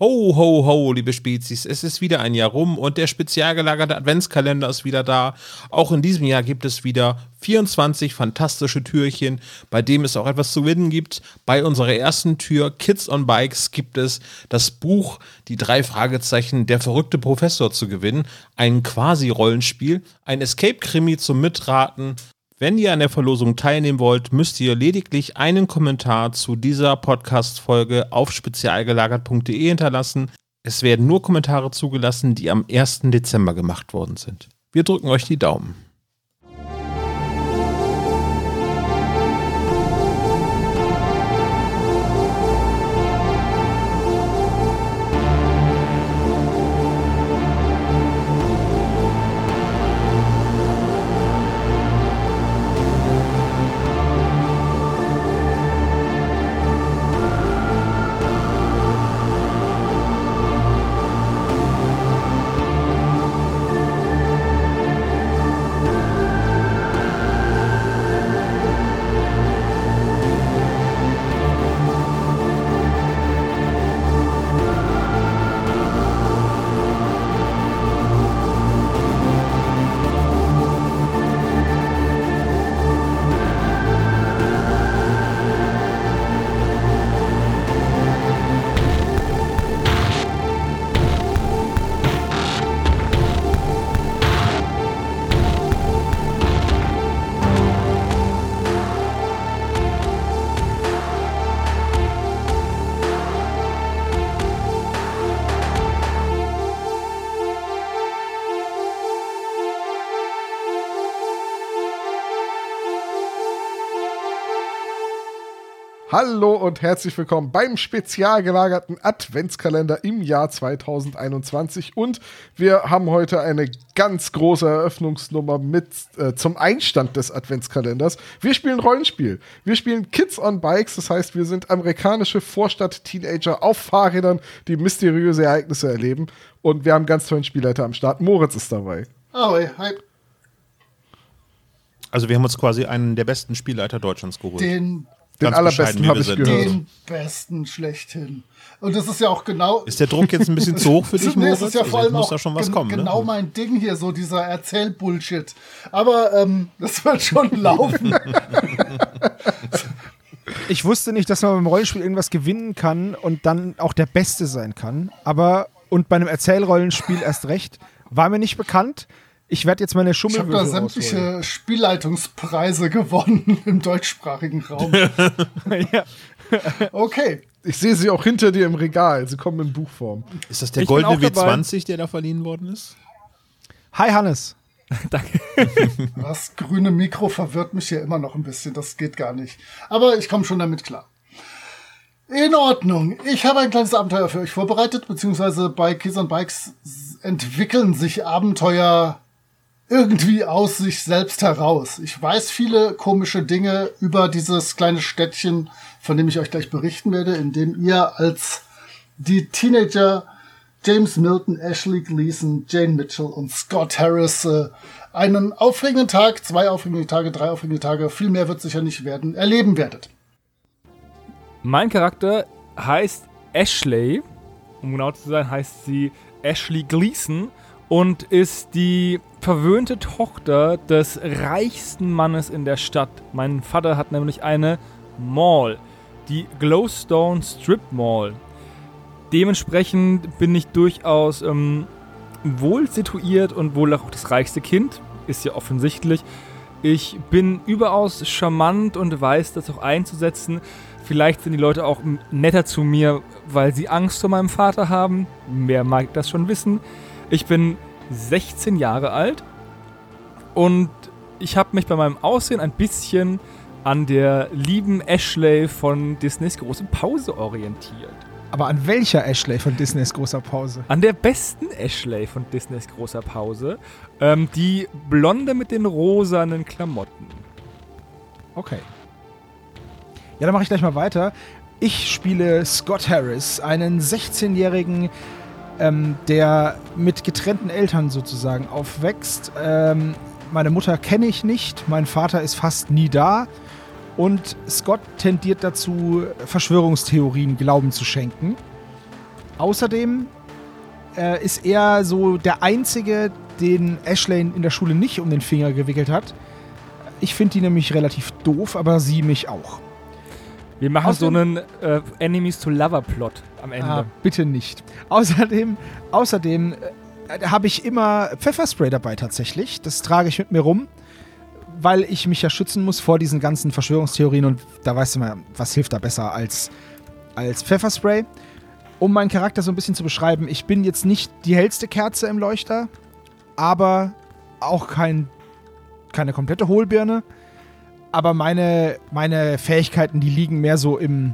Ho, ho, ho, liebe Spezies, es ist wieder ein Jahr rum und der spezial gelagerte Adventskalender ist wieder da. Auch in diesem Jahr gibt es wieder 24 fantastische Türchen, bei dem es auch etwas zu gewinnen gibt. Bei unserer ersten Tür, Kids on Bikes, gibt es das Buch Die drei Fragezeichen, der verrückte Professor zu gewinnen. Ein Quasi-Rollenspiel, ein Escape-Krimi zum Mitraten, wenn ihr an der Verlosung teilnehmen wollt, müsst ihr lediglich einen Kommentar zu dieser Podcast-Folge auf spezialgelagert.de hinterlassen. Es werden nur Kommentare zugelassen, die am 1. Dezember gemacht worden sind. Wir drücken euch die Daumen. Hallo und herzlich willkommen beim spezial gelagerten Adventskalender im Jahr 2021. Und wir haben heute eine ganz große Eröffnungsnummer mit äh, zum Einstand des Adventskalenders. Wir spielen Rollenspiel. Wir spielen Kids on Bikes, das heißt, wir sind amerikanische Vorstadt-Teenager auf Fahrrädern, die mysteriöse Ereignisse erleben. Und wir haben ganz tollen Spielleiter am Start. Moritz ist dabei. Ahoi, hi. Also wir haben uns quasi einen der besten Spielleiter Deutschlands geholt. Den den allerbesten habe ich gehört. Den besten schlechthin. Und das ist ja auch genau. Ist der Druck jetzt ein bisschen zu hoch für dich, Moritz? Das ist ja vor allem muss auch da schon was kommen, genau ne? mein Ding hier, so dieser Erzählbullshit. Aber ähm, das wird schon laufen. ich wusste nicht, dass man beim Rollenspiel irgendwas gewinnen kann und dann auch der Beste sein kann. Aber, und bei einem Erzählrollenspiel erst recht, war mir nicht bekannt. Ich werde jetzt meine Schummelwürfel Ich habe da sämtliche rausholen. Spielleitungspreise gewonnen im deutschsprachigen Raum. ja. Okay. Ich sehe sie auch hinter dir im Regal. Sie kommen in Buchform. Ist das der Ich goldene auch dabei. W20, der da verliehen worden ist? Hi Hannes. Danke. Das grüne Mikro verwirrt mich hier immer noch ein bisschen. Das geht gar nicht. Aber ich komme schon damit klar. In Ordnung. Ich habe ein kleines Abenteuer für euch vorbereitet, beziehungsweise bei Kids on Bikes entwickeln sich Abenteuer irgendwie aus sich selbst heraus. Ich weiß viele komische Dinge über dieses kleine Städtchen, von dem ich euch gleich berichten werde, in dem ihr als die Teenager James Milton, Ashley Gleason, Jane Mitchell und Scott Harris äh, einen aufregenden Tag, zwei aufregende Tage, drei aufregende Tage, viel mehr wird sicher nicht werden, erleben werdet. Mein Charakter heißt Ashley. Um genau zu sein, heißt sie Ashley Gleason und ist die verwöhnte Tochter des reichsten Mannes in der Stadt. Mein Vater hat nämlich eine Mall, die Glowstone Strip Mall. Dementsprechend bin ich durchaus ähm, wohl situiert und wohl auch das reichste Kind. Ist ja offensichtlich. Ich bin überaus charmant und weiß das auch einzusetzen. Vielleicht sind die Leute auch netter zu mir, weil sie Angst vor meinem Vater haben. Wer mag das schon wissen? Ich bin 16 Jahre alt und ich habe mich bei meinem Aussehen ein bisschen an der lieben Ashley von Disneys große Pause orientiert. Aber an welcher Ashley von Disneys großer Pause? An der besten Ashley von Disneys großer Pause. Ähm, die Blonde mit den rosanen Klamotten. Okay. Ja, dann mache ich gleich mal weiter. Ich spiele Scott Harris, einen 16-jährigen, ähm, der mit getrennten Eltern sozusagen aufwächst. Ähm, meine Mutter kenne ich nicht, mein Vater ist fast nie da. Und Scott tendiert dazu, Verschwörungstheorien Glauben zu schenken. Außerdem äh, ist er so der Einzige, den Ashley in der Schule nicht um den Finger gewickelt hat. Ich finde die nämlich relativ doof, aber sie mich auch. Wir machen so Außerdem- einen äh, Enemies to Lover Plot am Ende. Ah, bitte nicht. Außerdem, außerdem äh, habe ich immer Pfefferspray dabei tatsächlich. Das trage ich mit mir rum, weil ich mich ja schützen muss vor diesen ganzen Verschwörungstheorien und da weißt du mal, was hilft da besser als, als Pfefferspray. Um meinen Charakter so ein bisschen zu beschreiben, ich bin jetzt nicht die hellste Kerze im Leuchter, aber auch kein, keine komplette Hohlbirne. Aber meine, meine Fähigkeiten, die liegen mehr so im,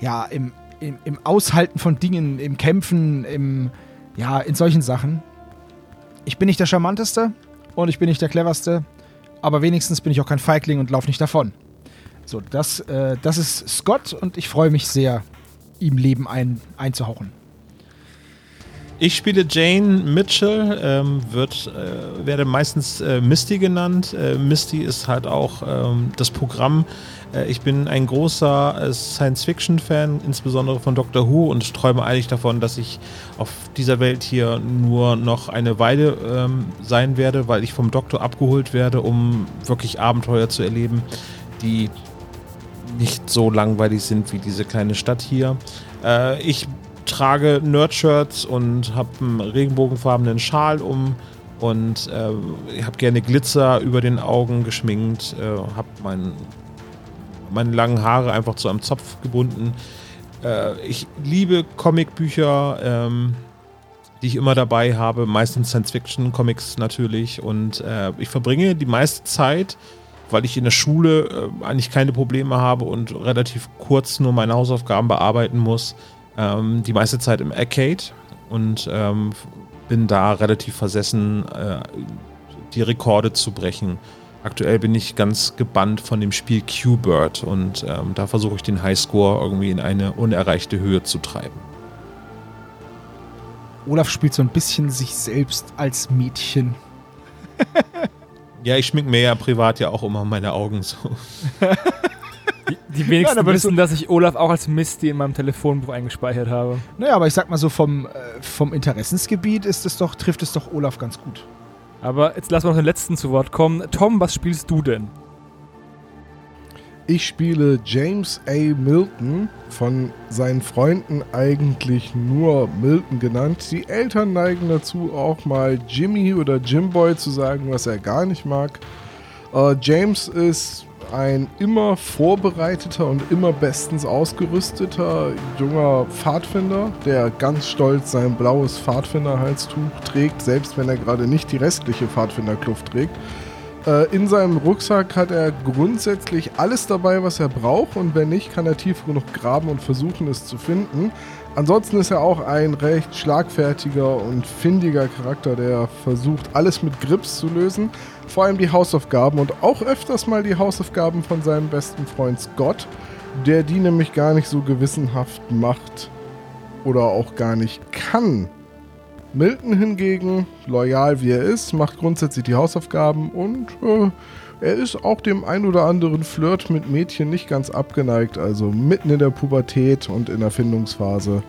ja, im, im, im Aushalten von Dingen, im Kämpfen, im, ja, in solchen Sachen. Ich bin nicht der Charmanteste und ich bin nicht der Cleverste, aber wenigstens bin ich auch kein Feigling und laufe nicht davon. So, das, äh, das ist Scott und ich freue mich sehr, ihm Leben ein, einzuhauchen. Ich spiele Jane Mitchell, ähm, wird, äh, werde meistens äh, Misty genannt. Äh, Misty ist halt auch ähm, das Programm. Äh, ich bin ein großer äh, Science-Fiction-Fan, insbesondere von Doctor Who und träume eigentlich davon, dass ich auf dieser Welt hier nur noch eine Weile ähm, sein werde, weil ich vom Doktor abgeholt werde, um wirklich Abenteuer zu erleben, die nicht so langweilig sind wie diese kleine Stadt hier. Äh, ich trage Nerd-Shirts und habe einen regenbogenfarbenen Schal um und äh, habe gerne Glitzer über den Augen geschminkt, äh, habe mein, meine langen Haare einfach zu einem Zopf gebunden. Äh, ich liebe Comicbücher, ähm, die ich immer dabei habe, meistens Science-Fiction-Comics natürlich und äh, ich verbringe die meiste Zeit weil ich in der Schule äh, eigentlich keine Probleme habe und relativ kurz nur meine Hausaufgaben bearbeiten muss, ähm, die meiste Zeit im Arcade und ähm, bin da relativ versessen, äh, die Rekorde zu brechen. Aktuell bin ich ganz gebannt von dem Spiel Q-Bird und ähm, da versuche ich den Highscore irgendwie in eine unerreichte Höhe zu treiben. Olaf spielt so ein bisschen sich selbst als Mädchen. Ja, ich schmink mir ja privat ja auch immer meine Augen so. Die, wenigsten aber wissen, so- dass ich Olaf auch als Misty in meinem Telefonbuch eingespeichert habe. Naja, aber ich sag mal so, vom, äh, vom Interessensgebiet ist es doch, trifft es doch Olaf ganz gut. Aber jetzt lassen wir noch den letzten zu Wort kommen. Tom, was spielst du denn? Ich spiele James A. Milton, von seinen Freunden eigentlich nur Milton genannt. Die Eltern neigen dazu, auch mal Jimmy oder Jimboy zu sagen, was er gar nicht mag. Äh, James ist ein immer vorbereiteter und immer bestens ausgerüsteter junger Pfadfinder, der ganz stolz sein blaues Pfadfinderhalstuch trägt, selbst wenn er gerade nicht die restliche Pfadfinderkluft trägt. Äh, In seinem Rucksack hat er grundsätzlich alles dabei, was er braucht und wenn nicht, kann er tief genug graben und versuchen, es zu finden. Ansonsten ist er auch ein recht schlagfertiger und findiger Charakter, der versucht, alles mit Grips zu lösen. Vor allem die Hausaufgaben und auch öfters mal die Hausaufgaben von seinem besten Freund Scott, der die nämlich gar nicht so gewissenhaft macht oder auch gar nicht kann. Milton hingegen, loyal wie er ist, macht grundsätzlich die Hausaufgaben und äh, er ist auch dem ein oder anderen Flirt mit Mädchen nicht ganz abgeneigt. Also mitten in der Pubertät und in der Findungsphase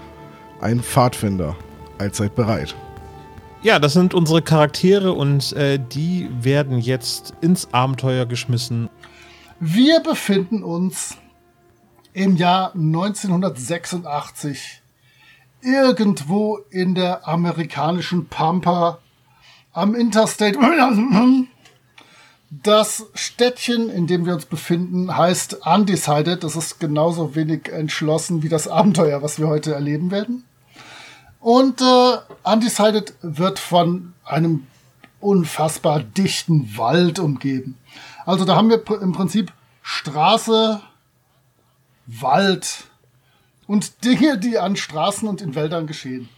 ein Pfadfinder. Allzeit bereit. Ja, das sind unsere Charaktere und äh, die werden jetzt ins Abenteuer geschmissen. Wir befinden uns im Jahr 1986 irgendwo in der amerikanischen Pampa am Interstate. Das Städtchen, in dem wir uns befinden, heißt Undecided. Das ist genauso wenig entschlossen wie das Abenteuer, was wir heute erleben werden. Und äh, Undecided wird von einem unfassbar dichten Wald umgeben. Also da haben wir im Prinzip Straße, Wald und Dinge, die an Straßen und in Wäldern geschehen.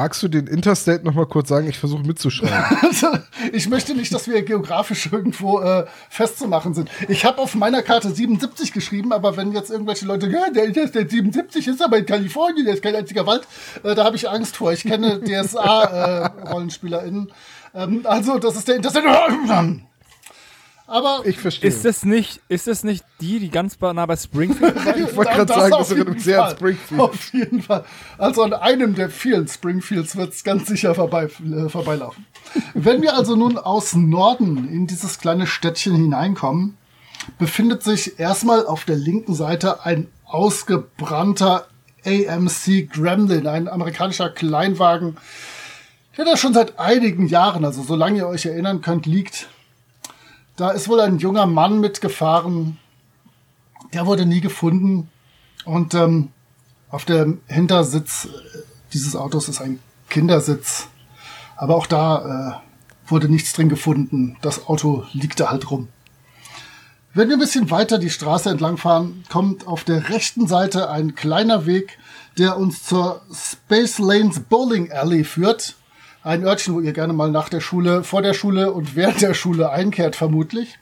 Magst du den Interstate nochmal kurz sagen? Ich versuche mitzuschreiben. Also, ich möchte nicht, dass wir geografisch irgendwo äh, festzumachen sind. Ich habe auf meiner Karte 77 geschrieben, aber wenn jetzt irgendwelche Leute, ja, der Interstate 77 ist aber in Kalifornien, der ist kein einziger Wald, äh, da habe ich Angst vor. Ich kenne DSA-RollenspielerInnen. ähm, also, das ist der Interstate. Aber Ich verstehe. Ist das nicht, ist das nicht die, die ganz nah bei Springfield ich wollte gerade sagen, das auf erinnert sehr an Fall. Springfield. Auf jeden Fall. Also an einem der vielen Springfields wird es ganz sicher vorbei, äh, vorbeilaufen. Wenn wir also nun aus Norden in dieses kleine Städtchen hineinkommen, befindet sich erstmal auf der linken Seite ein ausgebrannter AMC Gremlin, ein amerikanischer Kleinwagen, der da schon seit einigen Jahren, also solange ihr euch erinnern könnt, liegt. Da ist wohl ein junger Mann mitgefahren. Der wurde nie gefunden. Und ähm, auf dem Hintersitz äh, dieses Autos ist ein Kindersitz. Aber auch da äh, wurde nichts drin gefunden. Das Auto liegt da halt rum. Wenn wir ein bisschen weiter die Straße entlang fahren, kommt auf der rechten Seite ein kleiner Weg, der uns zur Space Lanes Bowling Alley führt. Ein Örtchen, wo ihr gerne mal nach der Schule, vor der Schule und während der Schule einkehrt, vermutlich.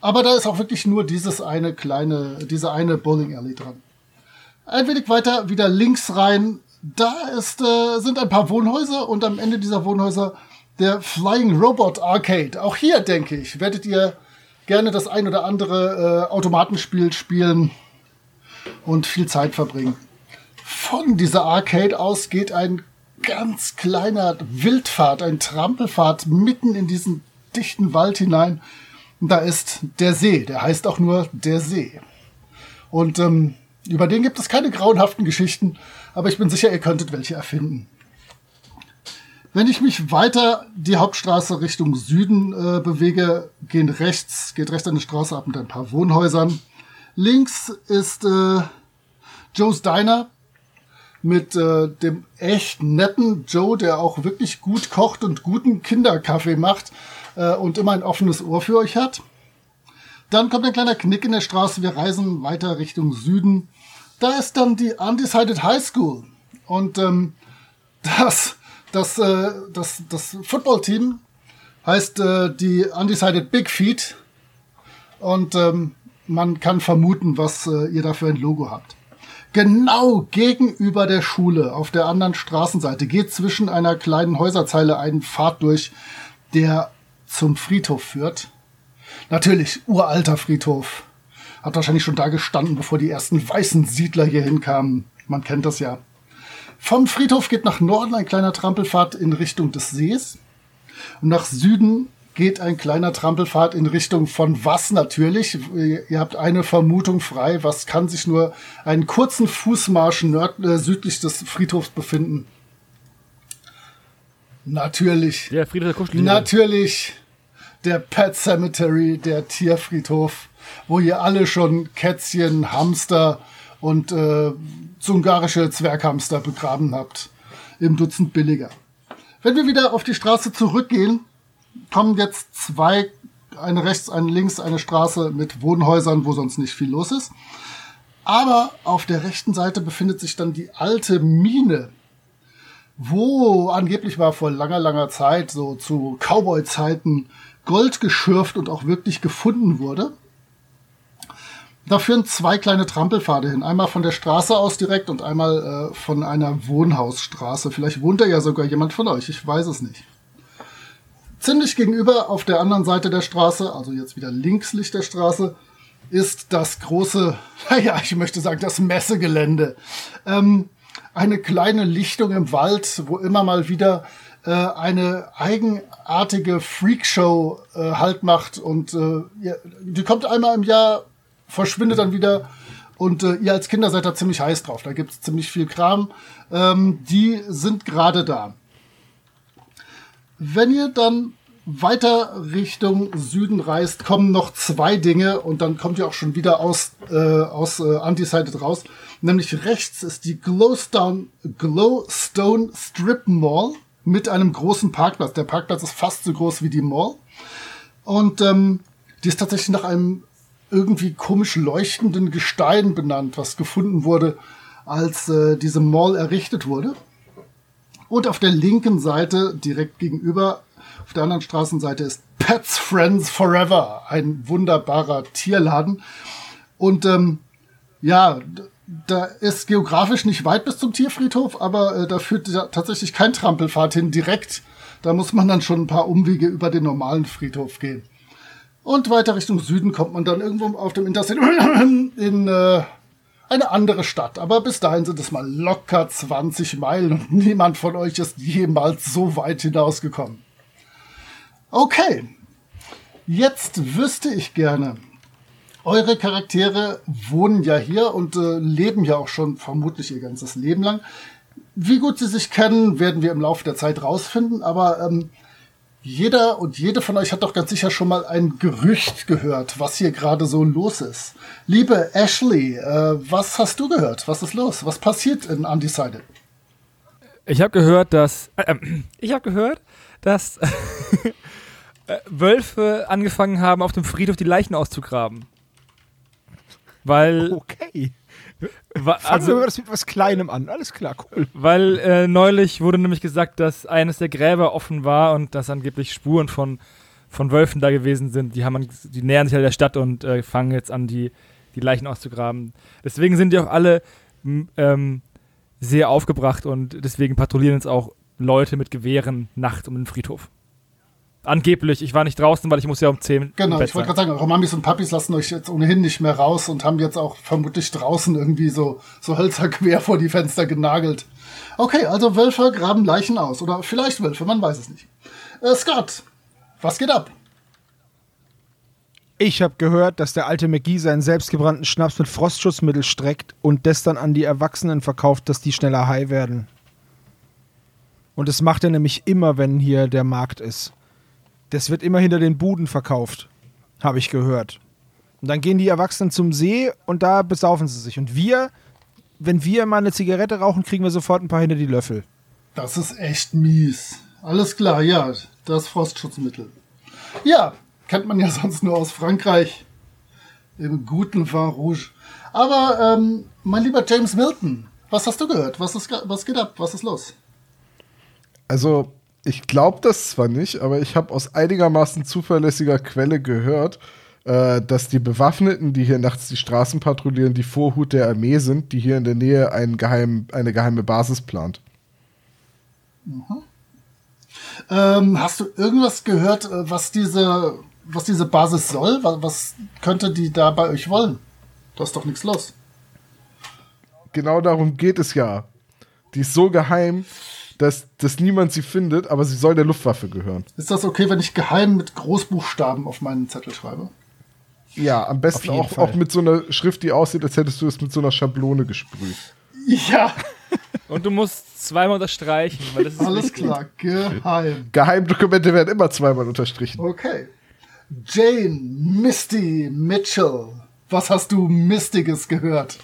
Aber da ist auch wirklich nur dieses eine kleine, diese eine Bowling Alley dran. Ein wenig weiter wieder links rein. Da ist, äh, sind ein paar Wohnhäuser und am Ende dieser Wohnhäuser der Flying Robot Arcade. Auch hier, denke ich, werdet ihr gerne das ein oder andere äh, Automatenspiel spielen und viel Zeit verbringen. Von dieser Arcade aus geht ein ganz kleiner Wildpfad, ein Trampelpfad mitten in diesen dichten Wald hinein. Und da ist der See, der heißt auch nur der See. Und ähm, über den gibt es keine grauenhaften Geschichten, aber ich bin sicher, ihr könntet welche erfinden. Wenn ich mich weiter die Hauptstraße Richtung Süden äh, bewege, gehen rechts, geht rechts eine Straße ab mit ein paar Wohnhäusern. Links ist äh, Joe's Diner mit äh, dem echt netten Joe, der auch wirklich gut kocht und guten Kinderkaffee macht äh, und immer ein offenes Ohr für euch hat. Dann kommt ein kleiner Knick in der Straße. Wir reisen weiter Richtung Süden. Da ist dann die Undecided High School. Und ähm, das, das, äh, das, das Footballteam heißt äh, die Undecided Big Feet. Und ähm, man kann vermuten, was äh, ihr da für ein Logo habt. Genau gegenüber der Schule, auf der anderen Straßenseite, geht zwischen einer kleinen Häuserzeile ein Pfad durch, der zum Friedhof führt. Natürlich, uralter Friedhof. Hat wahrscheinlich schon da gestanden, bevor die ersten weißen Siedler hier hinkamen. Man kennt das ja. Vom Friedhof geht nach Norden ein kleiner Trampelpfad in Richtung des Sees. Und nach Süden geht ein kleiner Trampelpfad in Richtung von was natürlich. Ihr habt eine Vermutung frei. Was kann sich nur einen kurzen Fußmarsch nörd äh, südlich des Friedhofs befinden? Natürlich. Der Friedrich der Kuschel. Natürlich der Pet Cemetery, der Tierfriedhof, wo ihr alle schon Kätzchen, Hamster und äh, zungarische Zwerghamster begraben habt. Im Dutzend billiger. Wenn wir wieder auf die Straße zurückgehen, kommen jetzt zwei, eine rechts, eine links, eine Straße mit Wohnhäusern, wo sonst nicht viel los ist. Aber auf der rechten Seite befindet sich dann die alte Mine, wo angeblich war vor langer, langer Zeit, so zu Cowboy-Zeiten, Gold geschürft und auch wirklich gefunden wurde. Da führen zwei kleine Trampelpfade hin. Einmal von der Straße aus direkt und einmal äh, von einer Wohnhausstraße. Vielleicht wohnt da ja sogar jemand von euch, ich weiß es nicht. Ziemlich gegenüber auf der anderen Seite der Straße, also jetzt wieder linkslich der Straße, ist das große, naja, ich möchte sagen, das Messegelände. Ähm, eine kleine Lichtung im Wald, wo immer mal wieder äh, eine eigenartige Freakshow äh, Halt macht und äh, die kommt einmal im Jahr, verschwindet dann wieder und äh, ihr als Kinder seid da ziemlich heiß drauf. Da gibt's ziemlich viel Kram. Ähm, die sind gerade da. Wenn ihr dann weiter Richtung Süden reist, kommen noch zwei Dinge und dann kommt ihr auch schon wieder aus, äh, aus äh, Undecided raus. Nämlich rechts ist die Glowstone, Glowstone Strip Mall mit einem großen Parkplatz. Der Parkplatz ist fast so groß wie die Mall. Und ähm, die ist tatsächlich nach einem irgendwie komisch leuchtenden Gestein benannt, was gefunden wurde, als äh, diese Mall errichtet wurde. Und auf der linken Seite, direkt gegenüber, auf der anderen Straßenseite ist Pets Friends Forever, ein wunderbarer Tierladen. Und ähm, ja, da ist geografisch nicht weit bis zum Tierfriedhof, aber äh, da führt ja tatsächlich kein Trampelpfad hin direkt. Da muss man dann schon ein paar Umwege über den normalen Friedhof gehen. Und weiter Richtung Süden kommt man dann irgendwo auf dem Interstate in äh, eine andere Stadt. Aber bis dahin sind es mal locker 20 Meilen und niemand von euch ist jemals so weit hinausgekommen. Okay, jetzt wüsste ich gerne, eure Charaktere wohnen ja hier und äh, leben ja auch schon vermutlich ihr ganzes Leben lang. Wie gut sie sich kennen, werden wir im Laufe der Zeit rausfinden, aber ähm, jeder und jede von euch hat doch ganz sicher schon mal ein Gerücht gehört, was hier gerade so los ist. Liebe Ashley, äh, was hast du gehört? Was ist los? Was passiert in Undecided? Ich habe gehört, dass äh, äh, ich habe gehört, dass äh, Wölfe angefangen haben, auf dem Friedhof die Leichen auszugraben. Weil Okay. Fangen also wir das mit was Kleinem an. Alles klar, cool. Weil äh, neulich wurde nämlich gesagt, dass eines der Gräber offen war und dass angeblich Spuren von, von Wölfen da gewesen sind. Die, haben, die nähern sich halt der Stadt und äh, fangen jetzt an, die, die Leichen auszugraben. Deswegen sind die auch alle ähm, sehr aufgebracht und deswegen patrouillieren jetzt auch Leute mit Gewehren nachts um den Friedhof. Angeblich, ich war nicht draußen, weil ich muss ja um 10 Genau, im Bett ich wollte gerade sagen, eure Mamis und Papis lassen euch jetzt ohnehin nicht mehr raus und haben jetzt auch vermutlich draußen irgendwie so, so Hölzer quer vor die Fenster genagelt. Okay, also Wölfe graben Leichen aus. Oder vielleicht Wölfe, man weiß es nicht. Äh, Scott, was geht ab? Ich habe gehört, dass der alte McGee seinen selbstgebrannten Schnaps mit Frostschutzmittel streckt und das dann an die Erwachsenen verkauft, dass die schneller high werden. Und das macht er nämlich immer, wenn hier der Markt ist. Das wird immer hinter den Buden verkauft, habe ich gehört. Und dann gehen die Erwachsenen zum See und da besaufen sie sich. Und wir, wenn wir mal eine Zigarette rauchen, kriegen wir sofort ein paar hinter die Löffel. Das ist echt mies. Alles klar, ja, das Frostschutzmittel. Ja, kennt man ja sonst nur aus Frankreich. Im guten Vin Rouge. Aber, ähm, mein lieber James Milton, was hast du gehört? Was, ist, was geht ab? Was ist los? Also, ich glaube das zwar nicht, aber ich habe aus einigermaßen zuverlässiger Quelle gehört, äh, dass die Bewaffneten, die hier nachts die Straßen patrouillieren, die Vorhut der Armee sind, die hier in der Nähe einen geheim, eine geheime Basis plant. Ähm, hast du irgendwas gehört, äh, was diese, was diese Basis soll? Was, was könnte die da bei euch wollen? Da ist doch nichts los. Genau darum geht es ja. Die ist so geheim, dass, dass niemand sie findet, aber sie soll der Luftwaffe gehören. Ist das okay, wenn ich geheim mit Großbuchstaben auf meinen Zettel schreibe? Ja, am besten auch, Fall. auch mit so einer Schrift, die aussieht, als hättest du es mit so einer Schablone gesprüht. Ja, Und du musst zweimal unterstreichen, weil das ist alles wichtig. klar, geheim. Geheimdokumente werden immer zweimal unterstrichen. Okay. Jane, Misty, Mitchell, was hast du Mistiges gehört?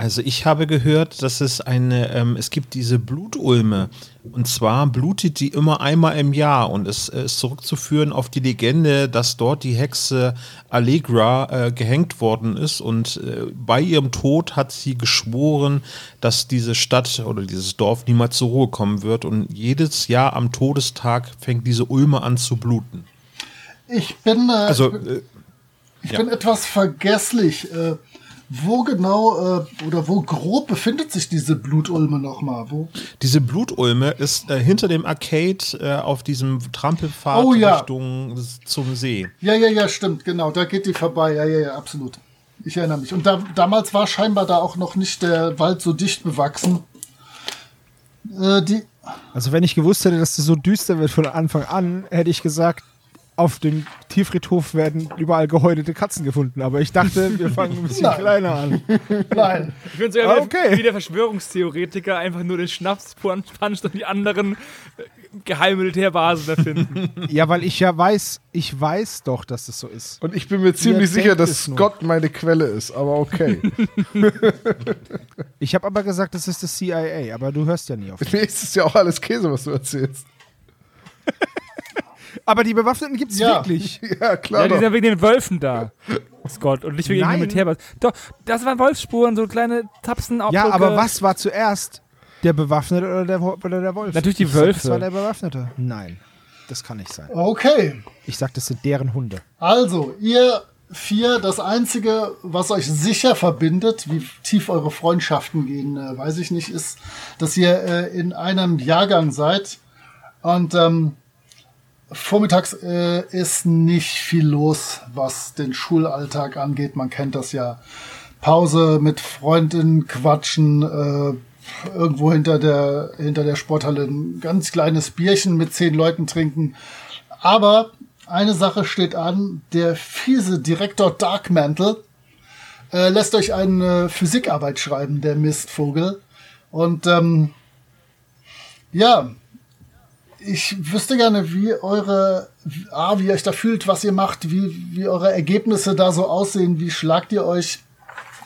Also ich habe gehört, dass es eine, ähm, es gibt diese Blutulme. Und zwar blutet die immer einmal im Jahr und es äh, ist zurückzuführen auf die Legende, dass dort die Hexe Allegra äh, gehängt worden ist und äh, bei ihrem Tod hat sie geschworen, dass diese Stadt oder dieses Dorf niemals zur Ruhe kommen wird und jedes Jahr am Todestag fängt diese Ulme an zu bluten. Ich bin, äh, Also ich bin, äh, ich ja. bin etwas vergesslich. Wo genau äh, oder wo grob befindet sich diese Blutulme nochmal? Wo? Diese Blutulme ist äh, hinter dem Arcade äh, auf diesem Trampelpfad Oh ja. Richtung zum See. Ja, ja, ja, stimmt, genau. Da geht die vorbei. Ja, ja, ja, absolut. Ich erinnere mich. Und da, damals war scheinbar da auch noch nicht der Wald so dicht bewachsen. Äh, die, Also wenn ich gewusst hätte, dass das so düster wird von Anfang an, hätte ich gesagt, auf dem Tierfriedhof werden überall gehäutete Katzen gefunden. Aber ich dachte, wir fangen ein bisschen kleiner an. nein. Ich bin sogar Ah, wieder- okay. wie der Verschwörungstheoretiker einfach nur den Schnaps puncht und die anderen äh, geheime Militärbasen erfinden. Ja, weil ich ja weiß, ich weiß doch, dass das so ist. Und ich bin mir ziemlich sicher, dass es nur. Scott meine Quelle ist, aber okay. Ich habe aber gesagt, das ist das CIA, aber du hörst ja nie auf. Mir ist es ja auch alles Käse, was du erzählst. Aber die Bewaffneten gibt es Ja. wirklich. Ja, klar. ja, die doch. sind wegen den Wölfen da. Scott. Und nicht wegen Nein. den Militärbasen. Doch, das waren Wolfsspuren, so kleine Tapsen. Ja, aber was war zuerst? Der Bewaffnete oder der, oder der Wolf? Natürlich die Ich sag, Wölfe. Das war der Bewaffnete. Nein, das kann nicht sein. Okay. Ich sag, das sind deren Hunde. Also, ihr vier, das Einzige, was euch sicher verbindet, wie tief eure Freundschaften gehen, äh, weiß ich nicht, ist, dass ihr äh, in einem Jahrgang seid. Und ähm, vormittags äh, ist nicht viel los, was den Schulalltag angeht. Man kennt das ja. Pause mit Freundinnen quatschen, äh, irgendwo hinter der, hinter der Sporthalle ein ganz kleines Bierchen mit zehn Leuten trinken. Aber eine Sache steht an, der fiese Direktor Darkmantle äh, lässt euch eine Physikarbeit schreiben, der Mistvogel. Und ähm, ja, ich wüsste gerne, wie eure, ah, wie ihr euch da fühlt, was ihr macht, wie, wie eure Ergebnisse da so aussehen, wie schlagt ihr euch.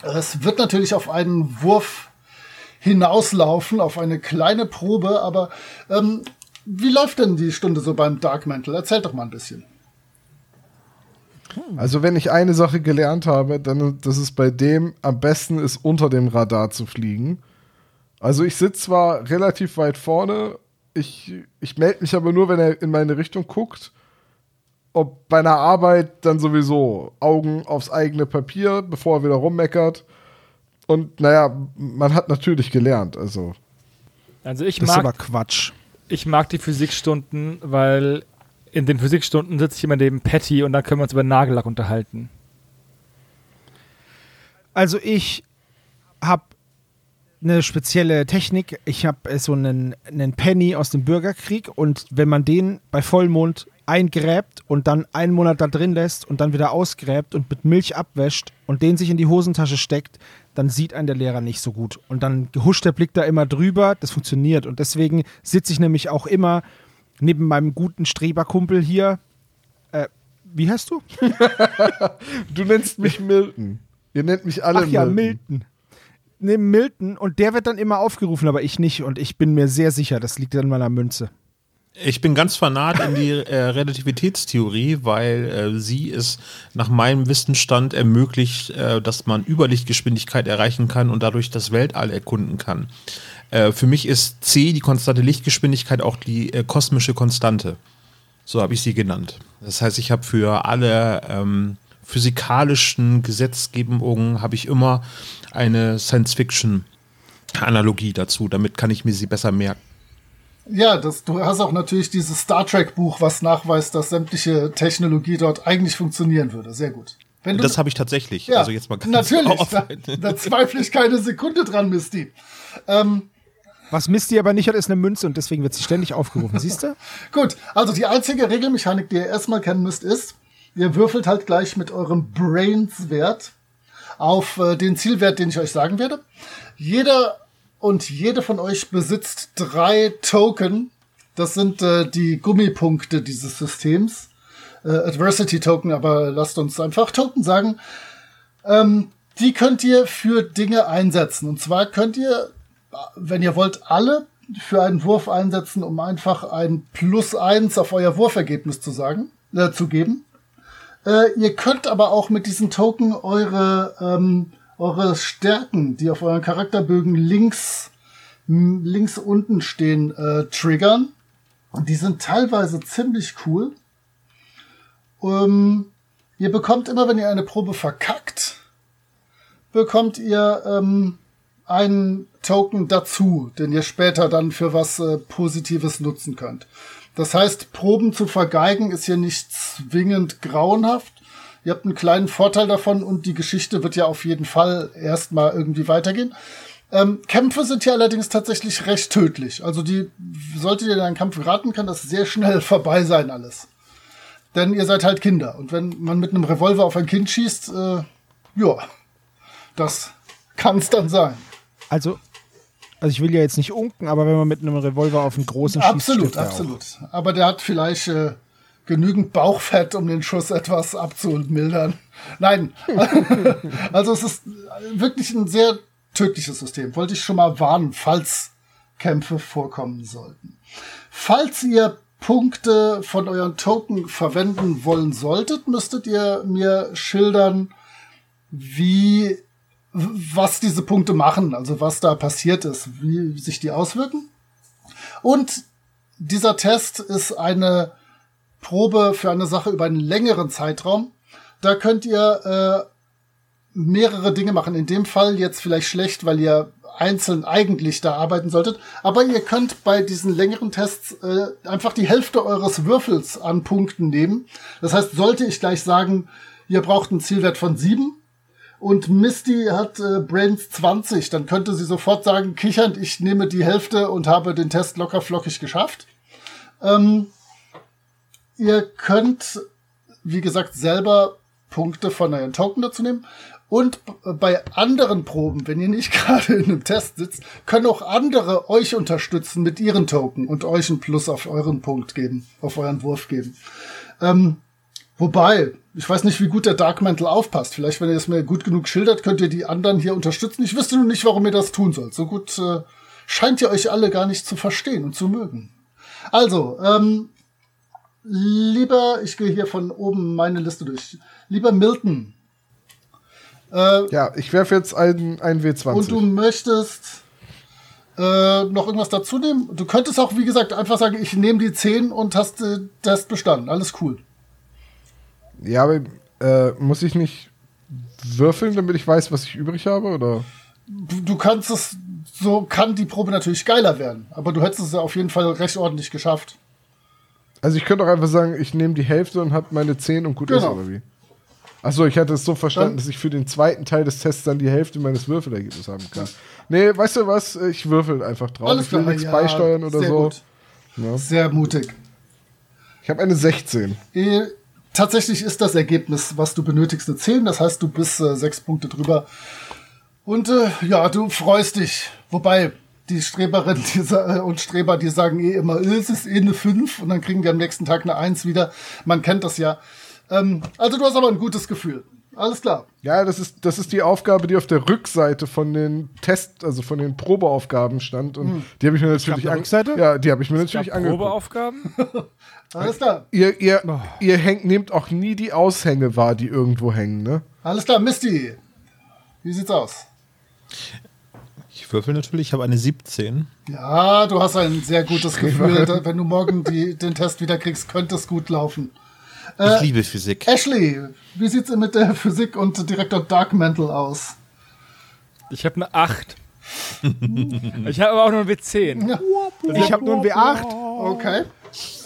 Es wird natürlich auf einen Wurf hinauslaufen, auf eine kleine Probe, aber ähm, wie läuft denn die Stunde so beim Dark Mantle? Erzählt doch mal ein bisschen. Also wenn ich eine Sache gelernt habe, dann dass es bei dem am besten ist, unter dem Radar zu fliegen. Also ich sitze zwar relativ weit vorne, ich, ich melde mich aber nur, wenn er in meine Richtung guckt. Ob bei einer Arbeit dann sowieso Augen aufs eigene Papier, bevor er wieder rummeckert. Und naja, man hat natürlich gelernt, also. Also ich Das ist aber mag, Quatsch. ich mag die Physikstunden, weil in den Physikstunden sitze ich immer neben Patty und da können wir uns über Nagellack unterhalten. Also ich habe eine spezielle Technik. Ich habe so einen, einen Penny aus dem Bürgerkrieg und wenn man den bei Vollmond eingräbt und dann einen Monat da drin lässt und dann wieder ausgräbt und mit Milch abwäscht und den sich in die Hosentasche steckt, dann sieht einen der Lehrer nicht so gut. Und dann huscht der Blick da immer drüber. Das funktioniert. Und deswegen sitze ich nämlich auch immer neben meinem guten Streberkumpel hier. Äh, wie heißt du? Du nennst mich Milton. Ihr nennt mich alle Ach ja, Milton. Neben Milton und der wird dann immer aufgerufen, aber ich nicht. Und ich bin mir sehr sicher, das liegt an meiner Münze. Ich bin ganz fanat in die äh, Relativitätstheorie, weil äh, sie es nach meinem Wissensstand ermöglicht, äh, dass man Überlichtgeschwindigkeit erreichen kann und dadurch das Weltall erkunden kann. Äh, für mich ist C, die konstante Lichtgeschwindigkeit, auch die äh, kosmische Konstante. So habe ich sie genannt. Das heißt, ich habe für alle ähm, physikalischen Gesetzgebungen habe ich immer eine Science-Fiction-Analogie dazu. Damit kann ich mir sie besser merken. Ja, das, du hast auch natürlich dieses Star Trek Buch, was nachweist, dass sämtliche Technologie dort eigentlich funktionieren würde. Sehr gut. Wenn du, Das habe ich tatsächlich. ja, also jetzt mal ganz natürlich. Da, da zweifle ich keine Sekunde dran, Misty. Ähm, Was Misty aber nicht hat, ist eine Münze und deswegen wird sie ständig aufgerufen. Siehst du? Gut, also die einzige Regelmechanik, die ihr erstmal kennen müsst, ist, ihr würfelt halt gleich mit eurem Brains-Wert auf äh, den Zielwert, den ich euch sagen werde. Jeder und jede von euch besitzt drei Token. Das sind äh, die Gummipunkte dieses Systems. Äh, Adversity Token, aber lasst uns einfach Token sagen. Ähm, die könnt ihr für Dinge einsetzen. Und zwar könnt ihr, wenn ihr wollt, alle für einen Wurf einsetzen, um einfach ein Plus eins auf euer Wurfergebnis zu sagen, äh, zu geben. Äh, ihr könnt aber auch mit diesen Token eure, ähm, eure Stärken, die auf euren Charakterbögen links, links unten stehen, äh, triggern. Die sind teilweise ziemlich cool. Ähm, ihr bekommt immer, wenn ihr eine Probe verkackt, bekommt ihr ähm, einen Token dazu, den ihr später dann für was äh, Positives nutzen könnt. Das heißt, Proben zu vergeigen ist hier nicht zwingend grauenhaft. Ihr habt einen kleinen Vorteil davon und die Geschichte wird ja auf jeden Fall erstmal irgendwie weitergehen. Ähm, Kämpfe sind hier allerdings tatsächlich recht tödlich. Also die, solltet ihr in einen Kampf geraten, kann das sehr schnell vorbei sein alles. Denn ihr seid halt Kinder. Und wenn man mit einem Revolver auf ein Kind schießt, äh, ja, das kann es dann sein. Also, also ich will ja jetzt nicht unken, aber wenn man mit einem Revolver auf einen großen schießt, Absolut, absolut. Aber der hat vielleicht äh, genügend Bauchfett, um den Schuss etwas abzumildern. Nein, also es ist wirklich ein sehr tödliches System. Wollte ich schon mal warnen, falls Kämpfe vorkommen sollten. Falls ihr Punkte von euren Token verwenden wollen solltet, müsstet ihr mir schildern, wie was diese Punkte machen, also was da passiert ist, wie sich die auswirken. Und dieser Test ist eine Probe für eine Sache über einen längeren Zeitraum. Da könnt ihr äh, mehrere Dinge machen. In dem Fall jetzt vielleicht schlecht, weil ihr einzeln eigentlich da arbeiten solltet. Aber ihr könnt bei diesen längeren Tests äh, einfach die Hälfte eures Würfels an Punkten nehmen. Das heißt, sollte ich gleich sagen, ihr braucht einen Zielwert von sieben und Misty hat äh, Brains 20, dann könnte sie sofort sagen, kichernd, ich nehme die Hälfte und habe den Test locker flockig geschafft. Ähm, ihr könnt, wie gesagt, selber Punkte von euren Token dazu nehmen. Und bei anderen Proben, wenn ihr nicht gerade in einem Test sitzt, können auch andere euch unterstützen mit ihren Token und euch einen Plus auf euren Punkt geben, auf euren Wurf geben. Ähm, wobei, ich weiß nicht, wie gut der Dark Mantle aufpasst. Vielleicht, wenn ihr es mir gut genug schildert, könnt ihr die anderen hier unterstützen. Ich wüsste nur nicht, warum ihr das tun sollt. So gut äh, scheint ihr euch alle gar nicht zu verstehen und zu mögen. Also, ähm, lieber, ich gehe hier von oben meine Liste durch. Lieber Milton, äh, ja, ich werfe jetzt ein, ein W20. Und du möchtest äh, noch irgendwas dazu nehmen? Du könntest auch, wie gesagt, einfach sagen, ich nehme die 10 und hast äh, Test bestanden. Alles cool. Ja, aber äh, muss ich nicht würfeln, damit ich weiß, was ich übrig habe, oder? Du, du kannst es, so kann die Probe natürlich geiler werden, aber du hättest es ja auf jeden Fall recht ordentlich geschafft. Also ich könnte auch einfach sagen, ich nehme die Hälfte und habe meine 10 und gut genau. ist, oder wie? Achso, ich hatte es so verstanden, dass ich für den zweiten Teil des Tests dann die Hälfte meines Würfelergebnisses haben kann. Nee, weißt du was? Ich würfel einfach drauf. Alles ich will nichts ja, beisteuern oder so. Ja. Sehr mutig. Ich habe eine 16. Tatsächlich ist das Ergebnis, was du benötigst, eine 10. Das heißt, du bist äh, sechs Punkte drüber. Und äh, ja, du freust dich. Wobei, die Streberinnen die, äh, und Streber, die sagen eh immer, äh, es ist eh eine 5 und dann kriegen wir am nächsten Tag eine 1 wieder. Man kennt das ja. Ähm, also du hast aber ein gutes Gefühl. Alles klar. Ja, das ist, das ist die Aufgabe, die auf der Rückseite von den Test, also von den Probeaufgaben stand. Und hm. die habe ich mir natürlich angeguckt. Ja, die habe ich mir natürlich angeguckt. Probeaufgaben? Alles klar. Ihr, ihr, oh. ihr hängt, nehmt auch nie die Aushänge wahr, die irgendwo hängen, ne? Alles klar, Misty. Wie sieht's aus? Ich würfel natürlich, ich habe eine 17. Ja, du hast ein sehr gutes Gefühl. wenn du morgen die, den Test wieder kriegst, könnte es gut laufen. Ich äh, liebe Physik. Ashley, wie sieht's mit der Physik und Direktor Dark Mantle aus? Ich habe eine 8. ich habe aber auch nur ein W10. Ja. Also ich habe nur ein W8. Okay.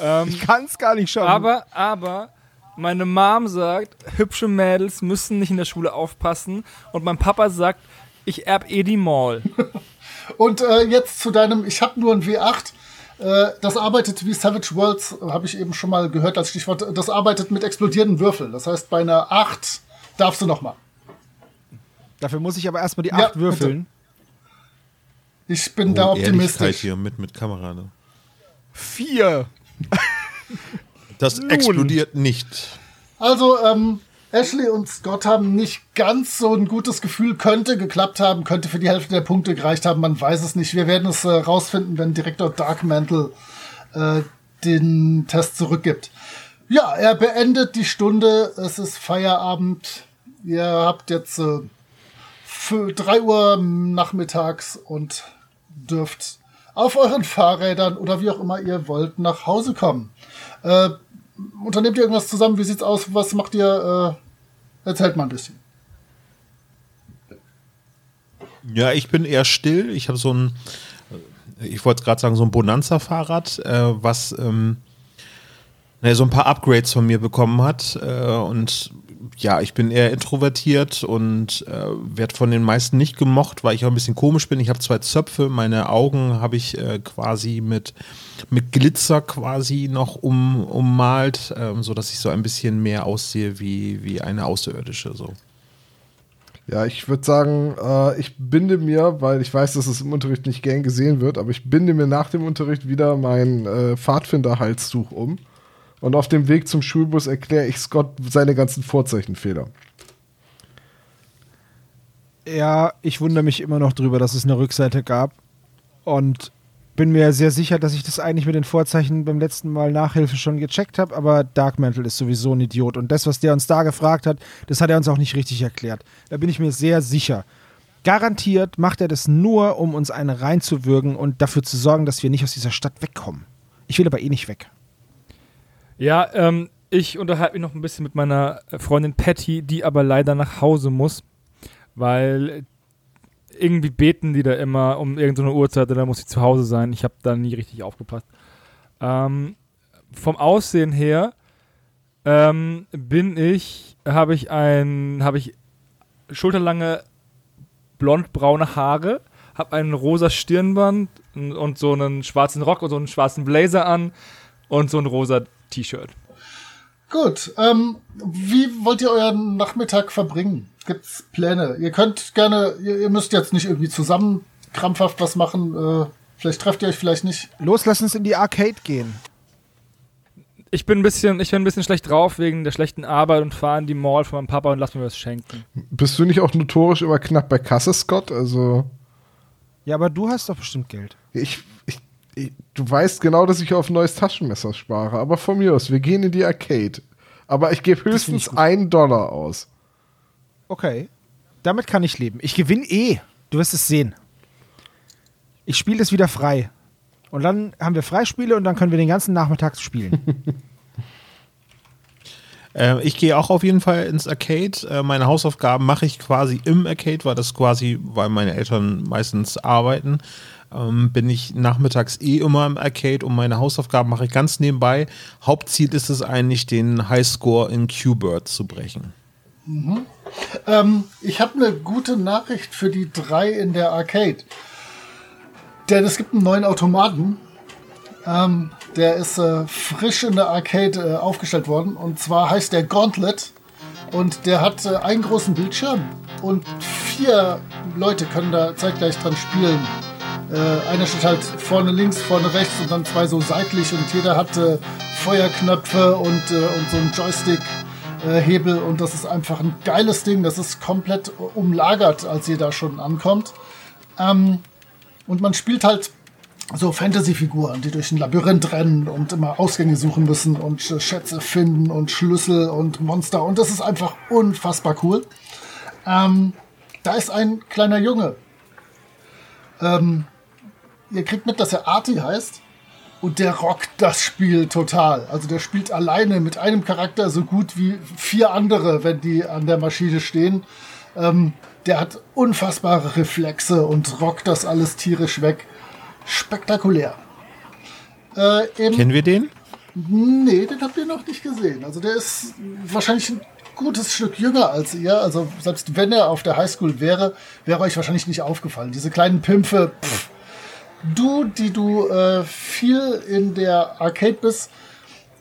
Ähm, ich kann es gar nicht schauen. Aber, aber, meine Mom sagt, hübsche Mädels müssen nicht in der Schule aufpassen. Und mein Papa sagt, ich erb eh die Mall. und äh, jetzt zu deinem, ich habe nur ein W8. Äh, das arbeitet wie Savage Worlds, habe ich eben schon mal gehört als Stichwort, das arbeitet mit explodierenden Würfeln. Das heißt, bei einer 8 darfst du noch mal. Dafür muss ich aber erstmal die 8 ja, würfeln. Ich bin oh, da optimistisch. hier mit, mit Kamera. Ne? Vier. Das Nun. explodiert nicht. Also, ähm, Ashley und Scott haben nicht ganz so ein gutes Gefühl, könnte geklappt haben, könnte für die Hälfte der Punkte gereicht haben, man weiß es nicht. Wir werden es äh, rausfinden, wenn Direktor Darkmantle äh, den Test zurückgibt. Ja, er beendet die Stunde, es ist Feierabend. Ihr habt jetzt äh, für drei Uhr nachmittags und dürft auf euren Fahrrädern oder wie auch immer ihr wollt nach Hause kommen. Äh, unternehmt ihr irgendwas zusammen? Wie sieht's aus? Was macht ihr? Äh, erzählt mal ein bisschen. Ja, ich bin eher still. Ich habe so ein, ich wollte gerade sagen, so ein Bonanza-Fahrrad, äh, was ähm, naja, so ein paar Upgrades von mir bekommen hat. Äh, und ja, ich bin eher introvertiert und äh, werde von den meisten nicht gemocht, weil ich auch ein bisschen komisch bin. Ich habe zwei Zöpfe, meine Augen habe ich äh, quasi mit, mit Glitzer quasi noch um, ummalt, ähm, sodass ich so ein bisschen mehr aussehe wie, wie eine Außerirdische. So. Ja, ich würde sagen, äh, ich binde mir, weil ich weiß, dass es im Unterricht nicht gern gesehen wird, aber ich binde mir nach dem Unterricht wieder mein äh, Pfadfinder-Halstuch um und auf dem Weg zum Schulbus erkläre ich Scott seine ganzen Vorzeichenfehler. Ja, ich wundere mich immer noch drüber, dass es eine Rückseite gab. Und bin mir sehr sicher, dass ich das eigentlich mit den Vorzeichen beim letzten Mal Nachhilfe schon gecheckt habe, aber Dark Mantle ist sowieso ein Idiot. Und das, was der uns da gefragt hat, das hat er uns auch nicht richtig erklärt. Da bin ich mir sehr sicher. Garantiert macht er das nur, um uns eine reinzuwürgen und dafür zu sorgen, dass wir nicht aus dieser Stadt wegkommen. Ich will aber eh nicht weg. Ja, ähm, ich unterhalte mich noch ein bisschen mit meiner Freundin Patty, die aber leider nach Hause muss, weil irgendwie beten die da immer um irgendeine Uhrzeit, und dann muss ich zu Hause sein. Ich habe da nie richtig aufgepasst. Ähm, vom Aussehen her ähm, bin ich, habe ich ein, habe ich schulterlange blondbraune Haare, habe ein rosa Stirnband und, und so einen schwarzen Rock und so einen schwarzen Blazer an und so ein rosa T-Shirt. Gut, ähm, wie wollt ihr euren Nachmittag verbringen? Gibt's Pläne? Ihr könnt gerne, ihr, ihr müsst jetzt nicht irgendwie zusammen krampfhaft was machen. Äh, vielleicht trefft ihr euch vielleicht nicht. Los, lass uns in die Arcade gehen. Ich bin ein bisschen, ich bin ein bisschen schlecht drauf wegen der schlechten Arbeit und fahre in die Mall von meinem Papa und lass mir was schenken. Bist du nicht auch notorisch immer knapp bei Kasse, Scott? Also, Ja, aber du hast doch bestimmt Geld. ich, du weißt genau, dass ich auf ein neues Taschenmesser spare. Aber von mir aus, wir gehen in die Arcade. Aber ich gebe höchstens einen Dollar aus. Okay. Damit kann ich leben. Ich gewinne eh. Du wirst es sehen. Ich spiele es wieder frei. Und dann haben wir Freispiele und dann können wir den ganzen Nachmittag spielen. Äh, ich gehe auch auf jeden Fall ins Arcade. Äh, meine Hausaufgaben mache ich quasi im Arcade, weil das quasi, weil meine Eltern meistens arbeiten, ähm, bin ich nachmittags eh immer im Arcade und meine Hausaufgaben mache ich ganz nebenbei. Hauptziel ist es eigentlich, den Highscore in Q-Bird zu brechen. Ähm, ich habe eine gute Nachricht für die drei in der Arcade. Denn es gibt einen neuen Automaten. Ähm, der ist äh, frisch in der Arcade äh, aufgestellt worden. Und zwar heißt der Gauntlet. Und der hat äh, einen großen Bildschirm. Und vier Leute können da zeitgleich dran spielen. Äh, einer steht halt vorne links, vorne rechts und dann zwei so seitlich. Und jeder hat äh, Feuerknöpfe und, äh, und so einen Joystick. Hebel und das ist einfach ein geiles Ding. Das ist komplett umlagert, als ihr da schon ankommt. Ähm, und man spielt halt so Fantasy-Figuren, die durch ein Labyrinth rennen und immer Ausgänge suchen müssen und Sch- Schätze finden und Schlüssel und Monster. Und das ist einfach unfassbar cool. Ähm, da ist ein kleiner Junge. Ähm, ihr kriegt mit, dass er Arti heißt. Und der rockt das Spiel total. Also der spielt alleine mit einem Charakter so gut wie vier andere, wenn die an der Maschine stehen. Ähm, der hat unfassbare Reflexe und rockt das alles tierisch weg. Spektakulär. Äh, Kennen wir den? Nee, den habt ihr noch nicht gesehen. Also der ist wahrscheinlich ein gutes Stück jünger als ihr. Also selbst wenn er auf der Highschool wäre, wäre euch wahrscheinlich nicht aufgefallen. Diese kleinen Pimpfe. Pff. Du, die du äh, viel in der Arcade bist,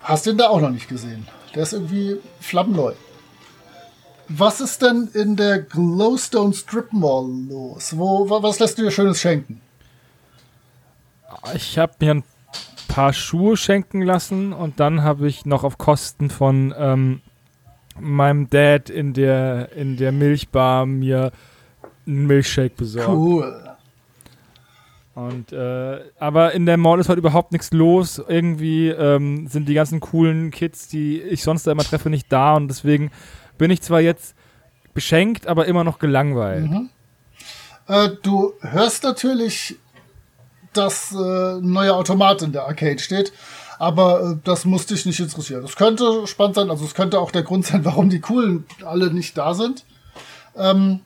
hast den da auch noch nicht gesehen. Der ist irgendwie flammneu. Was ist denn in der Glowstone Strip Mall los? Wo, wa- was lässt du dir Schönes schenken? Ich habe mir ein paar Schuhe schenken lassen und dann habe ich noch auf Kosten von ähm, meinem Dad in der, in der Milchbar mir einen Milchshake besorgt. Cool. Und, äh, aber in der Mall ist heute überhaupt nichts los. Irgendwie ähm, sind die ganzen coolen Kids, die ich sonst da immer treffe, nicht da. Und deswegen bin ich zwar jetzt beschenkt, aber immer noch gelangweilt. Äh, du hörst natürlich, dass äh, ein neuer Automat in der Arcade steht, aber äh, das muss dich nicht interessieren. Das könnte spannend sein, also es könnte auch der Grund sein, warum die Coolen alle nicht da sind. Ähm,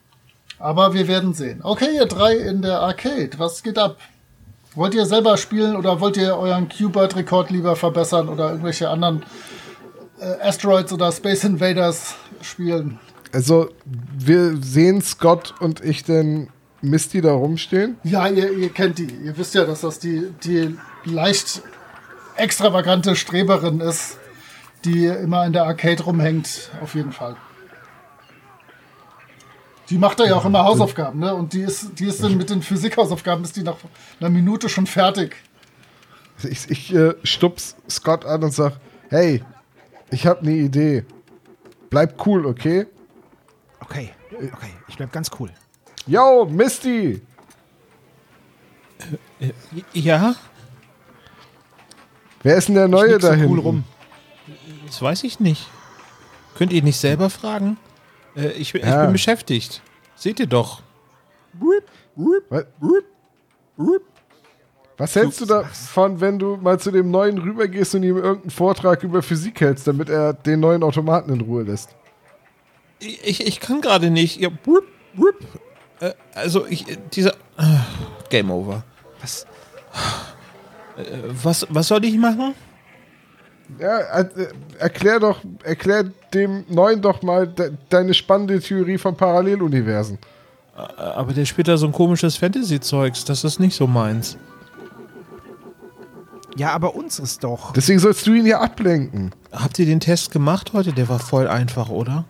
aber wir werden sehen. Okay, ihr drei in der Arcade, was geht ab? Wollt ihr selber spielen oder wollt ihr euren Q-Bird-Rekord lieber verbessern oder irgendwelche anderen äh, Asteroids oder Space Invaders spielen? Also, wir sehen Scott und ich denn Misty da rumstehen. Ja, ihr, ihr kennt die. Ihr wisst ja, dass das die, die leicht extravagante Streberin ist, die immer in der Arcade rumhängt, auf jeden Fall. Die macht da ja auch immer Hausaufgaben, ne? Und die ist, die ist dann mit den Physikhausaufgaben, ist die nach einer Minute schon fertig. Ich, ich äh, stups Scott an und sag, hey, ich habe eine Idee. Bleib cool, okay? Okay, okay, ich bleib ganz cool. Yo, Misty! Ja, Wer ist denn der Neue da cool rum. das weiß ich nicht. Könnt ihr nicht selber fragen? Äh, ich, bin- ich Ja. bin beschäftigt. Seht ihr doch. Was, hältst du davon, wenn du mal zu dem Neuen rübergehst und ihm irgendeinen Vortrag über Physik hältst, damit er den neuen Automaten in Ruhe lässt? Ich, ich kann gerade nicht. Ja, wupp, wupp. Äh, also, ich, dieser. Äh, Game over. Was? Äh, was, was soll ich machen? Ja, äh, erklär doch, erklär dem Neuen doch mal de deine spannende Theorie von Paralleluniversen. Äh, Aber der spielt da so ein komisches Fantasy-Zeugs. Das ist nicht so meins. Ja, aber unseres doch. Deswegen sollst du ihn ja ablenken. Habt ihr den Test gemacht heute? Der war voll einfach, oder?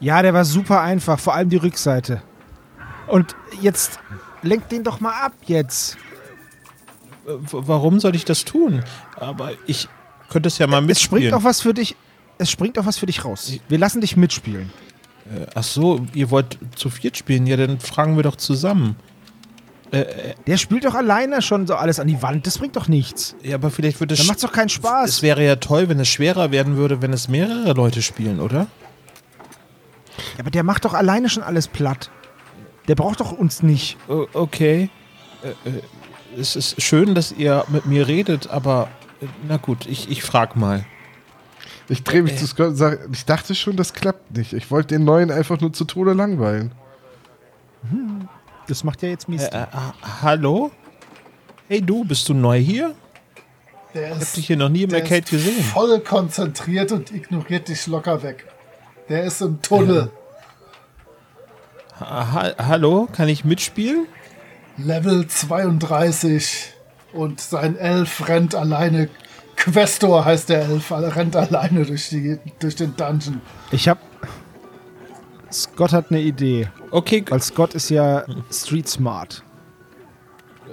Ja, der war super einfach, vor allem die Rückseite. Und jetzt lenk den doch mal ab jetzt. Warum soll ich das tun? Aber ich könnte es ja mal Es springt mitspielen. doch was für dich. Es springt doch was für dich raus. Wir lassen dich mitspielen. Äh, Ach so, ihr wollt zu viert spielen? Ja, dann fragen wir doch zusammen. Der spielt doch alleine schon so alles an die Wand. Das bringt doch nichts. Ja, aber vielleicht wird es. Dann macht's doch keinen Spaß. Es wäre ja toll, wenn es schwerer werden würde, wenn es mehrere Leute spielen, oder? Ja, aber der macht doch alleine schon alles platt. Der braucht doch uns nicht. O- okay. Äh, äh, es ist schön, dass ihr mit mir redet, aber äh, na gut, ich, ich frag mal. Ich drehe mich zu Scott und sage, ich dachte schon, das klappt nicht. Ich wollte den Neuen einfach nur zu Tode langweilen. Das macht ja jetzt Äh, Mist. äh, hallo? Hey du, bist du neu hier? Der Ich hab ist, dich hier noch nie im der Arcade ist gesehen. voll konzentriert und ignoriert dich locker weg. Der ist im Tunnel. Ha hallo, kann ich mitspielen? Level 32 und sein Elf rennt alleine. Questor heißt der Elf, er rennt alleine durch, die, durch den Dungeon. Ich hab. Scott hat eine Idee. Okay, Weil Scott ist ja street smart.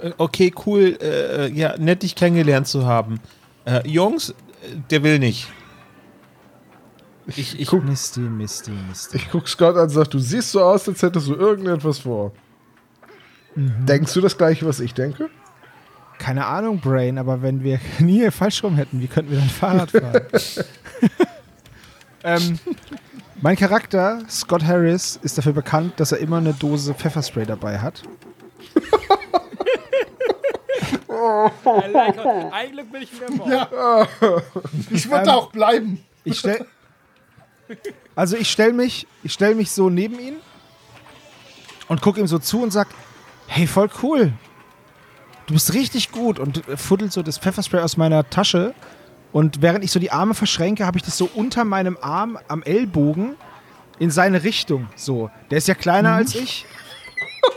äh, okay, cool. Äh, ja, nett dich kennengelernt zu haben. Äh, Jungs, äh, der will nicht. Ich, ich, guck- Misty, Misty, Misty. Ich guck Scott an und sag, du siehst so aus, als hättest du irgendetwas vor. Denkst du das gleiche, was ich denke? Keine Ahnung, Brain, aber wenn wir nie falsch rum hätten, wie könnten wir dann Fahrrad fahren? ähm, mein Charakter, Scott Harris, ist dafür bekannt, dass er immer eine Dose Pfefferspray dabei hat. Ein Glück bin ich wieder Bauch. Ja. Ich würde Ähm, auch bleiben. Ich stell, also ich stell mich, ich stell mich so neben ihn und guck ihm so zu und sag, hey, voll cool. Du bist richtig gut und fuddelt so das Pfefferspray aus meiner Tasche und während ich so die Arme verschränke, habe ich das so unter meinem Arm am Ellbogen in seine Richtung. So, der ist ja kleiner als ich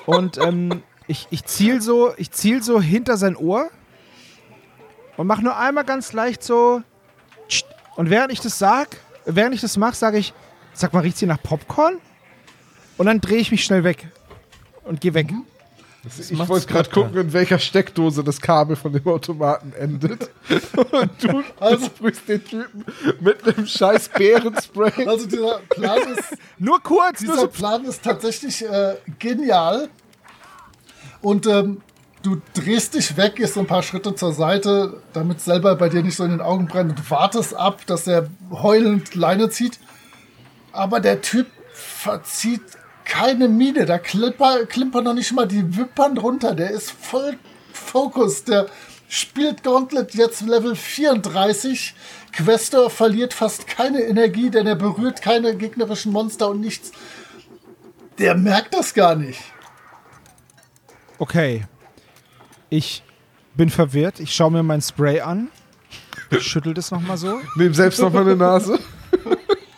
und ähm, ich, ich ziel so, ich ziel so hinter sein Ohr und mach nur einmal ganz leicht so und während ich das sag, während ich das mache, sage ich, sag mal, riecht's hier nach Popcorn? Und dann drehe ich mich schnell weg und gehe weg. Ich macht wollte gerade gucken, in welcher Steckdose das Kabel von dem Automaten endet. Und du Also- sprühst den Typen mit einem scheiß Bärenspray. Also dieser Plan ist, Nur kurz, nur dieser so Plan ist tatsächlich äh, genial. Und ähm, du drehst dich weg, gehst so ein paar Schritte zur Seite, damit selber bei dir nicht so in den Augen brennt und wartest ab, dass er heulend Leine zieht. Aber der Typ verzieht keine Miene. Da klimper, klimpern noch nicht mal die Wimpern runter. Der ist voll Fokus. Der spielt Gauntlet jetzt Level 34. Questor verliert fast keine Energie, denn er berührt keine gegnerischen Monster und nichts. Der merkt das gar nicht. Okay. Ich bin verwirrt. Ich schaue mir mein Spray an, schüttel das nochmal so Nehm selbst noch mal eine Nase.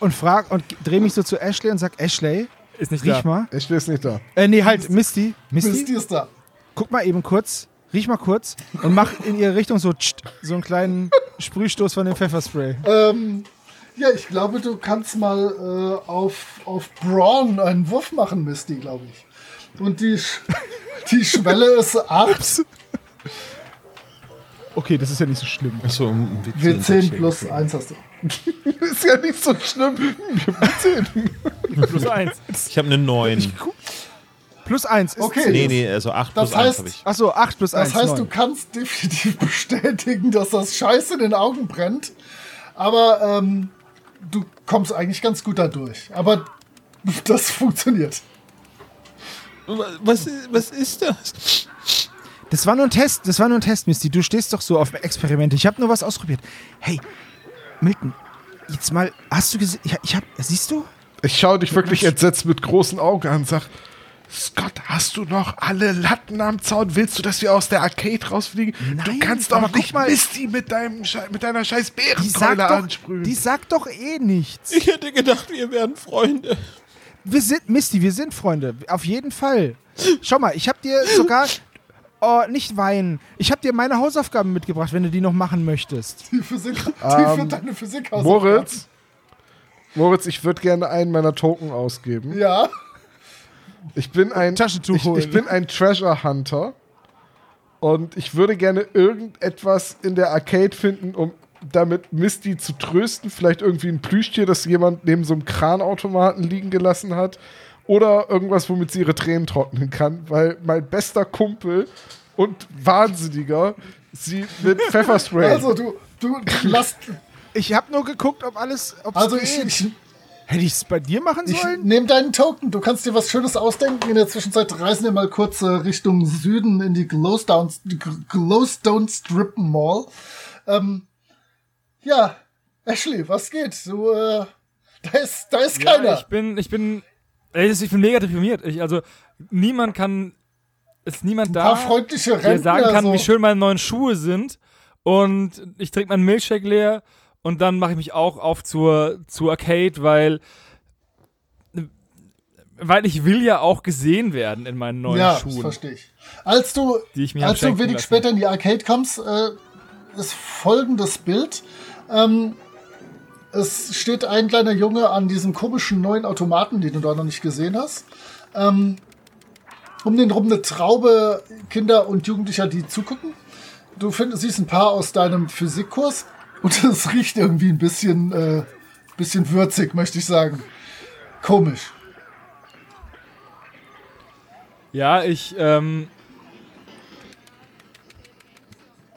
und frag und drehe mich so zu Ashley und sag, Ashley, Ist nicht riech da. mal. Ich ist nicht da. Äh, nee, halt, Misty. Misty, Misty ist da. guck mal eben kurz, riech mal kurz und mach in ihre Richtung so tscht, so einen kleinen Sprühstoß von dem Pfefferspray. Ähm, ja, ich glaube, du kannst mal äh, auf, auf Braun einen Wurf machen, Misty, glaube ich. Und die, Sch die Schwelle ist 8, Okay, das ist ja nicht so schlimm. Achso, ein W10 plus 1 hast du. Ist ja nicht so schlimm. Plus eins. Ich habe eine 9. Plus eins. Ist Okay. Nee, nee, also 8 Das plus 1 heißt- habe ich. Achso, 8 plus 1. Das heißt, 9. du kannst definitiv bestätigen, dass das Scheiße in den Augen brennt. Aber ähm, du kommst eigentlich ganz gut da durch. Aber das funktioniert. Was, was ist das? Das war nur ein Test, das war nur ein Test, Misty. Du stehst doch so auf Experimente. Ich habe nur was ausprobiert. Hey, Milton, jetzt mal, hast du gesehen, ich, ich hab, siehst du? Ich schaue dich wirklich entsetzt mit großen Augen an und sag, Scott, hast du noch alle Latten am Zaun? Willst du, dass wir aus der Arcade rausfliegen? du Nein, kannst aber doch guck nicht mal- Misty mit, deinem, Schei- mit deiner scheiß Bärenkeule ansprühen. die sagt doch eh nichts. Ich hätte gedacht, wir wären Freunde. Wir sind, Misty, wir sind Freunde. Auf jeden Fall. Schau mal, ich hab dir sogar. Oh, nicht weinen. Ich hab dir meine Hausaufgaben mitgebracht, wenn du die noch machen möchtest. Die Physik, die Ähm, für deine Physik Moritz, Moritz, ich würde gerne einen meiner Token ausgeben. Ja. Ich bin ein Taschentuch ich, holen. ich bin ein Treasure Hunter und ich würde gerne irgendetwas in der Arcade finden, um damit Misty zu trösten. Vielleicht irgendwie ein Plüschtier, das jemand neben so einem Kranautomaten liegen gelassen hat. Oder irgendwas, womit sie ihre Tränen trocknen kann, weil mein bester Kumpel und Wahnsinniger sie mit Pfefferspray. Also du, du, lass. Ich hab nur geguckt, ob alles. Ob's Also geht. ich, ich, Hätte ich es bei dir machen ich sollen? nehme deinen Token. Du kannst dir was Schönes ausdenken. In der Zwischenzeit reisen wir mal kurz äh, Richtung Süden in die Glowstone, Glowstone Strip Mall. Ähm, ja, Ashley, was geht? Du, äh, da ist, da ist keiner. Ja, ich bin, ich bin, ey, ich bin mega deprimiert. Ich, also, niemand kann, ist niemand Ein da, freundliche der sagen kann, so. wie schön meine neuen Schuhe sind. Und ich trinke meinen Milchshake leer und dann mache ich mich auch auf zur, zur Arcade, weil, weil ich will ja auch gesehen werden in meinen neuen ja, das Schuhen, verstehe ich. Als du, die ich mir als du wenig lassen. später in die Arcade kommst, äh, ist folgendes Bild. Ähm, es steht ein kleiner Junge an diesem komischen neuen Automaten, den du da noch nicht gesehen hast. Ähm, um den rum eine Traube Kinder und Jugendlicher, die zugucken. Du find, siehst ein paar aus deinem Physikkurs und es riecht irgendwie ein bisschen, äh, bisschen würzig, möchte ich sagen. Komisch. Ja, ich ähm,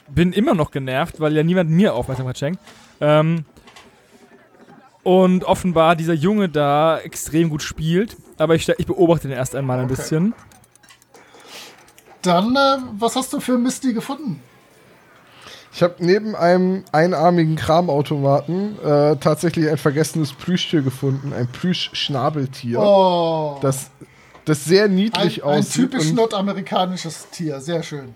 bin immer noch genervt, weil ja niemand mir Aufmerksamkeit schenkt. Ähm, und offenbar dieser Junge da extrem gut spielt. Aber ich, ich beobachte den erst einmal ein Okay. bisschen. Dann, äh, was hast du für Misty gefunden? Ich habe neben einem einarmigen Kramautomaten äh, tatsächlich ein vergessenes Plüschtier gefunden, ein Plüschschnabeltier, Oh, das, das sehr ein, niedlich ein aussieht. typisch und, nordamerikanisches Tier, sehr schön.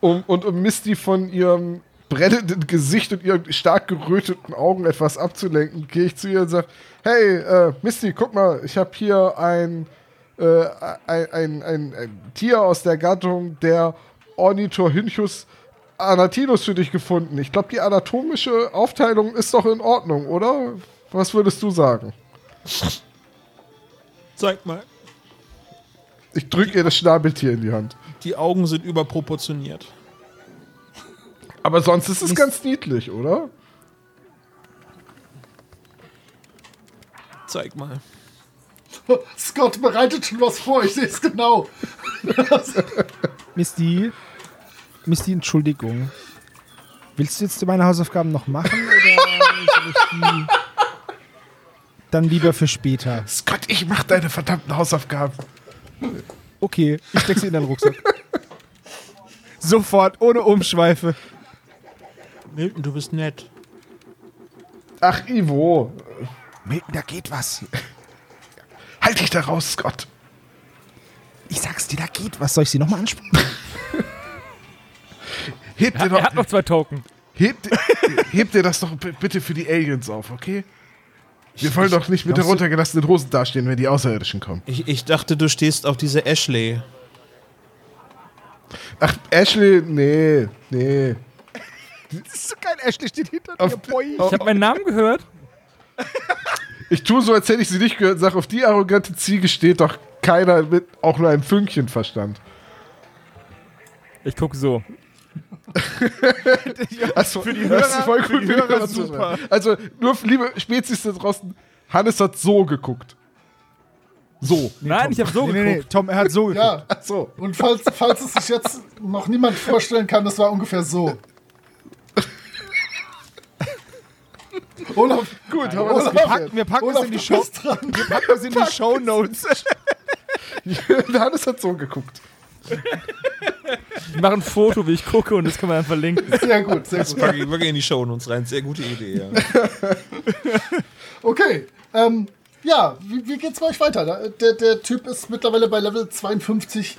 um, und um Misty von ihrem brennenden Gesicht und ihren stark geröteten Augen etwas abzulenken, gehe ich zu ihr und sage, hey, äh, Misty, guck mal, ich habe hier ein, äh, ein, ein, ein, ein Tier aus der Gattung der Ornithorhynchus anatinus für dich gefunden. Ich glaube, die anatomische Aufteilung ist doch in Ordnung, oder? Was würdest du sagen? Zeig mal. Ich drücke ihr das Schnabeltier in die Hand. Die Augen sind überproportioniert. Aber sonst ist es ganz niedlich, oder? Zeig mal. Scott bereitet schon was vor, ich sehe es genau. Misty. Misty, Entschuldigung. Willst du jetzt meine Hausaufgaben noch machen oder dann lieber für später? Scott, ich mach deine verdammten Hausaufgaben. Okay, ich steck sie in deinen Rucksack. Sofort, ohne Umschweife. Milton, du bist nett. Ach, Ivo. Milton, da geht was. Halt dich da raus, Scott. Ich sag's dir, da geht was. Soll ich sie nochmal ansprechen? Heb dir, Er doch, hat noch zwei Token. heb, dir- heb dir das doch bitte für die Aliens auf, okay? Wir wollen doch nicht mit du- runtergelassenen Hosen dastehen, wenn die Außerirdischen kommen. Ich, ich dachte, du stehst auf diese Ashley. Ach, Ashley, nee, nee. Das ist so geil. Ashley steht hinter Auf, dir, Boy. Ich habe meinen Namen gehört. ich tue so, als hätte ich sie nicht gehört und sage, auf die arrogante Ziege steht doch keiner mit auch nur einem Fünkchen Verstand. Ich gucke so. Also, für die Hörer- ist voll für gut die für Hörer Hörer super. super. Also, nur für liebe Spezies da draußen, Hannes hat so geguckt. So. Nein, ich habe so nee, nee, nee, geguckt. Tom, er hat so geguckt. Ja, so. und falls, falls es sich jetzt noch niemand vorstellen kann, das war ungefähr so. Olaf, Gut, haben wir Olaf, das Wir packen, wir packen Olaf, es in die Show. Wir packen es in die Show Notes. geklärt. Hannes hat so geguckt. Ich mache ein Foto, wie ich gucke und das kann man dann verlinken. Sehr gut, sehr Das gut. packe ich wirklich in die Show uns rein. Sehr gute Idee, ja. Okay, ähm, Ja, wie, wie geht's bei euch weiter? Der, der Typ ist mittlerweile bei Level 52.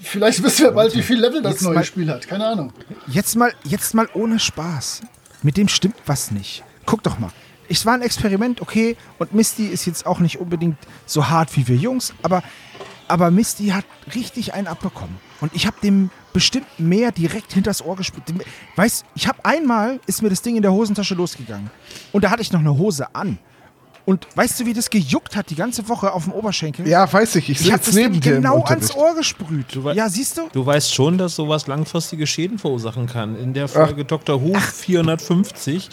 Vielleicht wissen wir bald, wie viel Level das Jetzt neue mal- Spiel hat. Keine Ahnung. Jetzt mal, jetzt mal ohne Spaß. Mit dem stimmt was nicht. Guck doch mal. Es war ein Experiment, okay, und Misty ist jetzt auch nicht unbedingt so hart wie wir Jungs, aber, aber Misty hat richtig einen abbekommen. Und ich habe dem bestimmt mehr direkt hinters Ohr. Dem- Weißt, ich habe einmal, ist mir das Ding in der Hosentasche losgegangen. Und da hatte ich noch eine Hose an. Und weißt du, wie das gejuckt hat die ganze Woche auf dem Oberschenkel? Ja, weiß ich. Ich ich habe sitze neben Ding dir im genau ans. Ohr gesprüht. wei- Ja, siehst du? Du weißt schon, dass sowas langfristige Schäden verursachen kann. In der Folge Dr. Who 450,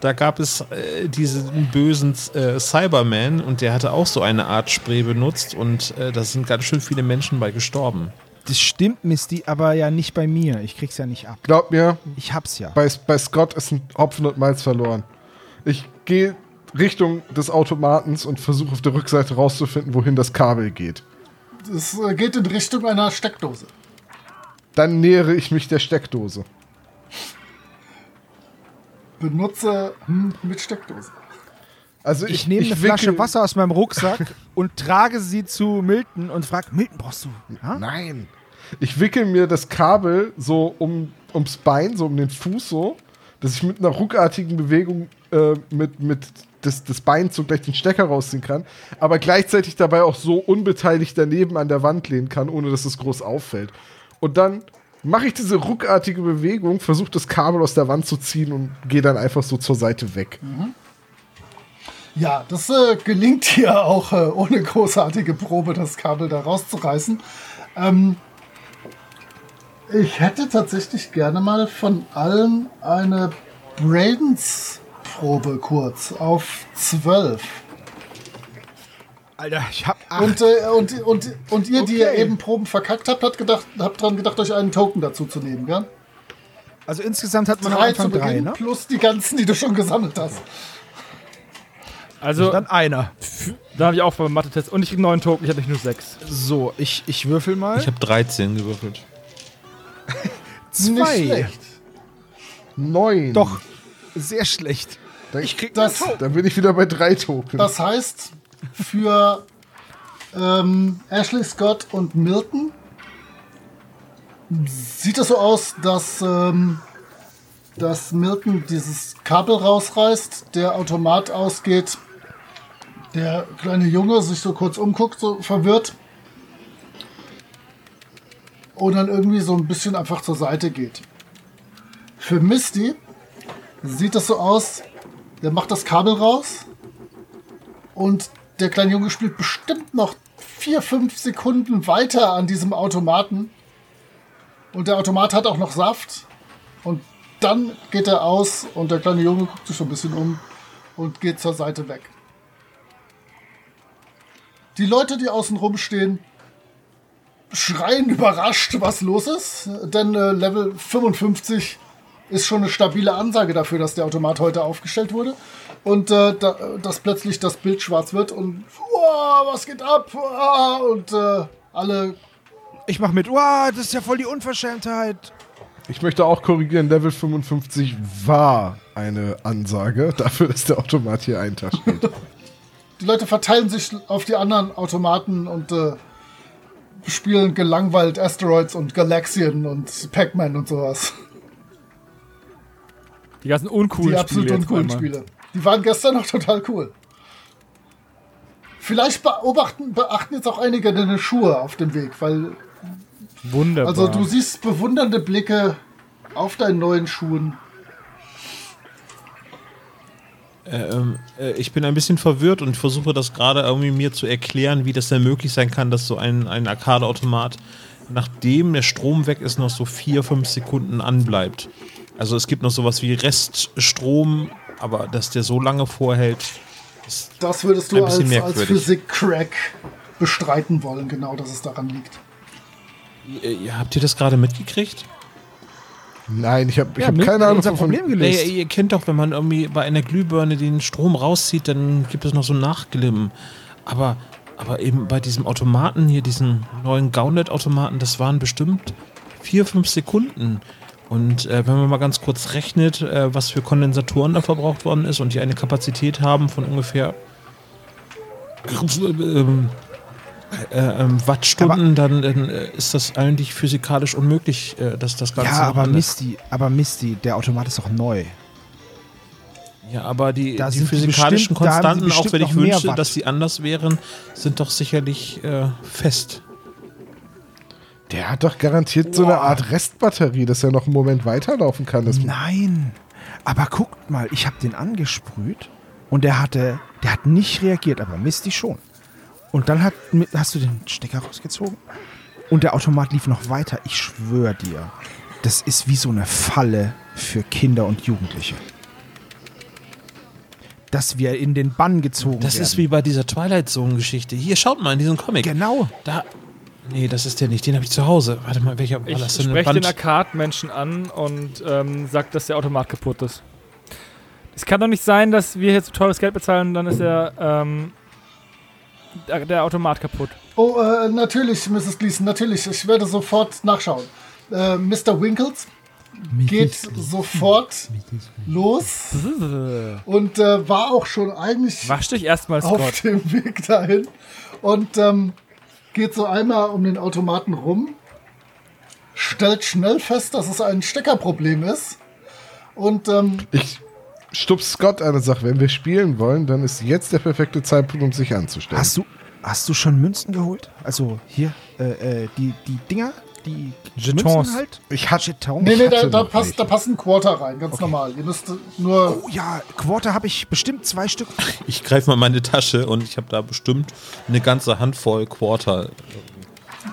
da gab es äh, diesen bösen äh, Cyberman und der hatte auch so eine Art Spray benutzt und äh, da sind ganz schön viele Menschen bei gestorben. Das stimmt, Misty, aber ja nicht bei mir. Ich krieg's ja nicht ab. Glaub mir, Ich hab's ja. bei, bei Scott ist ein Hopfen und Malz verloren. Ich gehe Richtung des Automatens und versuche auf der Rückseite rauszufinden, wohin das Kabel geht. Es äh, geht in Richtung einer Steckdose. Dann nähere ich mich der Steckdose. Benutze hm, mit Steckdose. Also Ich nehme eine wickel- Flasche Wasser aus meinem Rucksack und trage sie zu Milton und frage, Milton, brauchst du? Ja? Nein. Ich wickel mir das Kabel so um, ums Bein, so um den Fuß so, dass ich mit einer ruckartigen Bewegung äh, mit, mit das, das Bein so gleich den Stecker rausziehen kann, aber gleichzeitig dabei auch so unbeteiligt daneben an der Wand lehnen kann, ohne dass es groß auffällt. Und dann mache ich diese ruckartige Bewegung, versuche das Kabel aus der Wand zu ziehen und gehe dann einfach so zur Seite weg. Ja, das äh, gelingt hier auch äh, ohne großartige Probe, das Kabel da rauszureißen. Ähm, ich hätte tatsächlich gerne mal von allen eine Bradens-Probe kurz auf 12. Alter, ich hab acht. Und, äh, und, und, und ihr, die ihr Okay. eben Proben verkackt habt, habt, gedacht, habt dran gedacht, euch einen Token dazu zu nehmen, gell? also insgesamt hat man am Drei zu Anfang drei, Beginn ne? plus die ganzen, die du schon gesammelt hast. Also, Dann einer. da habe ich auch beim Mathe-Test. Und ich krieg einen neuen Token, ich hatte nicht nur sechs. So, ich, ich würfel mal. Ich habe 13 gewürfelt. Nicht zwei. schlecht. Neun. Doch, sehr schlecht. Dann, Ich krieg Das, dann bin ich wieder bei drei Token. Das heißt, für ähm, Ashley Scott und Milton sieht es so aus, dass, ähm, dass Milton dieses Kabel rausreißt, der Automat ausgeht, der kleine Junge sich so kurz umguckt, so verwirrt. Und dann irgendwie so ein bisschen einfach zur Seite geht. Für Misty sieht es so aus, der macht das Kabel raus, und der kleine Junge spielt bestimmt noch vier, fünf Sekunden weiter an diesem Automaten. Und der Automat hat auch noch Saft. Und dann geht er aus und der kleine Junge guckt sich so ein bisschen um und geht zur Seite weg. Die Leute, die außen rumstehen, schreien überrascht, was los ist. Denn äh, Level 55 ist schon eine stabile Ansage dafür, dass der Automat heute aufgestellt wurde. Und äh, da, dass plötzlich das Bild schwarz wird und wow, was geht ab? Ah, und äh, alle Ich mach mit. Wow, das ist ja voll die Unverschämtheit. Ich möchte auch korrigieren, Level 55 war eine Ansage dafür, dass der Automat hier einen Tag steht. die Leute verteilen sich auf die anderen Automaten und äh, spielen gelangweilt Asteroids und Galaxien und Pac-Man und sowas. Die ganzen uncoolen die absolut Spiele. uncoolen. Spiele. Die waren gestern noch total cool. Vielleicht beobachten, beachten jetzt auch einige deine Schuhe auf dem Weg, weil Wunderbar. also du siehst bewundernde Blicke auf deinen neuen Schuhen. Ähm, äh, ich bin ein bisschen verwirrt und versuche das gerade irgendwie mir zu erklären, wie das denn möglich sein kann, dass so ein, ein Arcade-Automat, nachdem der Strom weg ist, noch so vier, fünf Sekunden anbleibt. Also es gibt noch sowas wie Reststrom, aber dass der so lange vorhält, ist Das würdest Ein du als, als. Physik-Crack bestreiten wollen, genau, dass es daran liegt. Ihr, habt ihr das gerade mitgekriegt? Nein, ich habe ich Ja, hab keine Ahnung wovon. Problem Naja, gelöst. ihr kennt doch, wenn man irgendwie bei einer Glühbirne den Strom rauszieht, dann gibt es noch so ein Nachglimmen. Aber, aber eben bei diesem Automaten hier, diesen neuen Gauntlet-Automaten, das waren bestimmt vier, fünf Sekunden. Und äh, wenn man mal ganz kurz rechnet, äh, was für Kondensatoren da verbraucht worden ist und die eine Kapazität haben von ungefähr ähm, äh, ähm, Wattstunden, dann, dann äh, ist das eigentlich physikalisch unmöglich, äh, dass das Ganze. Ja, aber Misty, aber Misty, der Automat ist doch neu. Ja, aber die, die physikalischen bestimmt- Konstanten, auch wenn ich wünschte, dass sie anders wären, sind doch sicherlich äh, fest. Der hat doch garantiert so eine Art Restbatterie, dass er noch einen Moment weiterlaufen kann. Das Nein, aber guckt mal, ich habe den angesprüht und der hatte, der hat nicht reagiert, aber Misty schon. Und dann hat, hast du den Stecker rausgezogen und der Automat lief noch weiter. Ich schwöre dir, das ist wie so eine Falle für Kinder und Jugendliche. Dass wir in den Bann gezogen Das werden. ist wie bei dieser Twilight Zone-Geschichte. Hier, schaut mal in diesem Comic. Genau. Da. Nee, das ist der nicht. Den habe ich zu Hause. Warte mal, welcher war Ich das denn? spreche den Band? Arcade-Menschen an und ähm, sage, dass der Automat kaputt ist. Es kann doch nicht sein, dass wir hier zu teures Geld bezahlen und dann ist der, ähm, der, der Automat kaputt. Oh, äh, natürlich, Mrs. Gleason, natürlich. Ich werde sofort nachschauen. Äh, Mr. Winkles geht sofort los und äh, war auch schon eigentlich Wasch dich erstmal, auf dem Weg dahin und ähm, geht so einmal um den Automaten rum, stellt schnell fest, dass es ein Steckerproblem ist und ähm, ich stups Scott und sag, wenn wir spielen wollen, dann ist jetzt der perfekte Zeitpunkt, um sich anzustellen. Hast du, hast du schon Münzen geholt? Also hier, äh, äh, die, die Dinger, die Jetons. Halt? Ich hatte Jetons? nee, nee, da, da, passt, da passt ein Quarter rein, ganz normal. Ihr müsst nur Oh ja, Quarter habe ich bestimmt zwei Stück. Ich greife mal meine Tasche und ich habe da bestimmt eine ganze Handvoll Quarter,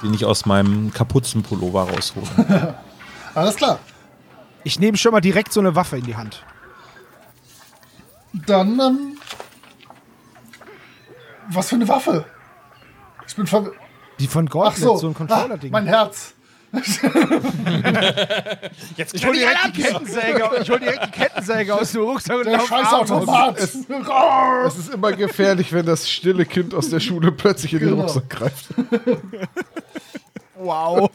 den ich aus meinem Kapuzenpullover raushole. alles klar. Ich nehme schon mal direkt so eine Waffe in die Hand. Dann, ähm, was für eine Waffe? Ich bin ver... Die von Ach Gauntlet, so, so, ein ah, Controller-Ding. mein Herz. Jetzt ich hol direkt die Kettensäge, ich hol direkt die Kettensäge aus dem Rucksack und Der lauf scheiß. Automat. Es ist immer gefährlich, wenn das stille Kind aus der Schule plötzlich in den Genau. Rucksack greift. Wow.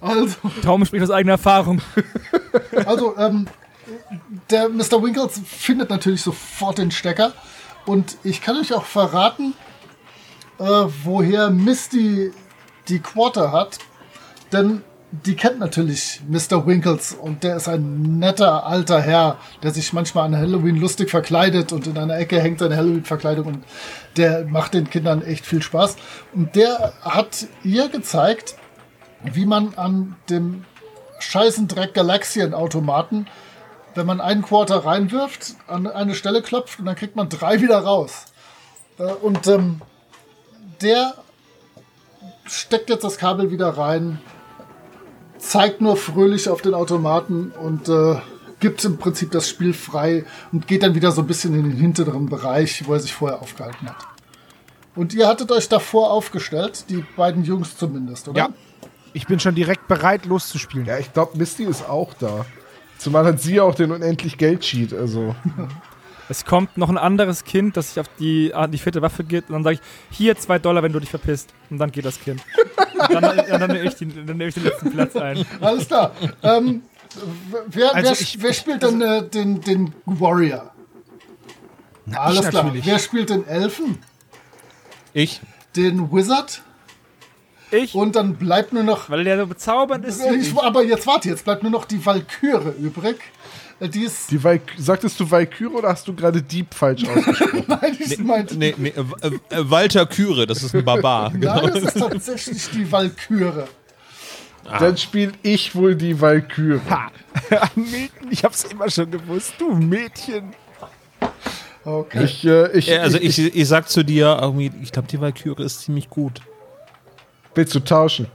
Also, Tom spricht aus eigener Erfahrung. also ähm, der Mr. Winkles findet natürlich sofort den Stecker. Und ich kann euch auch verraten, äh, woher Misty die Quarter hat. Denn die kennt natürlich Mr. Winkles und der ist ein netter alter Herr, der sich manchmal an Halloween lustig verkleidet und in einer Ecke hängt seine Halloween-Verkleidung und der macht den Kindern echt viel Spaß. Und der hat ihr gezeigt, wie man an dem Scheißendreck Galaxien-Automaten, wenn man einen Quarter reinwirft, an eine Stelle klopft und dann kriegt man drei wieder raus. Äh, Und ähm, der steckt jetzt das Kabel wieder rein, zeigt nur fröhlich auf den Automaten und äh, gibt im Prinzip das Spiel frei und geht dann wieder so ein bisschen in den hinteren Bereich, wo er sich vorher aufgehalten hat. Und ihr hattet euch davor aufgestellt, die beiden Jungs zumindest, oder? Ja. Ich bin schon direkt bereit, loszuspielen. Ja, ich glaube, Misty ist auch da. Zumal hat sie auch den unendlich Geld-Cheat. Also, Es kommt noch ein anderes Kind, das sich auf die, an die vierte Waffe geht und dann sage ich, hier zwei Dollar, wenn du dich verpisst. Und dann geht das Kind. Und dann, dann, nehme ich den, dann nehme ich den letzten Platz ein. Alles klar. ähm, wer, Also wer, ich- wer spielt denn äh, den, den Warrior? Alles ich klar. natürlich. Wer spielt den Elfen? Ich? Den Wizard? Ich, Und dann bleibt nur noch. weil der so bezaubernd ist. Ich, aber jetzt warte, jetzt bleibt nur noch die Valkyrie übrig. Äh, Die ist. die Valk sagtest du Valkyrie oder hast du gerade Dieb falsch ausgesprochen? Nein, ich meinte. Nee, nee, äh, äh, Walter Küre, das ist ein Barbar. Genau. Nein, das ist tatsächlich die Valkyrie. Dann spiele ich wohl die Valkyrie. Ha. Ich hab's immer schon gewusst. Du Mädchen. Okay. Ich, äh, ich, Ja, also ich, ich sag zu dir, irgendwie, ich glaube, die Valkyrie ist ziemlich gut. willst du tauschen?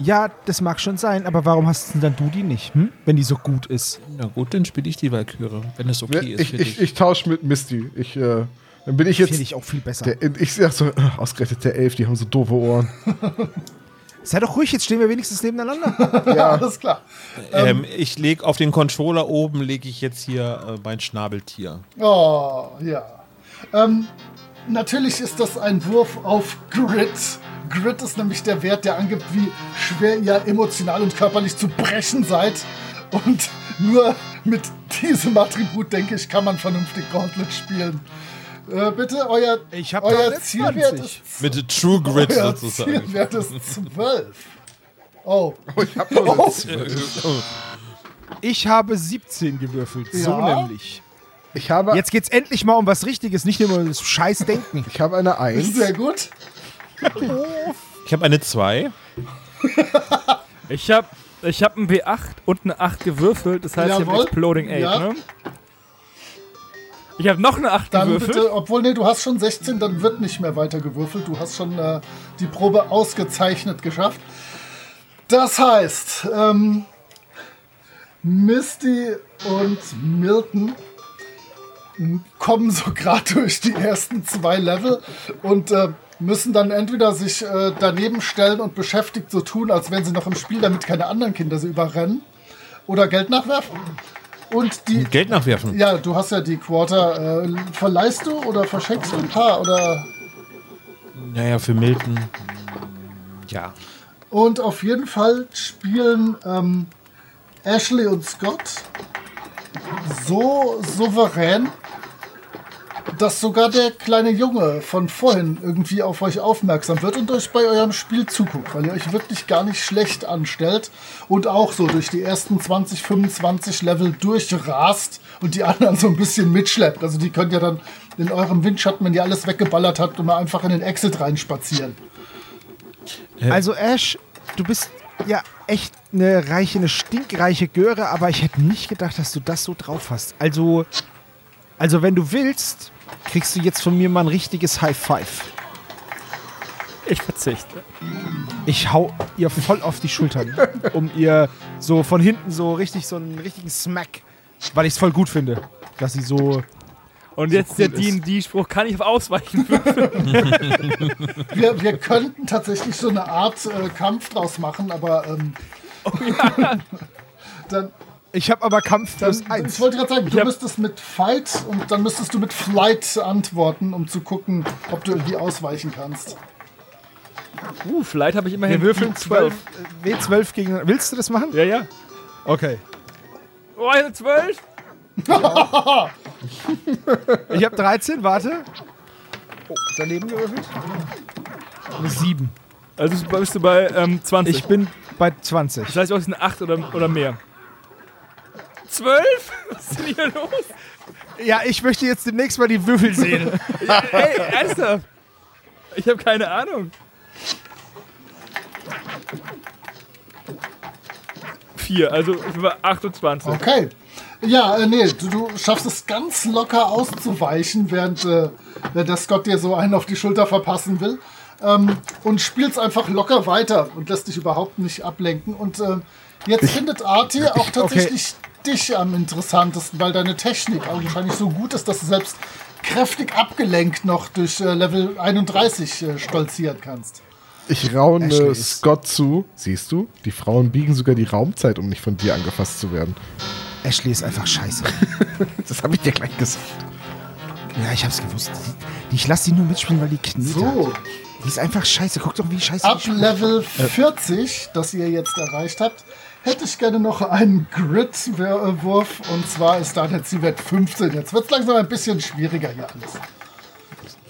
Ja, das mag schon sein, aber warum hast denn dann du die nicht, hm? wenn die so gut ist? Na gut, dann spiele ich die Valkyrie, wenn es okay ist ich für ich, dich. ich tausche mit Misty. Ich, äh, dann bin ich jetzt. Finde ich auch viel besser. Der, ich sag so, äh, ausgerechnet der Elf, die haben so doofe Ohren. Sei doch ruhig, jetzt stehen wir wenigstens nebeneinander. Ja, Alles klar. ähm, ich lege auf den Controller oben, lege ich jetzt hier äh, mein Schnabeltier. Oh, ja. Ähm, natürlich ist das ein Wurf auf Grit. Grit ist nämlich der Wert, der angibt, wie schwer ihr emotional und körperlich zu brechen seid. Und nur mit diesem Attribut, denke ich, kann man vernünftig Gauntlet spielen. Äh, bitte, euer, Ich hab euer Zielwert 20. ist Mit True Grit euer sozusagen. Zielwert ist 12. Oh, Oh, ich hab nur eine 12. Ich habe 17 gewürfelt. So Ja. nämlich. Ich habe, Jetzt geht's endlich mal um was Richtiges, nicht nur um das scheiß Denken. ich habe eine 1. sehr gut. Ich habe eine 2. Ich habe ich hab ein W8 und eine 8 gewürfelt, das heißt, ich habe Jawohl. Exploding 8, Ja. ne? Ich habe noch eine 8 Dann gewürfelt. bitte, obwohl, nee, du hast schon 16, dann wird nicht mehr weiter gewürfelt. Du hast schon äh, die Probe ausgezeichnet geschafft. Das heißt, ähm, Misty und Milton kommen so gerade durch die ersten zwei Level und äh, müssen dann entweder sich äh, daneben stellen und beschäftigt so tun, als wären sie noch im Spiel, damit keine anderen Kinder sie überrennen, oder Geld nachwerfen. Und die, Geld nachwerfen. ja, du hast ja die Quarter. Äh, verleihst du oder verschenkst du ein paar? Oder Naja, für Milton. Ja. und auf jeden Fall spielen ähm, Ashley und Scott so souverän, dass sogar der kleine Junge von vorhin irgendwie auf euch aufmerksam wird und euch bei eurem Spiel zuguckt, weil ihr euch wirklich gar nicht schlecht anstellt und auch so durch die ersten 20, 25 Level durchrast und die anderen so ein bisschen mitschleppt. Also die könnt ihr dann in eurem Windschatten, wenn ihr alles weggeballert habt, immer einfach in den Exit reinspazieren. Also Ash, du bist ja echt eine reiche, eine stinkreiche Göre, aber ich hätte nicht gedacht, dass du das so drauf hast. Also, also wenn du willst, kriegst du jetzt von mir mal ein richtiges High Five. Ich verzichte. Ich hau ihr voll auf die Schultern, um ihr so von hinten so richtig so einen richtigen Smack, weil ich es voll gut finde, dass sie so Und jetzt der cool ist. D&D-Spruch, kann ich auf Ausweichen Wir, wir könnten tatsächlich so eine Art äh, Kampf draus machen, aber ähm, dann, Ich habe aber Kampf dann plus eins. ich wollte gerade sagen, du müsstest mit Fight und dann müsstest du mit Flight antworten, um zu gucken, ob du irgendwie ausweichen kannst. Uh, vielleicht habe ich immerhin Wir würfeln die 12, äh, W12 gegen. Willst du das machen? Ja, ja. Okay. Oh, eine 12? Ich habe 13, warte. Oh, daneben gewürfelt. Eine 7. Also bist du bei ähm, 20. Ich bin bei 20. das heißt, du hast eine 8 oder, oder mehr. 12? Was ist denn hier los? Ja, ich möchte jetzt demnächst mal die Würfel sehen. Ey, ernsthaft? Ich habe keine Ahnung. Vier, also ich bin bei 28. Okay. Ja, äh, nee, du, du schaffst es ganz locker auszuweichen, während, äh, während der Scott dir so einen auf die Schulter verpassen will. Ähm, und spielst einfach locker weiter und lässt dich überhaupt nicht ablenken. Und äh, jetzt findet Arti auch tatsächlich dich am interessantesten, weil deine Technik augenscheinlich so gut ist, dass du selbst kräftig abgelenkt noch durch äh, Level 31 äh, stolzieren kannst. Ich raune Ashley Scott zu. Siehst du? Die Frauen biegen sogar die Raumzeit, um nicht von dir angefasst zu werden. Ashley ist einfach scheiße. Das habe ich dir gleich gesagt. Ja, ich hab's gewusst. Die, ich lass die nur mitspielen, weil die knetet. So, Die ist einfach scheiße. Guck doch, wie scheiße ab. Level 40, das ihr jetzt erreicht habt, hätte ich gerne noch einen Grid-Wurf. Und zwar ist da der Zielwert 15. Jetzt wird es langsam ein bisschen schwieriger hier alles.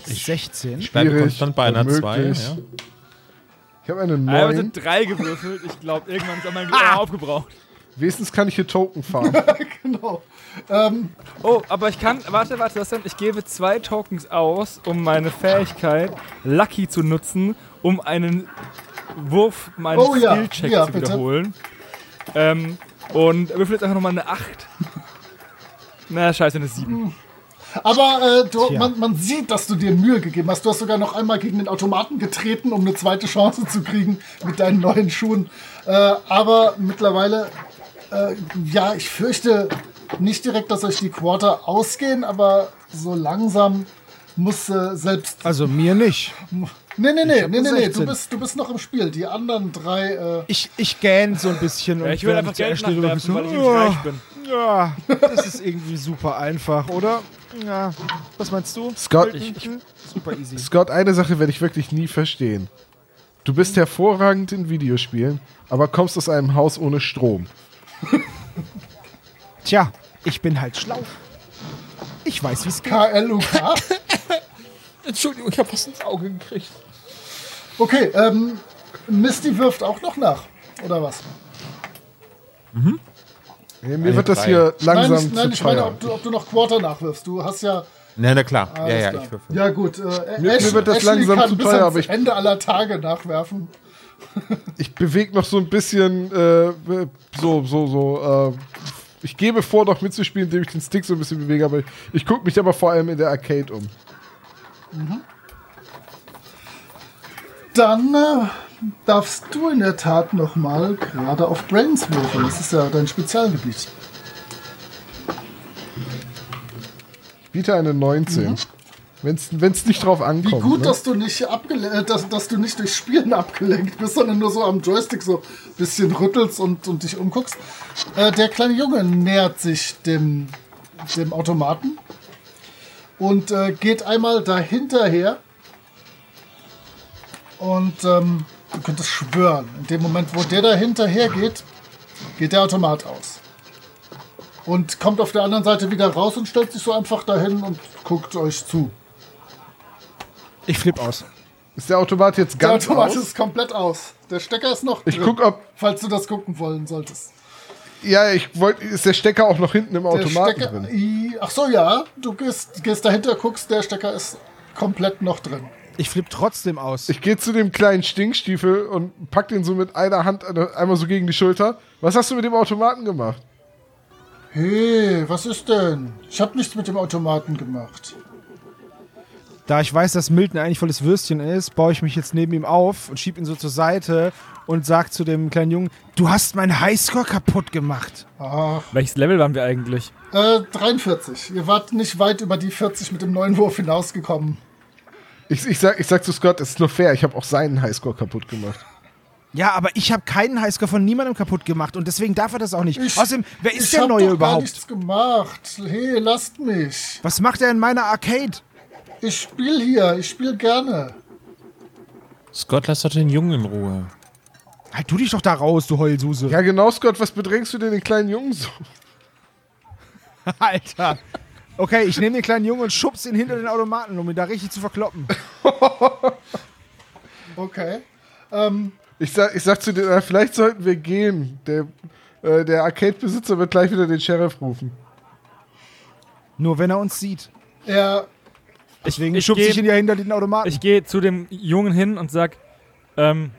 16. Ich bleibe Schwierig, konstant bei einer 2. unmöglich. Ja. Ich habe eine Ich habe 9. drei gewürfelt. Ich glaube, irgendwann ist auch mein Glück aufgebraucht. Wenigstens kann ich hier Token fahren. Genau. Oh, aber ich kann. Warte, warte, das denn? Ich gebe zwei Tokens aus, um meine Fähigkeit Lucky zu nutzen, um einen Wurf meines Oh ja, Skill-Checks ja, zu bitte. wiederholen. Ähm, und würfel jetzt einfach nochmal eine 8. Na, scheiße, eine 7. Aber äh, du, man, man sieht, dass du dir Mühe gegeben hast. Du hast sogar noch einmal gegen den Automaten getreten, um eine zweite Chance zu kriegen mit deinen neuen Schuhen. Äh, aber mittlerweile, äh, ja, ich fürchte nicht direkt, dass euch die Quarter ausgehen, aber so langsam muss äh, selbst. Also mir nicht. Nee, nee, nee, nee, nee, nee, 16. du bist, du bist noch im Spiel. Die anderen drei. Äh, Ich, ich gähn so ein bisschen. Ja, und ich will einfach Geld nachwerfen, bin, weil ich so, "Oh, reich bin. Ja, das ist irgendwie super einfach, oder? Ja. Was meinst du? Scott, Ich, ich, super easy. Scott, eine Sache werde ich wirklich nie verstehen. Du bist hervorragend in Videospielen, aber kommst aus einem Haus ohne Strom. Tja, ich bin halt schlau. Ich weiß, wie es geht. KLUK. Entschuldigung, ich habe was ins Auge gekriegt. Okay, ähm, Misty wirft auch noch nach, oder was? Nee, mir Eine wird das drei. hier langsam nein, ich, nein, zu ich meine, ob du, ob du noch Quarter nachwirfst. Du hast ja. Na, na klar. Ja, alles ja, klar. ich. Ja, gut. Äh, Mir- Ash, mir wird das Ashley langsam kann zu bis teuer, aber ich- Ende aller Tage nachwerfen. Ich bewege noch so ein bisschen, äh, so, so, so, äh, ich gebe vor, noch mitzuspielen, indem ich den Stick so ein bisschen bewege, aber ich, ich gucke mich aber vor allem in der Arcade um. Dann äh, darfst du in der Tat noch mal gerade auf Brains würfeln. Das ist ja dein Spezialgebiet. Biete eine 19. Wenn es nicht drauf Wie ankommt. gut, ne? dass du nicht abgele äh, dass, dass du nicht durch Spielen abgelenkt bist, sondern nur so am Joystick so ein bisschen rüttelst und, und dich umguckst. Äh, der kleine Junge nähert sich dem, dem Automaten und äh, geht einmal dahinter her. Und ähm, du könntest schwören, in dem Moment, wo der da hinterher geht, geht der Automat aus. Und kommt auf der anderen Seite wieder raus und stellt sich so einfach dahin und guckt euch zu. Ich flipp aus. Ist der Automat jetzt Der ganz Automat aus? ist komplett aus. Der Stecker ist noch Ich drin, guck, ob, falls du das gucken wollen solltest. Ja, ich wollte, ist der Stecker auch noch hinten im Der Automaten Stecker, drin? Ach so, ja. Du gehst, gehst dahinter, guckst, der Stecker ist komplett noch drin. Ich flipp trotzdem aus. Ich gehe zu dem kleinen Stinkstiefel und pack den so mit einer Hand eine- einmal so gegen die Schulter. Was hast du mit dem Automaten gemacht? Hey, was ist denn? Ich habe nichts mit dem Automaten gemacht. Da ich weiß, dass Milton eigentlich volles Würstchen ist, baue ich mich jetzt neben ihm auf und schieb ihn so zur Seite und sag zu dem kleinen Jungen, du hast meinen Highscore kaputt gemacht. Ach, Welches Level waren wir eigentlich? äh, 43. Ihr wart nicht weit über die 40 mit dem neuen Wurf hinausgekommen. Ich, ich, sag, ich sag zu Scott, es ist nur fair, ich habe auch seinen Highscore kaputt gemacht. Ja, aber ich habe keinen Highscore von niemandem kaputt gemacht und deswegen darf er das auch nicht. Ich- Außerdem, wer ist ich der Neue doch gar überhaupt? nichts gemacht. Hey, lasst mich. Was macht er in meiner Arcade? Ich spiele hier. Ich spiele gerne. Scott, lass doch den Jungen in Ruhe. Halt du dich doch da raus, du Heulsuse. Ja, genau, Scott, was bedrängst du denn den kleinen Jungen so? Alter. Okay, ich nehme den kleinen Jungen und schubs ihn hinter den Automaten, um ihn da richtig zu verkloppen. Okay. Ähm, Ich sag, ich sag zu dir, na, vielleicht sollten wir gehen. Der, äh, der Arcade-Besitzer wird gleich wieder den Sheriff rufen. Nur wenn er uns sieht. er Deswegen ich ich ihn ja hinter den Automaten. Ich gehe zu dem Jungen hin und sag, ähm,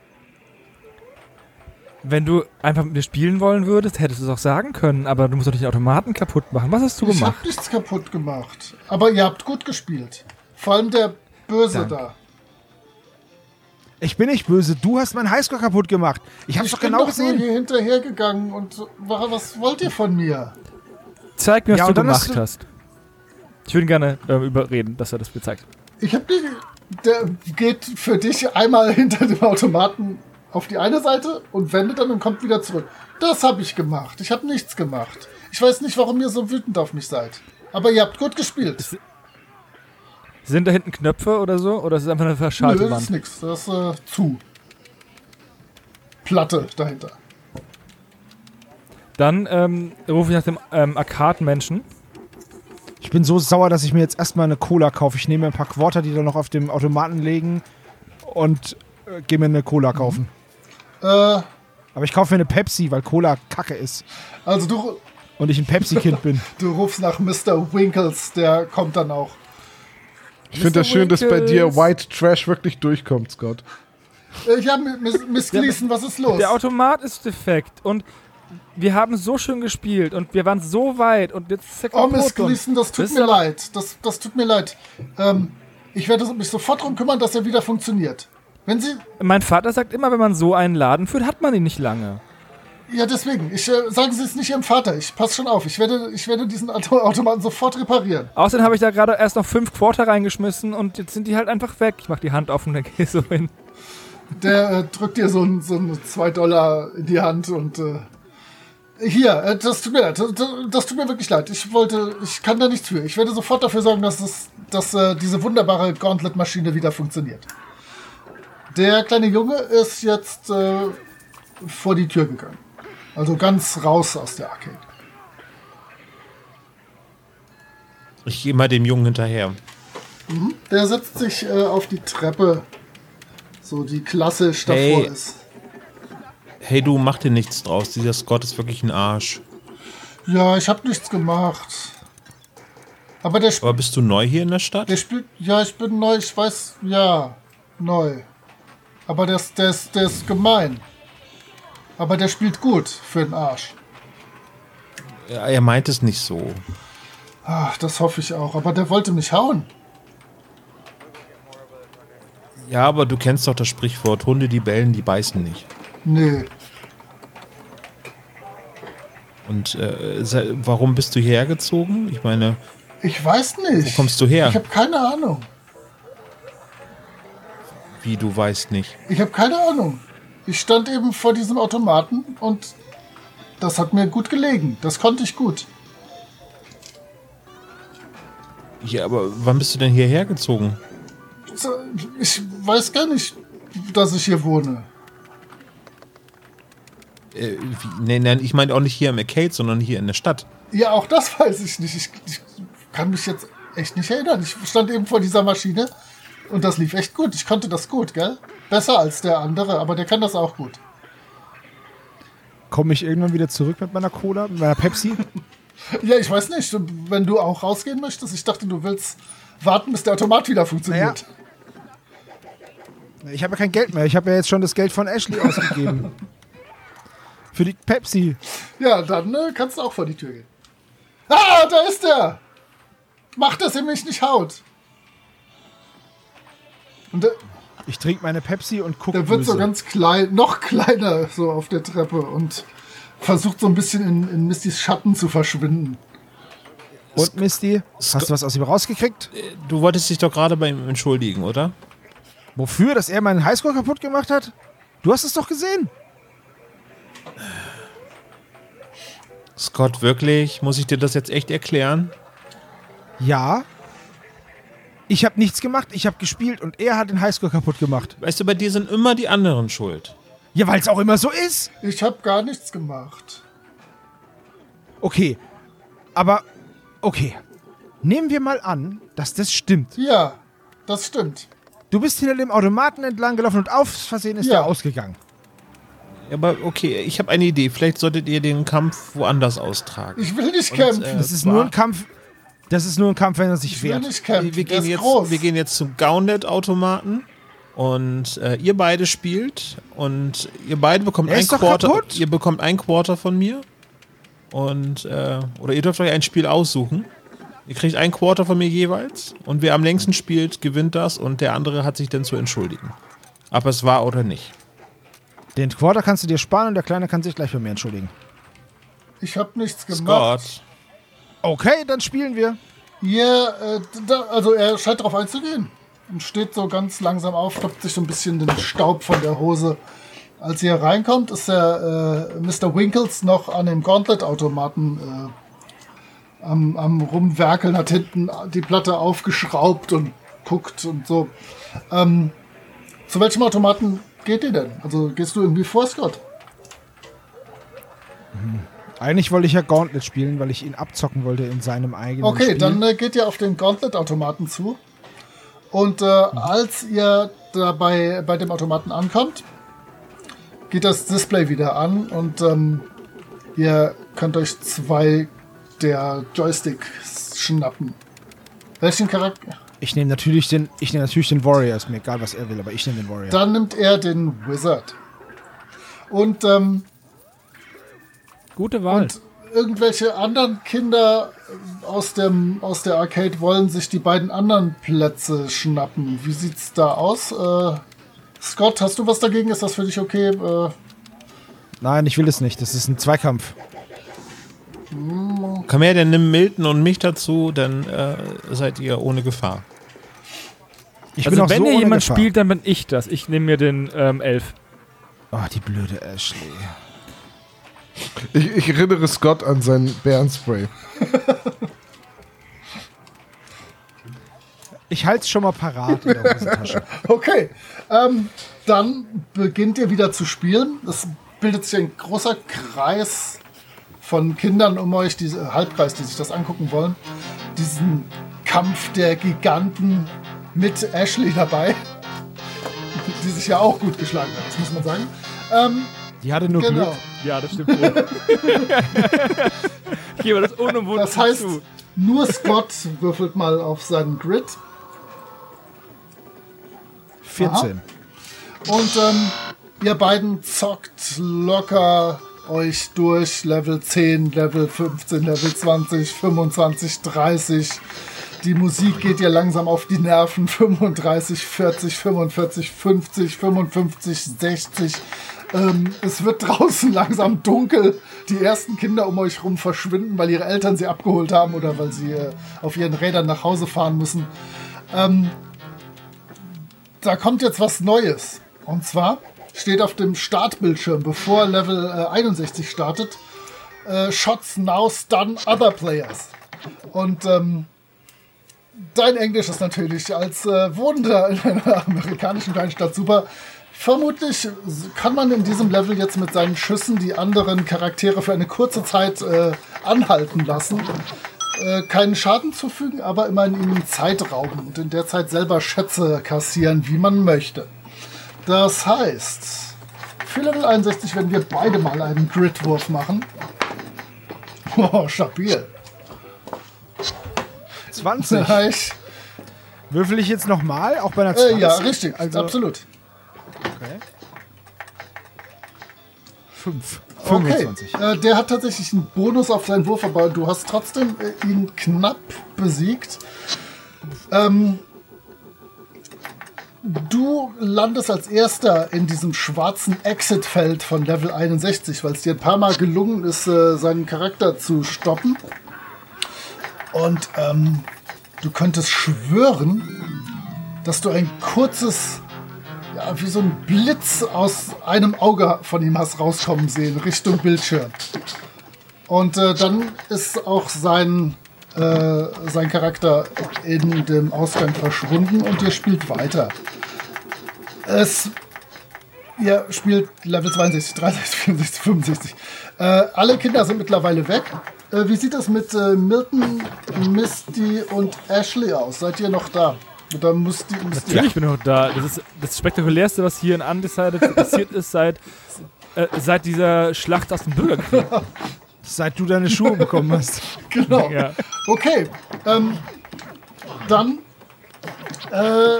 wenn du einfach mit mir spielen wollen würdest, hättest du es auch sagen können, aber du musst doch nicht den Automaten kaputt machen. Was hast du Ich gemacht? hab nichts kaputt gemacht. Aber ihr habt gut gespielt. Vor allem der Böse Danke. da. Ich bin nicht böse, du hast meinen Highscore kaputt gemacht. Ich hab's Ich doch bin genau doch nur gesehen. hier hinterhergegangen und wa- was wollt ihr von mir? Zeig mir, was Ja, du gemacht hast du- hast. Ich würde ihn gerne äh, überreden, dass er das mir zeigt. Ich hab die. Der geht für dich einmal hinter dem Automaten auf die eine Seite und wendet dann und kommt wieder zurück. Das habe ich gemacht. Ich habe nichts gemacht. Ich weiß nicht, warum ihr so wütend auf mich seid. Aber ihr habt gut gespielt. Sind da hinten Knöpfe oder so? Oder ist es einfach eine Nö, verschalte das ist nix. Das ist äh, zu. Platte dahinter. Dann ähm, rufe ich nach dem ähm, Arcade-Menschen. Ich bin so sauer, dass ich mir jetzt erstmal eine Cola kaufe. Ich nehme mir ein paar Quarter, die da noch auf dem Automaten liegen und äh, gehe mir eine Cola kaufen. Äh, Aber ich kaufe mir eine Pepsi, weil Cola kacke ist. also du, Und ich ein Pepsi-Kind bin. du rufst nach Mr. Winkles, der kommt dann auch. Ich finde das schön, dass bei dir. White Trash wirklich durchkommt, Scott. Äh, ja, Miss, Miss Gleason, was ist los? Der Automat ist defekt und wir haben so schön gespielt und wir waren so weit und jetzt ist er Oh, kaputt. Miss und- Gleason, das tut mir leid. Das, das tut mir leid. Ähm, ich werde mich sofort darum kümmern, dass er wieder funktioniert. Wenn Sie. Mein Vater sagt immer, wenn man so einen Laden führt, hat man ihn nicht lange. Ja, deswegen. Ich, äh, sagen Sie es nicht Ihrem Vater. Ich passe schon auf. Ich werde, ich werde diesen Auto Automaten sofort reparieren. Außerdem habe ich da gerade erst noch fünf Quarter reingeschmissen und jetzt sind die halt einfach weg. Ich mache die Hand auf und dann gehe ich so hin. Der äh, drückt dir so ein, so ein 2 Dollar in die Hand und. Äh, hier, äh, das tut mir leid. Das, das tut mir wirklich leid. Ich wollte. Ich kann da nichts für. Ich werde sofort dafür sorgen, dass, es, dass äh, diese wunderbare Gauntlet-Maschine wieder funktioniert. Der kleine Junge ist jetzt äh, vor die Tür gegangen. Also ganz raus aus der Arcade. Ich gehe mal dem Jungen hinterher. Der setzt sich äh, auf die Treppe. So, die klassisch davor Hey. ist. Hey, du mach dir nichts draus. Dieser Scott ist wirklich ein Arsch. Ja, ich habe nichts gemacht. Aber der, sp Aber bist du neu hier in der Stadt? der spielt. Ja, ich bin neu, ich weiß. Ja, neu. Aber der, ist, der ist gemein. Aber der spielt gut für den Arsch. Ja, er meint es nicht so. Ach, das hoffe ich auch. Aber der wollte mich hauen. Ja, aber du kennst doch das Sprichwort, Hunde, die bellen, die beißen nicht. Nee. Und äh, warum bist du hierher gezogen? Ich meine, Ich weiß nicht. Wo kommst du her? Ich habe keine Ahnung. wie du weißt nicht. Ich habe keine Ahnung. Ich stand eben vor diesem Automaten und das hat mir gut gelegen. Das konnte ich gut. Ja, aber wann bist du denn hierher gezogen? Ich weiß gar nicht, dass ich hier wohne. Äh, wie, nee, nein, ich meine auch nicht hier im Arcade, sondern hier in der Stadt. Ja, auch das weiß ich nicht. Ich, ich kann mich jetzt echt nicht erinnern. Ich stand eben vor dieser Maschine und das lief echt gut. Ich konnte das gut, gell? Besser als der andere, aber der kann das auch gut. Komme ich irgendwann wieder zurück mit meiner Cola, mit meiner Pepsi? Ja, ich weiß nicht, wenn du auch rausgehen möchtest. Ich dachte, du willst warten, bis der Automat wieder funktioniert. Ich habe ja kein Geld mehr. Ich habe ja jetzt schon das Geld von Ashley ausgegeben. Für die Pepsi. Ja, dann äh, kannst du auch vor die Tür gehen. Ah, da ist er! Mach, dass er mich nicht haut. Und der, Ich trinke meine Pepsi und gucke. der wird so ganz klein, noch kleiner so auf der Treppe und versucht so ein bisschen in, in Mistys Schatten zu verschwinden. Und Misty, hast du was aus ihm rausgekriegt? Du wolltest dich doch gerade bei ihm entschuldigen, oder? Wofür? Dass er meinen Highscore kaputt gemacht hat? Du hast es doch gesehen. Scott, wirklich? Muss ich dir das jetzt echt erklären? Ja. Ich habe nichts gemacht, ich habe gespielt und er hat den Highscore kaputt gemacht. Weißt du, bei dir sind immer die anderen schuld. Ja, weil es auch immer so ist. Ich habe gar nichts gemacht. Okay. Aber, okay. Nehmen wir mal an, dass das stimmt. Ja, das stimmt. Du bist hinter dem Automaten entlang gelaufen und auf Versehen ist Ja. er ausgegangen. Aber okay, ich habe eine Idee. Vielleicht solltet ihr den Kampf woanders austragen. Ich will nicht kämpfen. äh, Das ist nur ein Kampf. Das ist nur ein Kampf, wenn er sich ich will wehrt. nicht kämpfen. wir, gehen jetzt, groß. wir gehen jetzt zum Gauntlet-Automaten und äh, ihr beide spielt und ihr beide bekommt Er ein Quarter. kaputt. Ihr bekommt ein Quarter von mir und äh, oder ihr dürft euch ein Spiel aussuchen. Ihr kriegt ein Quarter von mir jeweils und wer am längsten spielt, gewinnt das und der andere hat sich dann zu entschuldigen. Ob es war oder nicht. Den Quarter kannst du dir sparen und der Kleine kann sich gleich bei mir entschuldigen. ich habe nichts gemacht. Scott, Okay, dann spielen wir. Ja, äh, da, also er scheint darauf einzugehen. Und steht so ganz langsam auf, klopft sich so ein bisschen den Staub von der Hose. Als ihr reinkommt, ist der äh, Mr. Winkles noch an dem Gauntlet-Automaten äh, am, am Rumwerkeln, hat hinten die Platte aufgeschraubt und guckt und so. Ähm, zu welchem Automaten geht ihr denn? Also gehst du irgendwie vor, Scott? Eigentlich wollte ich ja Gauntlet spielen, weil ich ihn abzocken wollte in seinem eigenen Okay, Spiel. dann äh, geht ihr auf den Gauntlet-Automaten zu. Und äh, als ihr dabei bei dem Automaten ankommt, geht das Display wieder an und ähm, ihr könnt euch zwei der Joysticks schnappen. Welchen Charakter? Ich nehme natürlich den, ich nehme natürlich den Warrior. Ist mir egal, was er will, aber ich nehme den Warrior. Dann nimmt er den Wizard. Und, ähm, Gute Wahl. und irgendwelche anderen Kinder aus, dem, aus der Arcade wollen sich die beiden anderen Plätze schnappen. Wie sieht's da aus? Äh, Scott, hast du was dagegen? Ist das für dich okay? Äh, Nein, ich will es nicht. Das ist ein Zweikampf. komm her, dann nimm Milton und mich dazu, dann äh, seid ihr ohne Gefahr. Ich also auch wenn so hier jemand Gefahr. spielt, dann bin ich das. Ich nehme mir den ähm, Elf. Oh, die blöde Ashley. Ich, ich erinnere Scott an sein Bärenspray. Ich halte es schon mal parat in der Hosentasche. okay, ähm, dann beginnt ihr wieder zu spielen. Es bildet sich ein großer Kreis von Kindern um euch, diese Halbkreis, die sich das angucken wollen. Diesen Kampf der Giganten mit Ashley dabei, die sich ja auch gut geschlagen hat, das muss man sagen. Ähm, Die hatte nur genau. Glück. Ja, das stimmt wohl. ich gebe das unumwunden Das heißt, zu. nur Scott würfelt mal auf seinen Grid 14. und ähm, ihr beiden zockt locker euch durch Level 10, Level 15, Level 20, 25, 30. Die Musik geht ihr langsam auf die Nerven. 35, 40, 45, 50, 55, 60. Ähm, es wird draußen langsam dunkel. Die ersten Kinder um euch rum verschwinden, weil ihre Eltern sie abgeholt haben oder weil sie äh, auf ihren Rädern nach Hause fahren müssen. Ähm, da kommt jetzt was Neues. Und zwar steht auf dem Startbildschirm, bevor Level äh, 61 startet, äh, Shots now stun other players. Und ähm, dein Englisch ist natürlich als äh, Wohnender in einer amerikanischen Kleinstadt super. Vermutlich kann man in diesem Level jetzt mit seinen Schüssen die anderen Charaktere für eine kurze Zeit äh, anhalten lassen. Äh, keinen Schaden zufügen, aber immerhin ihnen Zeit rauben und in der Zeit selber Schätze kassieren, wie man möchte. Das heißt, für Level 61 werden wir beide mal einen Gridwurf machen. Oh, stabil. 20. Nice. Würfel ich jetzt nochmal? Auch bei einer Äh, 20? ja, richtig, Also, absolut. Okay. 5. Okay, 25. äh, der hat tatsächlich einen Bonus auf seinen Wurf, aber du hast trotzdem äh, ihn knapp besiegt. Ähm, du landest als erster in diesem schwarzen Exit-Feld von Level 61, weil es dir ein paar Mal gelungen ist, äh, seinen Charakter zu stoppen. Und ähm, du könntest schwören, dass du ein kurzes ja, wie so ein Blitz aus einem Auge von ihm hast rauskommen sehen, Richtung Bildschirm. Und äh, dann ist auch sein, äh, sein Charakter in dem Ausgang verschwunden und ihr spielt weiter. Es. Ihr spielt Level 62, 63, 64, 65. Äh, alle Kinder sind mittlerweile weg. Äh, wie sieht es mit äh, Milton, Misty und Ashley aus? Seid ihr noch da? Oder müsst ihr, müsst ihr Natürlich bin ich noch da. Das ist das Spektakulärste, was hier in Undecided passiert ist seit, äh, seit dieser Schlacht aus dem Bürgerkrieg. Seit du deine Schuhe bekommen hast. Genau. Ja. Okay, ähm, dann äh,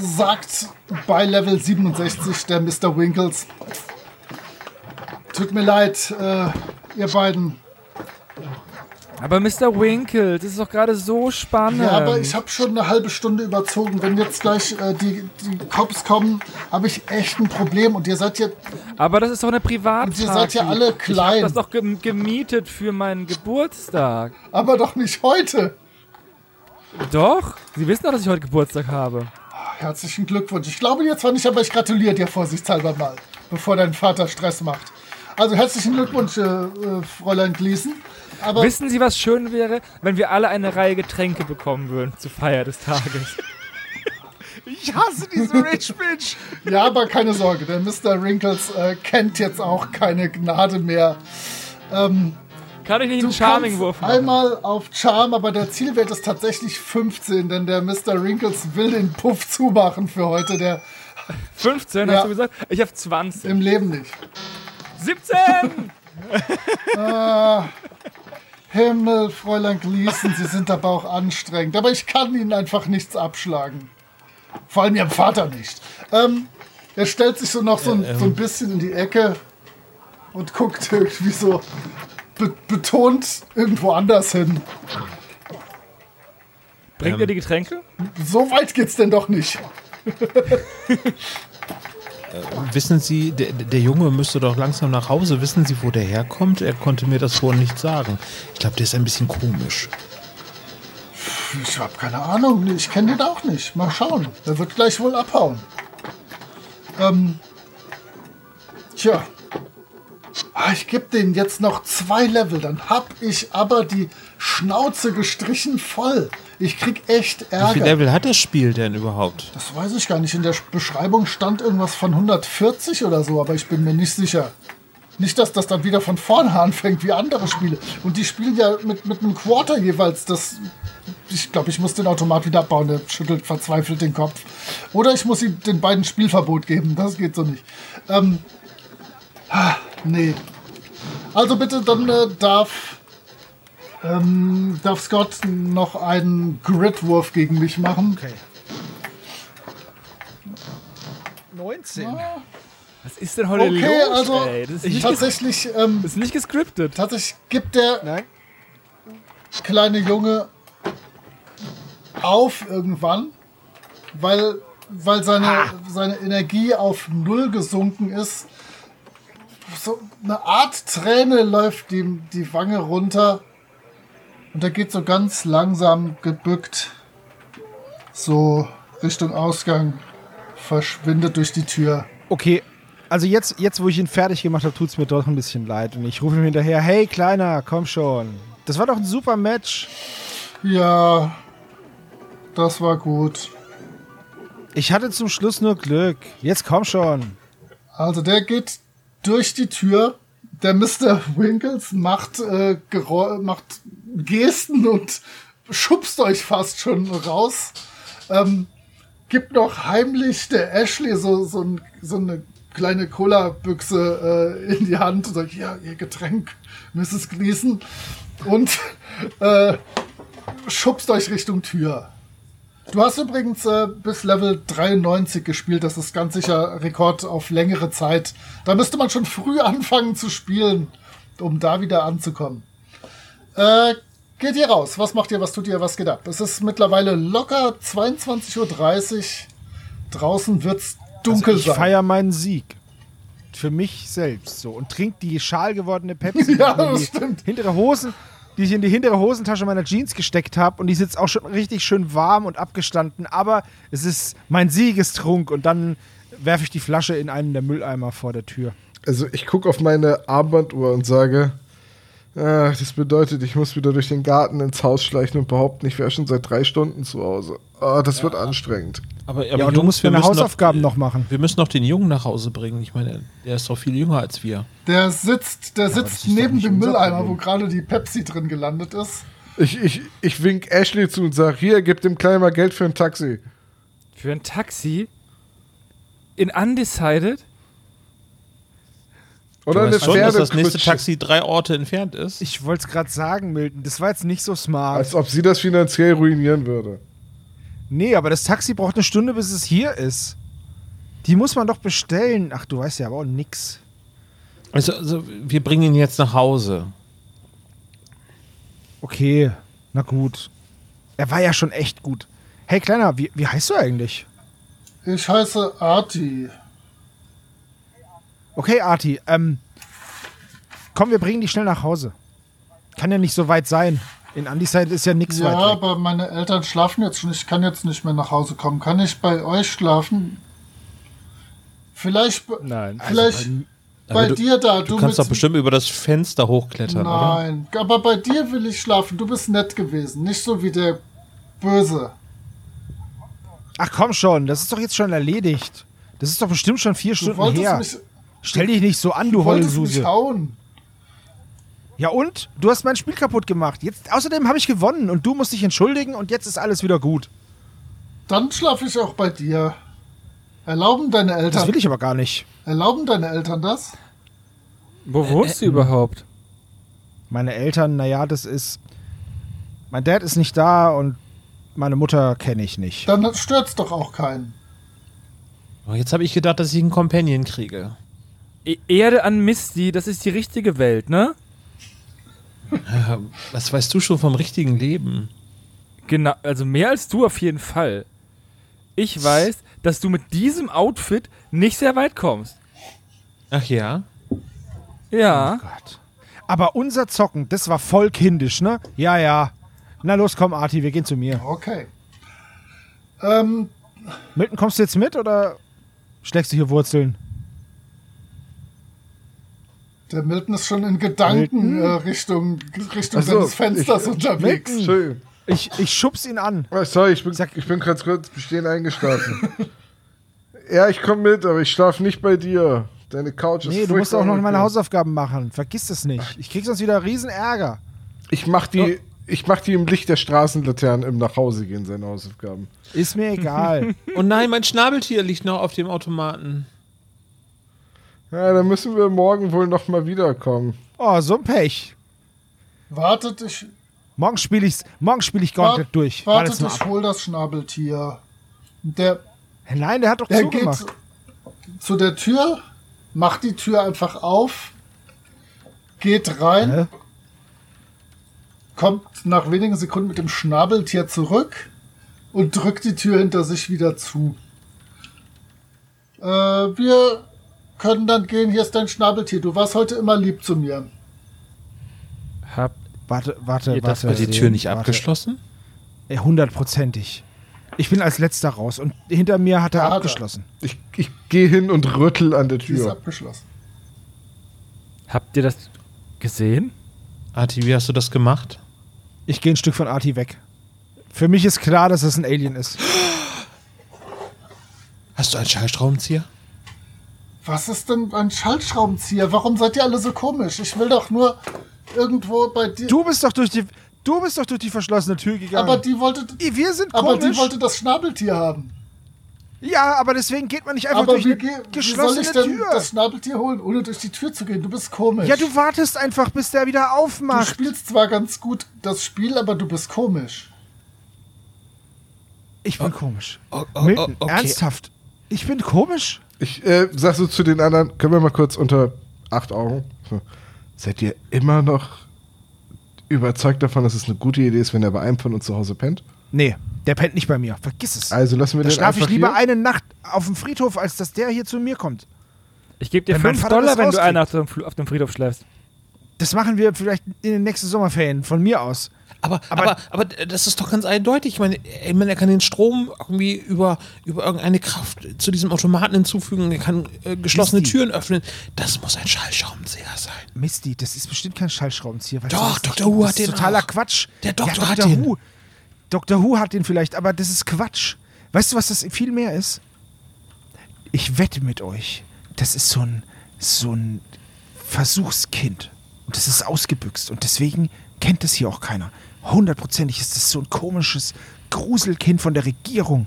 sagt bei Level 67 der Mr. Winkles, tut mir leid, äh, ihr beiden. Aber Mr. Winkle, das ist doch gerade so spannend. Ja, aber ich habe schon eine halbe Stunde überzogen. Wenn jetzt gleich äh, die, die Cops kommen, habe ich echt ein Problem. Und ihr seid ja, Aber das ist doch eine Privatparty. ihr seid ja alle Ich klein. hab das doch gem- gemietet für meinen Geburtstag. aber doch nicht heute. Doch? Sie wissen doch, dass ich heute Geburtstag habe. Herzlichen Glückwunsch. Ich glaube dir zwar nicht, aber ich gratuliere dir vorsichtshalber mal, bevor dein Vater Stress macht. Also herzlichen Glückwunsch, äh, äh, Fräulein Gleason. Aber Wissen Sie, was schön wäre, wenn wir alle eine Reihe Getränke bekommen würden zur Feier des Tages? Ich hasse diesen Rich Bitch. ja, aber keine Sorge, der Mr. Wrinkles äh, kennt jetzt auch keine Gnade mehr. Ähm, Kann ich nicht du einen Charming-Wurf machen? einmal auf Charm, aber der Zielwert ist tatsächlich 15, denn der Mr. Wrinkles will den Puff zumachen für heute, der 15, Ja. hast du gesagt? Ich habe 20. im Leben nicht. 17! Himmel, Fräulein Gleason, Sie sind aber auch anstrengend. Aber ich kann Ihnen einfach nichts abschlagen. Vor allem Ihrem Vater nicht. Ähm, er stellt sich so noch so, ein, so ein bisschen in die Ecke und guckt irgendwie so be betont irgendwo anders hin. Bringt Ähm. ihr die Getränke? So weit geht's denn doch nicht. Wissen Sie, der, der Junge müsste doch langsam nach Hause. Wissen Sie, wo der herkommt? Er konnte mir das vorhin nicht sagen. Ich glaube, der ist ein bisschen komisch. Ich habe keine Ahnung. Ich kenne den auch nicht. Mal schauen. Er wird gleich wohl abhauen. Ähm. Tja. Ah, Ich gebe denen jetzt noch zwei Level. Dann hab ich aber die Schnauze gestrichen voll. Ich krieg echt Wie viel Ärger. Level hat das Spiel denn überhaupt? Das weiß ich gar nicht. In der Beschreibung stand irgendwas von 140 oder so, aber ich bin mir nicht sicher. Nicht, dass das dann wieder von vorne anfängt wie andere Spiele. Und die spielen ja mit, mit einem Quarter jeweils. Das, ich glaube, ich muss den Automat wieder abbauen. Der schüttelt verzweifelt den Kopf. Oder ich muss ihm den beiden Spielverbot geben. Das geht so nicht. Ähm, ah, nee. Also bitte, dann äh, darf, ähm, darf Scott noch einen Gridwurf gegen mich machen. Okay. 19. Was ist denn heute Okay, los? also ey? Das ist, nicht, tatsächlich, ähm, das ist nicht gescriptet. tatsächlich gibt der Nein. kleine Junge auf irgendwann, weil, weil seine, seine Energie auf Null gesunken ist. So eine Art Träne läuft ihm die Wange runter und er geht so ganz langsam gebückt so Richtung Ausgang, verschwindet durch die Tür. Okay, also jetzt, jetzt, wo ich ihn fertig gemacht habe, tut es mir doch ein bisschen leid. Und ich rufe ihm hinterher, hey Kleiner, komm schon. Das war doch ein super Match. Ja, das war gut. Ich hatte zum Schluss nur Glück. Jetzt komm schon. Also der geht durch die Tür. Der Mr. Winkles macht, äh, macht Gesten und schubst euch fast schon raus. Ähm, gibt noch heimlich der Ashley so, so, ein, so eine kleine Cola-Büchse äh, in die Hand und sagt, ja, ihr Getränk, Mrs. Gleason. Und äh, schubst euch Richtung Tür. Du hast übrigens äh, bis Level 93 gespielt. Das ist ganz sicher Rekord auf längere Zeit. Da müsste man schon früh anfangen zu spielen, um da wieder anzukommen. Äh, geht ihr raus? Was macht ihr? Was tut ihr? Was geht ab? Es ist mittlerweile locker 22.30 Uhr. Draußen wird's dunkel Also ich sein. feiere meinen Sieg. Für mich selbst so. Und trink die schal gewordene Pepsi, Ja, ich das stimmt. hintere Hosen, die ich in die hintere Hosentasche meiner Jeans gesteckt habe. Und die ist jetzt auch schon richtig schön warm und abgestanden. Aber es ist mein Siegestrunk. Und dann werfe ich die Flasche in einen der Mülleimer vor der Tür. Also ich gucke auf meine Armbanduhr und sage, ah, das bedeutet, ich muss wieder durch den Garten ins Haus schleichen und behaupten, ich wäre schon seit drei Stunden zu Hause. Ah, das wird anstrengend. Aber, Ja, und du musst deine Hausaufgaben noch machen. Wir müssen noch den Jungen nach Hause bringen. Ich meine, der ist doch viel jünger als wir. Der sitzt, der das sitzt neben dem Mülleimer, wo gerade die Pepsi drin gelandet ist. Ich, ich, ich wink Ashley zu und sage, hier, gib dem Kleinen mal Geld für ein Taxi. Für ein Taxi in Undecided? Oder Du eine schon, dass das nächste. Taxi drei Orte entfernt ist. Ich wollte es gerade sagen, Milton. Das war jetzt nicht so smart. Als ob sie das finanziell ruinieren würde. nee, aber das Taxi braucht eine Stunde, bis es hier ist. Die muss man doch bestellen. Ach, du weißt ja aber auch nix. Also, also wir bringen ihn jetzt nach Hause. Okay, na gut. Er war ja schon echt gut. Hey, Kleiner, wie, wie heißt du eigentlich? Ich heiße Arti. Okay, Arti, ähm, komm, wir bringen dich schnell nach Hause. Kann ja nicht so weit sein. In Andyside ist ja nichts Ja, weit weg. aber meine Eltern schlafen jetzt schon. Ich kann jetzt nicht mehr nach Hause kommen. Kann ich bei euch schlafen? Vielleicht, Nein. vielleicht Aber bei du- dir da. Du kannst mit- doch bestimmt über das Fenster hochklettern, oder? Nein, aber bei dir will ich schlafen. Du bist nett gewesen. Nicht so wie der Böse. Ach komm schon, das ist doch jetzt schon erledigt. Das ist doch bestimmt schon vier Du Stunden wolltest her. mich, Stell dich nicht so an, du Heulsuse. Ja und? Du hast mein Spiel kaputt gemacht. Jetzt, außerdem habe ich gewonnen und du musst dich entschuldigen und jetzt ist alles wieder gut. Dann schlafe ich auch bei dir. Erlauben deine Das Eltern, will ich aber gar nicht. erlauben deine Eltern das? Wo wohnst du überhaupt? Meine Eltern, naja, das ist. Mein Dad ist nicht da und meine Mutter kenne ich nicht. Dann stört's doch auch keinen. Oh, Jetzt habe ich gedacht, dass ich einen Companion kriege. E Erde an Misty, das ist die richtige Welt, ne? Was weißt du schon vom richtigen Leben? Genau, also mehr als du auf jeden Fall. Ich weiß, dass du mit diesem Outfit nicht sehr weit kommst. Ach ja? Ja. Gott. Aber unser Zocken, das war voll kindisch, ne? Ja, ja. Na los, komm, Arti, wir gehen zu mir. Okay. Ähm, Milton, kommst du jetzt mit oder schlägst du hier Wurzeln? Der Milton ist schon in Gedanken äh, Richtung, Richtung so, seines Fensters ich- unterwegs. Schön. Ich, ich schubs ihn an. Oh, sorry, ich bin, Sag- ich bin ganz kurz bestehen eingeschlafen. ja, ich komme mit, aber ich schlafe nicht bei dir. Deine Couch ist Nee, du musst auch noch meine. Hausaufgaben machen. Vergiss das nicht. Ich krieg sonst wieder riesen Ärger. Ich mach die, ich mache die im Licht der Straßenlaternen im Nachhausegehen seine Hausaufgaben. Ist mir egal. Und nein, mein Schnabeltier liegt noch auf dem Automaten. Ja, dann müssen wir morgen wohl noch mal wiederkommen. Oh, so ein Pech. Wartet, ich, Morgen spiele ich, morgen spiel ich Gauntlet wart, durch. wartet, ich hol das Schnabeltier. Der, Nein, der hat doch der zugemacht. geht zu der Tür, macht die Tür einfach auf, geht rein, Hä? kommt nach wenigen Sekunden mit dem Schnabeltier zurück und drückt die Tür hinter sich wieder zu. Äh, wir können dann gehen. Hier ist dein Schnabeltier. Du warst heute immer lieb zu mir. Hab Warte, warte, Ihr das warte. War die Tür nicht warte. abgeschlossen? Hundertprozentig. Ich bin als letzter raus und hinter mir hat er Da hat er. abgeschlossen. Ich, ich gehe hin und rüttel an der Die ist Tür. abgeschlossen. Habt ihr das gesehen? Arti, wie hast du das gemacht? Ich gehe ein Stück von Arti weg. Für mich ist klar, dass es ein Alien ist. Hast du einen Schallschraubenzieher? Was ist denn ein Schaltschraubenzieher? Warum seid ihr alle so komisch? Ich will doch nur irgendwo bei dir. Du bist doch durch die, du bist doch durch die verschlossene Tür gegangen. aber die wollte, wir sind aber komisch. die wollte das Schnabeltier haben. ja, aber deswegen geht man nicht einfach aber durch wie, eine geh- wie soll geschlossene ich denn Tür. das Schnabeltier holen, ohne durch die Tür zu gehen? Du bist komisch. Ja, du wartest einfach, bis der wieder Du aufmacht. spielst zwar ganz gut das Spiel, aber du bist komisch. Ich bin komisch. Oh, oh, Milton, oh, okay. ernsthaft? Ich bin komisch? Ich äh, sag so zu den anderen, können wir mal kurz unter acht Augen. So. Seid ihr immer noch überzeugt davon, dass es eine gute Idee ist, wenn er bei einem von uns zu Hause pennt? Nee, der pennt nicht bei mir. Vergiss es. Also lassen wir da den schlafe ich lieber hier. eine Nacht auf dem Friedhof, als dass der hier zu mir kommt. Ich gebe dir Wenn mein 5 Vater Dollar, wenn du eine Nacht auf dem Friedhof schläfst. Das machen wir vielleicht in den nächsten Sommerferien, von mir aus. Aber, Aber- aber, aber, das ist doch ganz eindeutig. Ich meine, ich meine, er kann den Strom irgendwie über, über irgendeine Kraft zu diesem Automaten hinzufügen. Er kann äh, geschlossene Misty. Türen öffnen. Das muss ein Schallschraubenzieher sein. Misty, das ist bestimmt kein Schallschraubenzieher. weißt Doch, das Dr. Who das hat ist den totaler auch. Quatsch. Der Doktor ja, hat Dr. den. Who. Dr. Who hat den vielleicht, aber das ist Quatsch. Weißt du, was das viel mehr ist? Ich wette mit euch, das ist so ein, so ein Versuchskind. Und das ist ausgebüxt. Und deswegen kennt das hier auch keiner. Hundertprozentig ist das so ein komisches Gruselkind von der Regierung.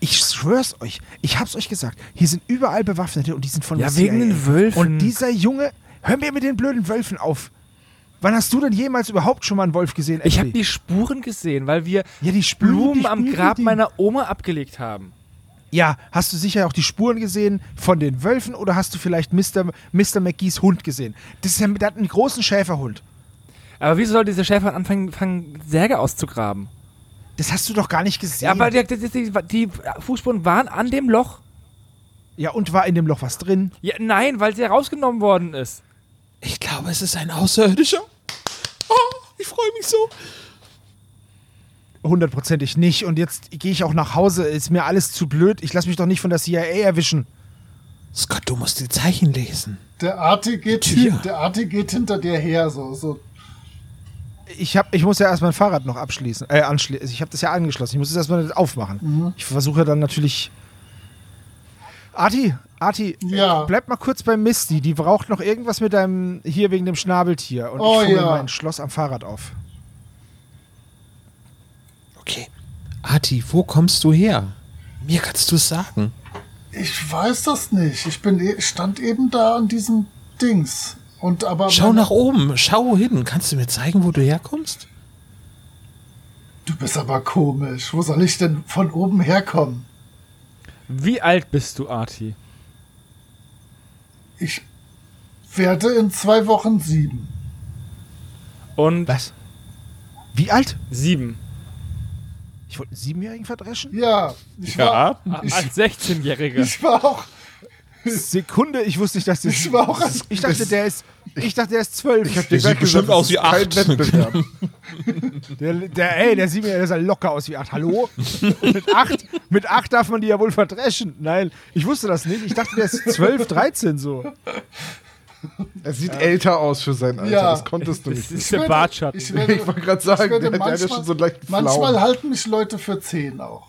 Ich schwör's euch, ich hab's euch gesagt, hier sind überall Bewaffnete und die sind von Ja, der wegen CIA. den Wölfen. Und dieser Junge, hör mir mit den blöden Wölfen auf. Wann hast du denn jemals überhaupt schon mal einen Wolf gesehen? Ich habe die Spuren gesehen, weil wir ja, die Spuren, Blumen die am Spuren, Grab die- meiner Oma abgelegt haben. Ja, hast du sicher auch die Spuren gesehen von den Wölfen oder hast du vielleicht Mr. Mr. McGees Hund gesehen? Das ist ja, der hat einen großen Schäferhund. Aber wieso soll dieser Schäfer anfangen, anfangen Särge auszugraben? Das hast du doch gar nicht gesehen. Ja, aber die, die, die, die Fußspuren waren an dem Loch. ja, und war in dem Loch was drin? Ja, nein, weil sie herausgenommen worden ist. Ich glaube, es ist ein Außerirdischer. Oh, ich freue mich so. Hundertprozentig nicht. Und jetzt gehe ich auch nach Hause. Ist mir alles zu blöd. Ich lasse mich doch nicht von der CIA erwischen. Scott, du musst die Zeichen lesen. Der Arti geht, Tür. der Arti geht hinter dir her, so, so. Ich, hab, ich muss ja erst mein Fahrrad noch abschließen. Äh, anschließen. Ich habe das ja angeschlossen. Ich muss es erstmal aufmachen. Ich versuche dann natürlich. Arti, Arti, Ja. bleib mal kurz bei Misty. Die braucht noch irgendwas mit deinem. Hier wegen dem Schnabeltier. Und Oh, ich fummel ja. mein Schloss am Fahrrad auf. Okay. Arti, wo kommst du her? Mir kannst du es sagen. Ich weiß das nicht. Ich bin, eh- stand eben da an diesem Dings. Und aber. Schau nach oben, schau hin. Kannst du mir zeigen, wo du herkommst? Du bist aber komisch. Wo soll ich denn von oben herkommen? Wie alt bist du, Arti? Ich werde in zwei Wochen sieben. Und Was? Wie alt? sieben. Ich wollte einen Siebenjährigen verdreschen? Ja, ich war, ich, Als 16-Jähriger. ich war auch. Sekunde, ich wusste nicht, dass das. Ich war auch als- ich dachte, der ist. Ich dachte, der ist zwölf. Ich hab Der dir sieht bestimmt gesagt, aus das wie acht. Wettbewerb. Der, der, ey, der sieht mir, der sah locker aus wie acht. Hallo? mit acht, mit acht darf man die ja wohl verdreschen. Nein, ich wusste das nicht. Ich dachte, der ist 12, 13 so. Er sieht älter aus für sein Alter. Ja. Das konntest du Das nicht. ist der Bartschatten. Ich werde, Ich wollte gerade sagen, ich werde der, der hat ja schon so einen leichten manchmal halten mich Leute für zehn auch.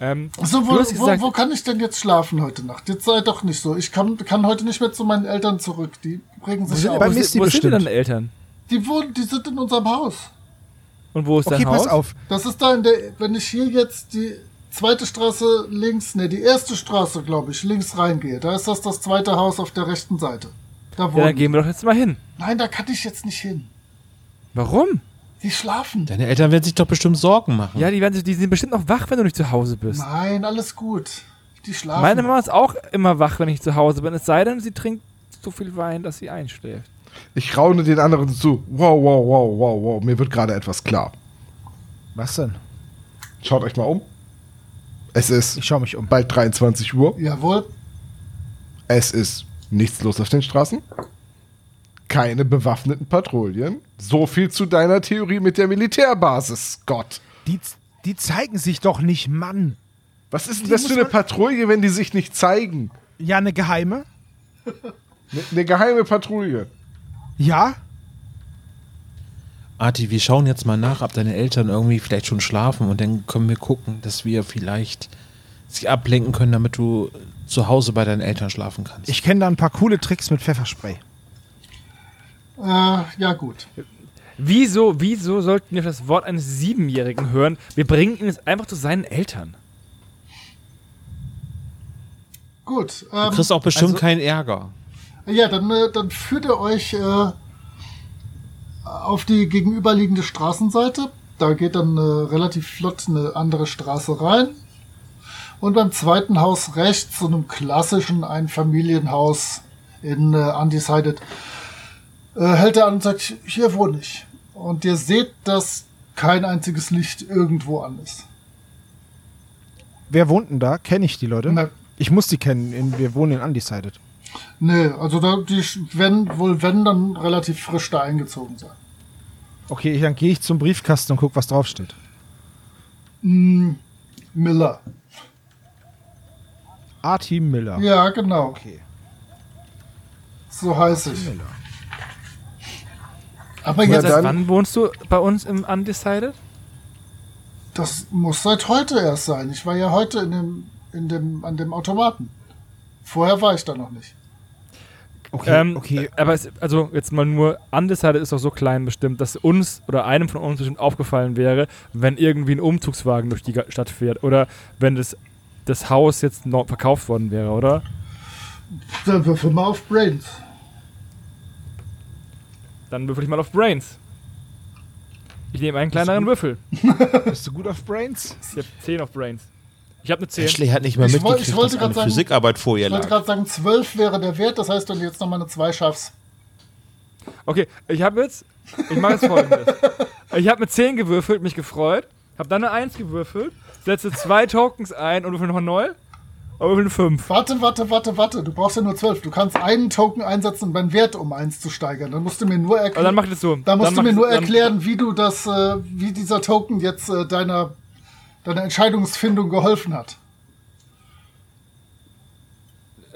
Ähm, So, wo, wo, wo kann ich denn jetzt schlafen heute Nacht? Jetzt sei doch nicht so. Ich kann, kann heute nicht mehr zu meinen Eltern zurück. Die regen wo sich sind, auf. Bei wo, Misty sind- wo sind denn deine Eltern? Die wohnen, die sind in unserem Haus. Und wo ist Okay, dein Haus? pass auf. Das ist da in der, wenn ich hier jetzt die zweite Straße links, ne, die erste Straße, glaube ich, links reingehe, da ist das das zweite Haus auf der rechten Seite. Da Ja, wohnen. dann gehen wir doch jetzt mal hin. Nein, da kann ich jetzt nicht hin. Warum? Die schlafen. Deine Eltern werden sich doch bestimmt Sorgen machen. Ja, die, werden, sich- die sind bestimmt noch wach, wenn du nicht zu Hause bist. Nein, alles gut. Die schlafen. Meine Mama ist auch immer wach, wenn ich zu Hause bin. Es sei denn, sie trinkt so viel Wein, dass sie einschläft. Ich raune den anderen zu. Wow, wow, wow, wow, wow. Mir wird gerade etwas klar. Was denn? Schaut euch mal um. Es ist Ich schaue mich um. bald 23 Uhr. Jawohl. Es ist nichts los auf den Straßen. Keine bewaffneten Patrouillen. So viel zu deiner Theorie mit der Militärbasis, Scott. Die, die zeigen sich doch nicht, Mann. Was ist denn Die das für eine Patrouille, wenn die sich nicht zeigen? Ja, eine geheime? Eine, eine geheime Patrouille. Ja? Arti, wir schauen jetzt mal nach, ob deine Eltern irgendwie vielleicht schon schlafen und dann können wir gucken, dass wir vielleicht sie ablenken können, damit du zu Hause bei deinen Eltern schlafen kannst. Ich kenne da ein paar coole Tricks mit Pfefferspray. Äh, ja, gut. Wieso, wieso sollten wir das Wort eines Siebenjährigen hören? Wir bringen ihn jetzt einfach zu seinen Eltern. Gut. du Ähm, kriegst auch bestimmt also- keinen Ärger. ja, dann, äh, dann führt er euch äh, auf die gegenüberliegende Straßenseite. Da geht dann äh, relativ flott eine andere Straße rein. Und beim zweiten Haus rechts, so einem klassischen Einfamilienhaus in äh, Undecided, äh, hält er an und sagt, hier wohne ich. Und ihr seht, dass kein einziges Licht irgendwo an ist. Wer wohnt denn da? Kenne ich die Leute? Na, Ich muss die kennen. In, wir wohnen in Undecided. nee, also da, die werden wohl, wenn, dann relativ frisch da eingezogen sein. Okay, dann gehe ich zum Briefkasten und gucke, was draufsteht. Miller. Artie Miller. Ja, genau. Okay. So heiß ich. Miller. Aber jetzt, dann- Seit wann wohnst du bei uns im Undecided? das muss seit heute erst sein. Ich war ja heute in dem, in dem, an dem Automaten. Vorher war ich da noch nicht. Okay, Ähm, okay. Aber es, also jetzt mal nur, Undecided ist doch so klein bestimmt, dass uns oder einem von uns bestimmt aufgefallen wäre, wenn irgendwie ein Umzugswagen durch die Stadt fährt oder wenn das, das Haus jetzt noch verkauft worden wäre, oder? Dann würfel mal auf Brains. Dann würfel ich mal auf Brains. Ich nehme einen kleineren Würfel. Bist du gut auf Brains? Ich habe 10 auf Brains. Ich habe eine 10. Ashley hat nicht mal Ich woll- ich mitgekriegt, wollte dass eine sagen- Physikarbeit vor ihr Ich wollte gerade sagen, 12 wäre der Wert. Das heißt, wenn du jetzt nochmal eine 2 schaffst. Okay, ich habe jetzt, ich mache jetzt folgendes. Ich habe mit 10 gewürfelt, mich gefreut, habe dann eine 1 gewürfelt, setze zwei Tokens ein und würfel nochmal neu würfel eine 5. Warte, warte, warte, warte. Du brauchst ja nur 12. Du kannst einen Token einsetzen, um deinen Wert um 1 zu steigern. Dann musst du mir nur Aber erklären. dann mach das so. Da musst dann du mir nur dann- erklären, wie du das, äh, wie dieser Token jetzt äh, deiner, deiner Entscheidungsfindung geholfen hat.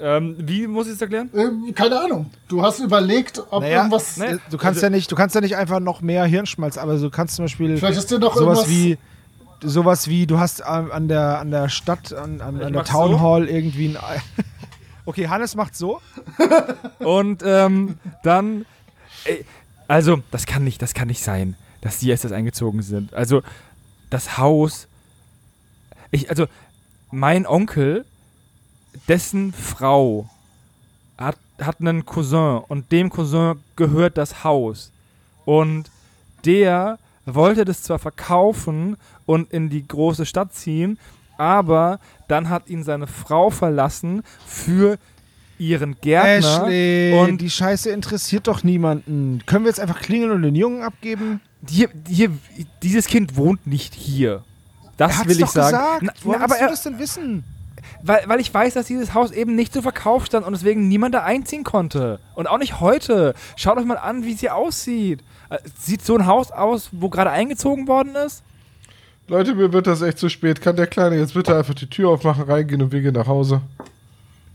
Ähm, wie muss ich es erklären? Ähm, keine Ahnung. Du hast überlegt, ob Naja, irgendwas. ne. äh, du kannst Also- ja nicht, du kannst ja nicht einfach noch mehr Hirnschmalz, aber du kannst zum Beispiel Vielleicht ist dir doch sowas irgendwas. wie sowas wie du hast an der an der Stadt an, an, an der Town so. Hall irgendwie ein Okay, Hannes macht so. Und ähm, dann, ey, also das kann nicht, das kann nicht sein, dass die das eingezogen sind. Also das Haus, ich, also mein Onkel, dessen Frau hat, hat einen Cousin und dem Cousin gehört das Haus und der wollte das zwar verkaufen und in die große Stadt ziehen, aber dann hat ihn seine Frau verlassen für ihren Gärtner Ashley, und die Scheiße interessiert doch niemanden. Können wir jetzt einfach klingeln und den Jungen abgeben? hier, hier, dieses Kind wohnt nicht hier. Das will ich doch sagen. gesagt. Na, Woher na, aber willst du das denn wissen? weil, weil ich weiß, dass dieses Haus eben nicht zu Verkauf stand und deswegen niemand da einziehen konnte. Und auch nicht heute. Schaut euch mal an, wie es hier aussieht. Äh, Sieht so ein Haus aus, wo gerade eingezogen worden ist? Leute, mir wird das echt zu spät. Kann der Kleine jetzt bitte einfach die Tür aufmachen, reingehen und wir gehen nach Hause?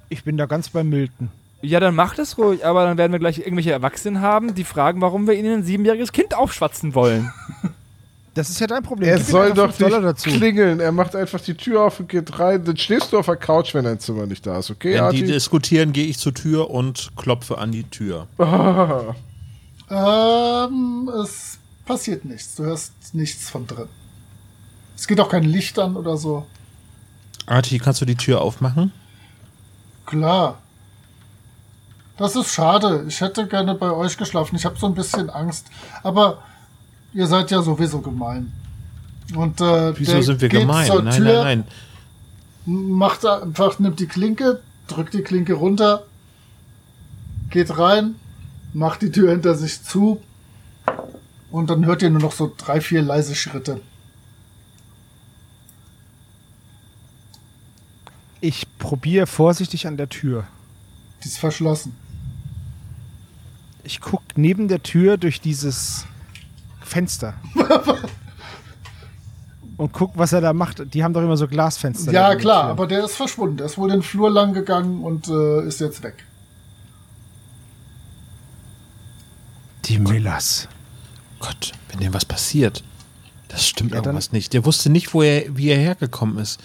Ich bin da ganz bei Milton. Ja, dann macht es ruhig, aber dann werden wir gleich irgendwelche Erwachsenen haben, die fragen, warum wir ihnen ein siebenjähriges Kind aufschwatzen wollen. Das ist ja dein Problem. Er soll doch nicht klingeln. Er macht einfach die Tür auf und geht rein. Dann stehst du auf der Couch, wenn dein Zimmer nicht da ist, okay, Wenn die Arti? diskutieren, gehe ich zur Tür und klopfe an die Tür. Ah, Ähm, es passiert nichts. Du hörst nichts von drin. Es geht auch kein Licht an oder so. Arti, kannst du die Tür aufmachen? Klar. Das ist schade. Ich hätte gerne bei euch geschlafen. Ich habe so ein bisschen Angst. Aber ihr seid ja sowieso gemein. Und äh, Wieso sind wir gemein? Nein, Tür, nein, nein. Macht einfach, nimmt die Klinke, drückt die Klinke runter, geht rein, macht die Tür hinter sich zu und dann hört ihr nur noch so drei, vier leise Schritte. Ich probiere vorsichtig an der Tür. Die ist verschlossen. Ich gucke neben der Tür durch dieses Fenster. Und guck, was er da macht. Die haben doch immer so Glasfenster. ja, klar, aber der ist verschwunden. Der ist wohl den Flur lang gegangen und äh, ist jetzt weg. Die Millers. Gott, wenn dem was passiert, das stimmt Ja, dann- irgendwas nicht. Der wusste nicht, wo er, wie er hergekommen ist.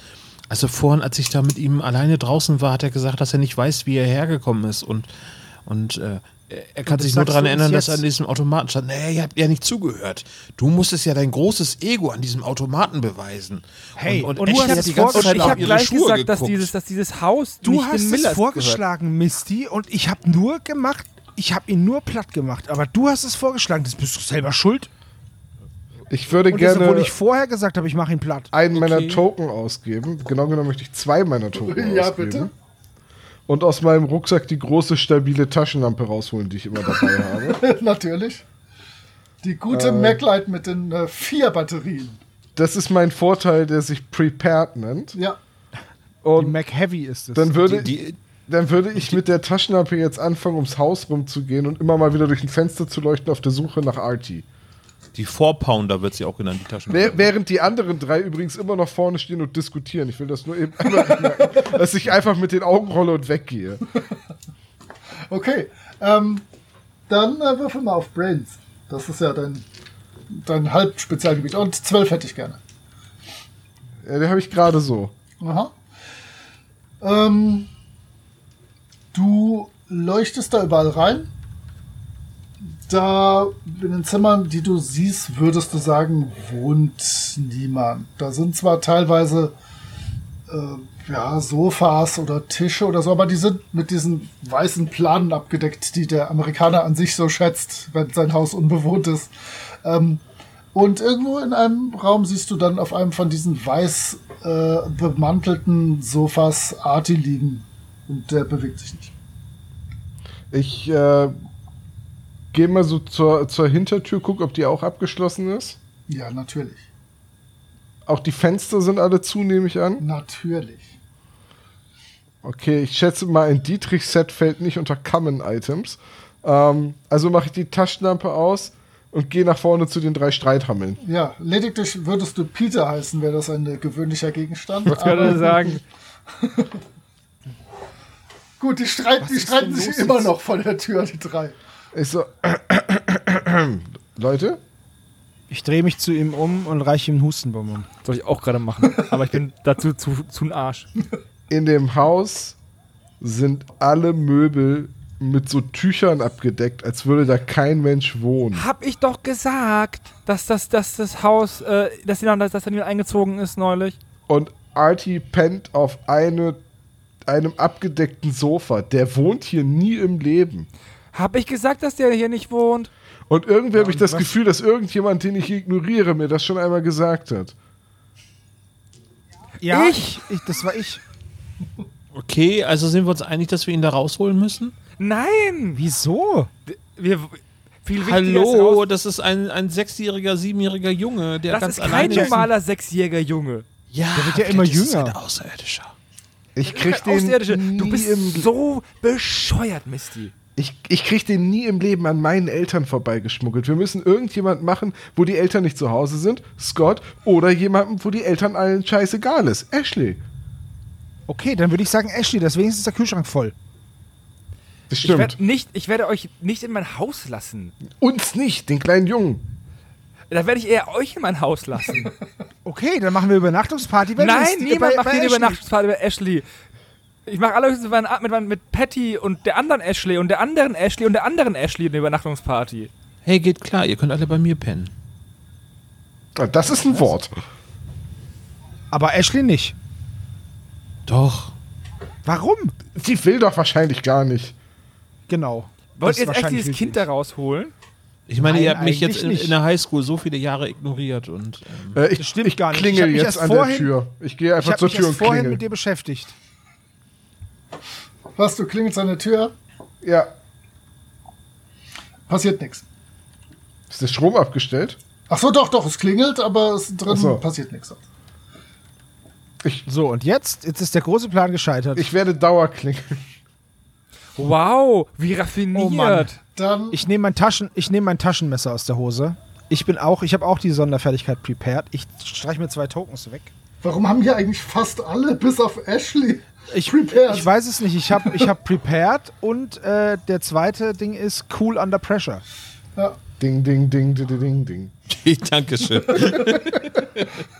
Also vorhin, als ich da mit ihm alleine draußen war, hat er gesagt, dass er nicht weiß, wie er hergekommen ist. Und, und äh, er kann das sich nur daran du erinnern, dass er an diesem Automaten stand. Nee, ihr habt ja nicht zugehört. Du musstest ja dein großes Ego an diesem Automaten beweisen. Hey, und, Und ich hat habe die ganze Zeit ich auf hab ihre gleich Schuhe gesagt, dass dieses, dass dieses Haus Du nicht hast den es vorgeschlagen, Misty, und ich habe nur gemacht, ich habe ihn nur platt gemacht. Aber du hast es vorgeschlagen, das bist du selber schuld. Ich würde Und das, gerne obwohl ich vorher gesagt habe, ich mache ihn platt. einen meiner Okay. Token ausgeben. Genau genommen möchte ich zwei meiner Token Ja, ausgeben. bitte. Und aus meinem Rucksack die große, stabile Taschenlampe rausholen, die ich immer dabei habe. Natürlich. Die gute Äh. Maglite mit den äh, vier Batterien. Das ist mein Vorteil, der sich Prepared nennt. Ja. Die Und Mac Heavy ist es. dann würde, Die, die, dann würde ich mit der Taschenlampe jetzt anfangen, ums Haus rumzugehen und immer mal wieder durch ein Fenster zu leuchten auf der Suche nach Artie. die Four Pounder wird sie auch genannt, die Taschen. Wäh- Während die anderen drei übrigens immer noch vorne stehen und diskutieren. Ich will das nur eben einmal dass ich einfach mit den Augen rolle und weggehe. Okay. Ähm, dann äh, würfel mal auf Brains. Das ist ja dein, dein Halbspezialgebiet. Und zwölf hätte ich gerne. Ja, den habe ich gerade so. Aha. Ähm, du leuchtest da überall rein. Da in den Zimmern, die du siehst, würdest du sagen, wohnt niemand. Da sind zwar teilweise äh, ja, Sofas oder Tische oder so, aber die sind mit diesen weißen Planen abgedeckt, die der Amerikaner an sich so schätzt, wenn sein Haus unbewohnt ist. Ähm, und irgendwo in einem Raum siehst du dann auf einem von diesen weiß äh, bemantelten Sofas Arti liegen. Und der bewegt sich nicht. Ich äh, gehe mal so zur, zur Hintertür, guck, ob die auch abgeschlossen ist. Ja, natürlich. Auch die Fenster sind alle zu, nehme ich an. Natürlich. Okay, ich schätze mal, ein Dietrich-Set fällt nicht unter Common Items. Ähm, also mache ich die Taschenlampe aus und gehe nach vorne zu den drei Streithammeln. Ja, lediglich würdest du Peter heißen, wäre das ein gewöhnlicher Gegenstand. Ich würde sagen, Gut, die, streit, die streiten sich immer jetzt? noch vor der Tür, die drei. Ich so, Leute, Ich drehe mich zu ihm um und reiche ihm einen Hustenbonbon. soll ich auch gerade machen. Aber ich bin dazu zu, zu ein Arsch. in dem Haus sind alle Möbel mit so Tüchern abgedeckt, als würde da kein Mensch wohnen. Hab ich doch gesagt, dass das, dass das Haus, äh, dass, die, dass, dass da niemand eingezogen ist neulich. Und Artie pennt auf eine, einem abgedeckten Sofa. Der wohnt hier nie im Leben. Hab ich gesagt, dass der hier nicht wohnt? Und irgendwie habe ich das Gefühl, dass irgendjemand, den ich ignoriere, mir das schon einmal gesagt hat. Ja, Ich? ich, das war ich. Okay, also sind wir uns einig, dass wir ihn da rausholen müssen? Nein! Wieso? Wir, ist Hallo, raus- das ist ein, ein sechsjähriger, siebenjähriger Junge, der das ganz ist kein alleine normaler sechsjähriger Junge. Ja, Der wird ja immer ist jünger. ein Außerirdischer. Ich krieg den Du nie bist im, so bescheuert, Misty. ich, ich krieg den nie im Leben an meinen Eltern vorbeigeschmuggelt. Wir müssen irgendjemand machen, wo die Eltern nicht zu Hause sind, Scott, oder jemanden, wo die Eltern allen scheißegal ist, Ashley. Okay, dann würde ich sagen, Ashley, deswegen ist der Kühlschrank voll. Das Ich, stimmt. werd nicht, ich werde euch nicht in mein Haus lassen. Uns nicht, den kleinen Jungen. Da werde ich eher euch in mein Haus lassen. Okay, dann machen wir Übernachtungsparty. bei Nein, Misty- niemand bei- macht bei Ashley. Übernachtungsparty bei Ashley. Ich mache alle mit, mit, mit Patty und der anderen Ashley und der anderen Ashley und der anderen Ashley eine Übernachtungsparty. Hey, geht klar, ihr könnt alle bei mir pennen. Ah, Das ist ein Wort. Aber Ashley nicht. Doch. Warum? Sie will doch wahrscheinlich gar nicht. Genau. Wollt ihr jetzt echt wahrscheinlich dieses Kind da rausholen? Ich meine, Nein, ihr habt mich jetzt in, nicht. in der Highschool so viele Jahre ignoriert und ähm, Äh, ich Das stimmt ich gar nicht. Ich klingel mich jetzt erst an vorhin- der Tür. Ich gehe Ich einfach habe zur mich Tür erst und vorhin klingel. mit dir beschäftigt. Was, du klingelst an der Tür? Ja. Passiert nichts. Ist der Strom abgestellt? Ach so, doch, doch, es klingelt, aber es drin so. passiert nichts. Ich, So, und jetzt? Jetzt ist der große Plan gescheitert. ich werde Dauerklingeln. Wow, wie raffiniert. Oh Mann. Dann, Ich nehme mein, Taschen, ich nehm mein Taschenmesser aus der Hose. Ich bin auch, ich habe auch die Sonderfertigkeit prepared. Ich streiche mir zwei Tokens weg. warum haben hier eigentlich fast alle, bis auf Ashley, Ich, prepared? ich weiß es nicht. Ich habe ich hab prepared und äh, der zweite Ding ist cool under pressure. Ja. Ding, ding, ding, ding, ding, ding. Dankeschön.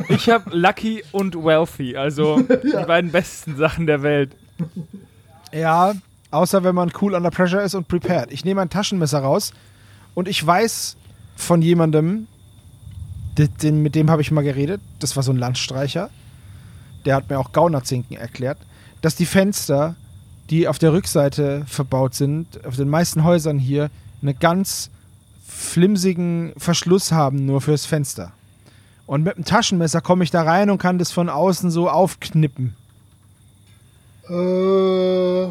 Ich habe Lucky und Wealthy, also die beiden besten Sachen der Welt. Ja, außer wenn man cool under pressure ist und prepared. Ich nehme ein Taschenmesser raus und ich weiß von jemandem, den, mit dem habe ich mal geredet, das war so ein Landstreicher, der hat mir auch Gaunerzinken erklärt, dass die Fenster, die auf der Rückseite verbaut sind, auf den meisten Häusern hier, eine ganz flimsigen Verschluss haben, nur fürs Fenster. Und mit dem Taschenmesser komme ich da rein und kann das von außen so aufknippen. Äh,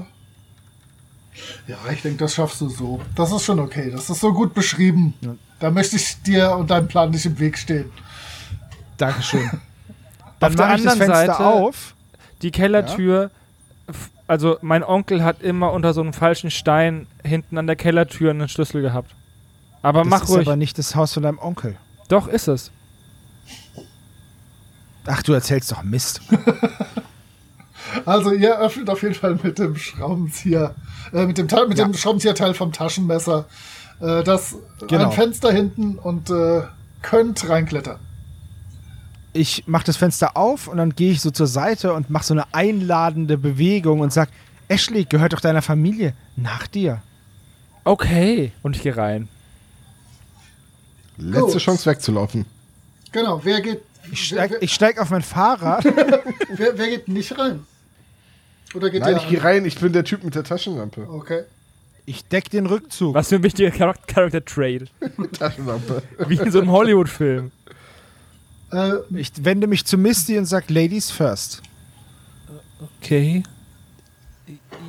ja, ich denke, das schaffst du so. Das ist schon okay. Das ist so gut beschrieben. Da möchte ich dir und deinem Plan nicht im Weg stehen. Dankeschön. Dann Auf der das anderen Fenster Seite- auf. Die Kellertür, f- also mein Onkel hat immer unter so einem falschen Stein hinten an der Kellertür einen Schlüssel gehabt. Aber Das mach ist ruhig. aber nicht das Haus von deinem Onkel. Doch, ist es. Ach, du erzählst doch Mist. Also ihr öffnet auf jeden Fall mit dem Schraubenzieher, äh, mit dem, Ta- mit Ja. dem Schraubenzieherteil vom Taschenmesser äh, das Genau. ein Fenster hinten und äh, könnt reinklettern. Ich mache das Fenster auf und dann gehe ich so zur Seite und mache so eine einladende Bewegung und sag, Ashley, gehört doch deiner Familie. Nach dir. Okay. Und ich gehe rein. Letzte Gut. Chance wegzulaufen. Genau, wer geht, Ich wer, steig, ich steig auf mein Fahrrad. wer, wer geht nicht rein? Oder geht Nein, ich gehe rein, ich bin der Typ mit der Taschenlampe. Okay. Ich deck den Rückzug. Was für ein wichtiger Char Character Trade. Taschenlampe. Wie in so einem Hollywood-Film. Äh, Ich wende mich zu Misty und sag Ladies first. Okay.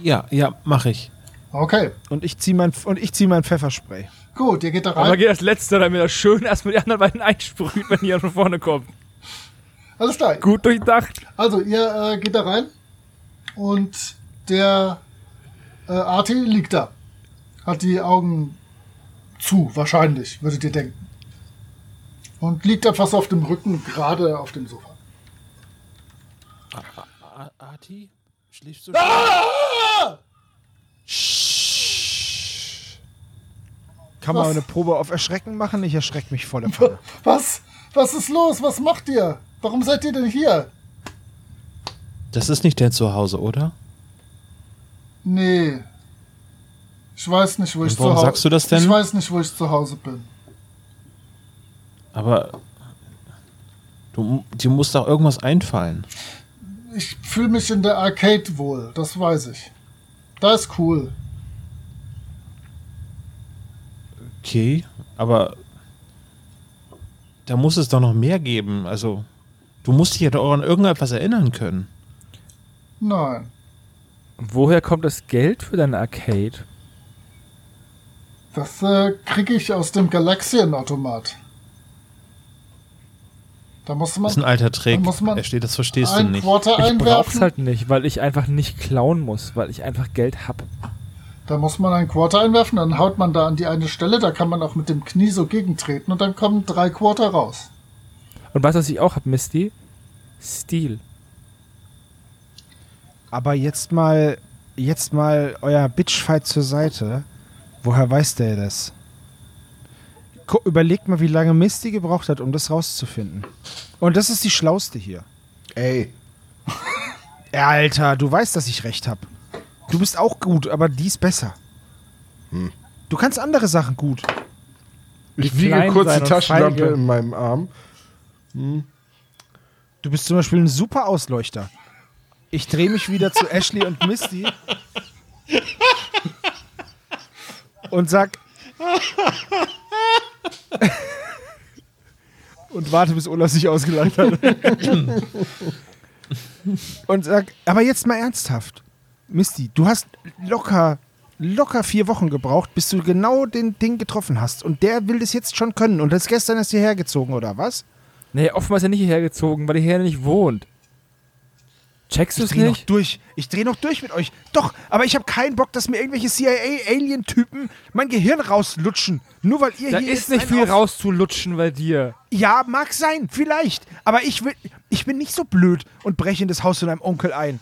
Ja, ja, mache ich. okay, Und ich ziehe mein, und ich zieh mein Pfefferspray. gut, ihr geht da Aber rein. geht das Letzte, damit er schön erstmal die anderen beiden einsprüht, wenn ihr von vorne kommt. Alles klar. Gut durchdacht. Also, ihr äh, geht da rein und der äh, Arti liegt da. Hat die Augen zu, wahrscheinlich, würdet ihr denken. Und liegt einfach so auf dem Rücken, gerade auf dem Sofa. Arti? Schläfst du Kann man Was? eine Probe auf Erschrecken machen? Ich erschrecke mich volle Panne. Was? Was ist los? Was macht ihr? Warum seid ihr denn hier? Das ist nicht dein Zuhause, oder? Nee. Ich weiß nicht, wo ich zu warum Hause sagst du das denn? Ich weiß nicht, wo ich zu Hause bin. Aber du, dir muss doch irgendwas einfallen. Ich fühle mich in der Arcade wohl, das weiß ich. Da ist cool. Okay, aber da muss es doch noch mehr geben. Also, du musst dich ja doch an irgendetwas erinnern können. Nein. Woher kommt das Geld für deine Arcade? Das äh, kriege ich aus dem Galaxienautomat. Da muss Das ist ein man alter Trick. Muss man Er steht, das verstehst du ein nicht. Quarter Ich brauch's halt nicht, weil ich einfach nicht klauen muss, weil ich einfach Geld hab. Da muss man ein Quarter einwerfen, dann haut man da an die eine Stelle, da kann man auch mit dem Knie so gegentreten und dann kommen drei Quarter raus. Und weißt du, was ich auch hab, Misty? Stil. Aber jetzt mal, jetzt mal euer Bitchfight zur Seite. Woher weiß der das? Überlegt mal, wie lange Misty gebraucht hat, um das rauszufinden. Und das ist die Schlauste hier. Ey, Alter, du weißt, dass ich recht habe. Du bist auch gut, aber dies besser. Du kannst andere Sachen gut. Ich wie wiege kurz die Taschenlampe in meinem Arm. Du bist zum Beispiel ein super Ausleuchter. Ich drehe mich wieder zu Ashley und Misty und sag und warte, bis Olaf sich ausgelacht hat. und sag, aber jetzt mal ernsthaft. Misty, du hast locker, locker vier Wochen gebraucht, bis du genau den Ding getroffen hast. Und der will das jetzt schon können. Und das gestern ist hierher gezogen, oder was? Nee, offenbar ist er nicht hierher gezogen, weil er hier nicht wohnt. Checkst du Ich es dreh noch nicht? durch. Ich drehe noch durch mit euch. Doch, aber ich habe keinen Bock, dass mir irgendwelche CIA-Alien-Typen mein Gehirn rauslutschen. Nur weil ihr Da hier ist jetzt nicht viel rauszulutschen bei dir. Ja, mag sein, vielleicht. Aber ich, will, ich bin nicht so blöd und breche in das Haus von einem Onkel ein.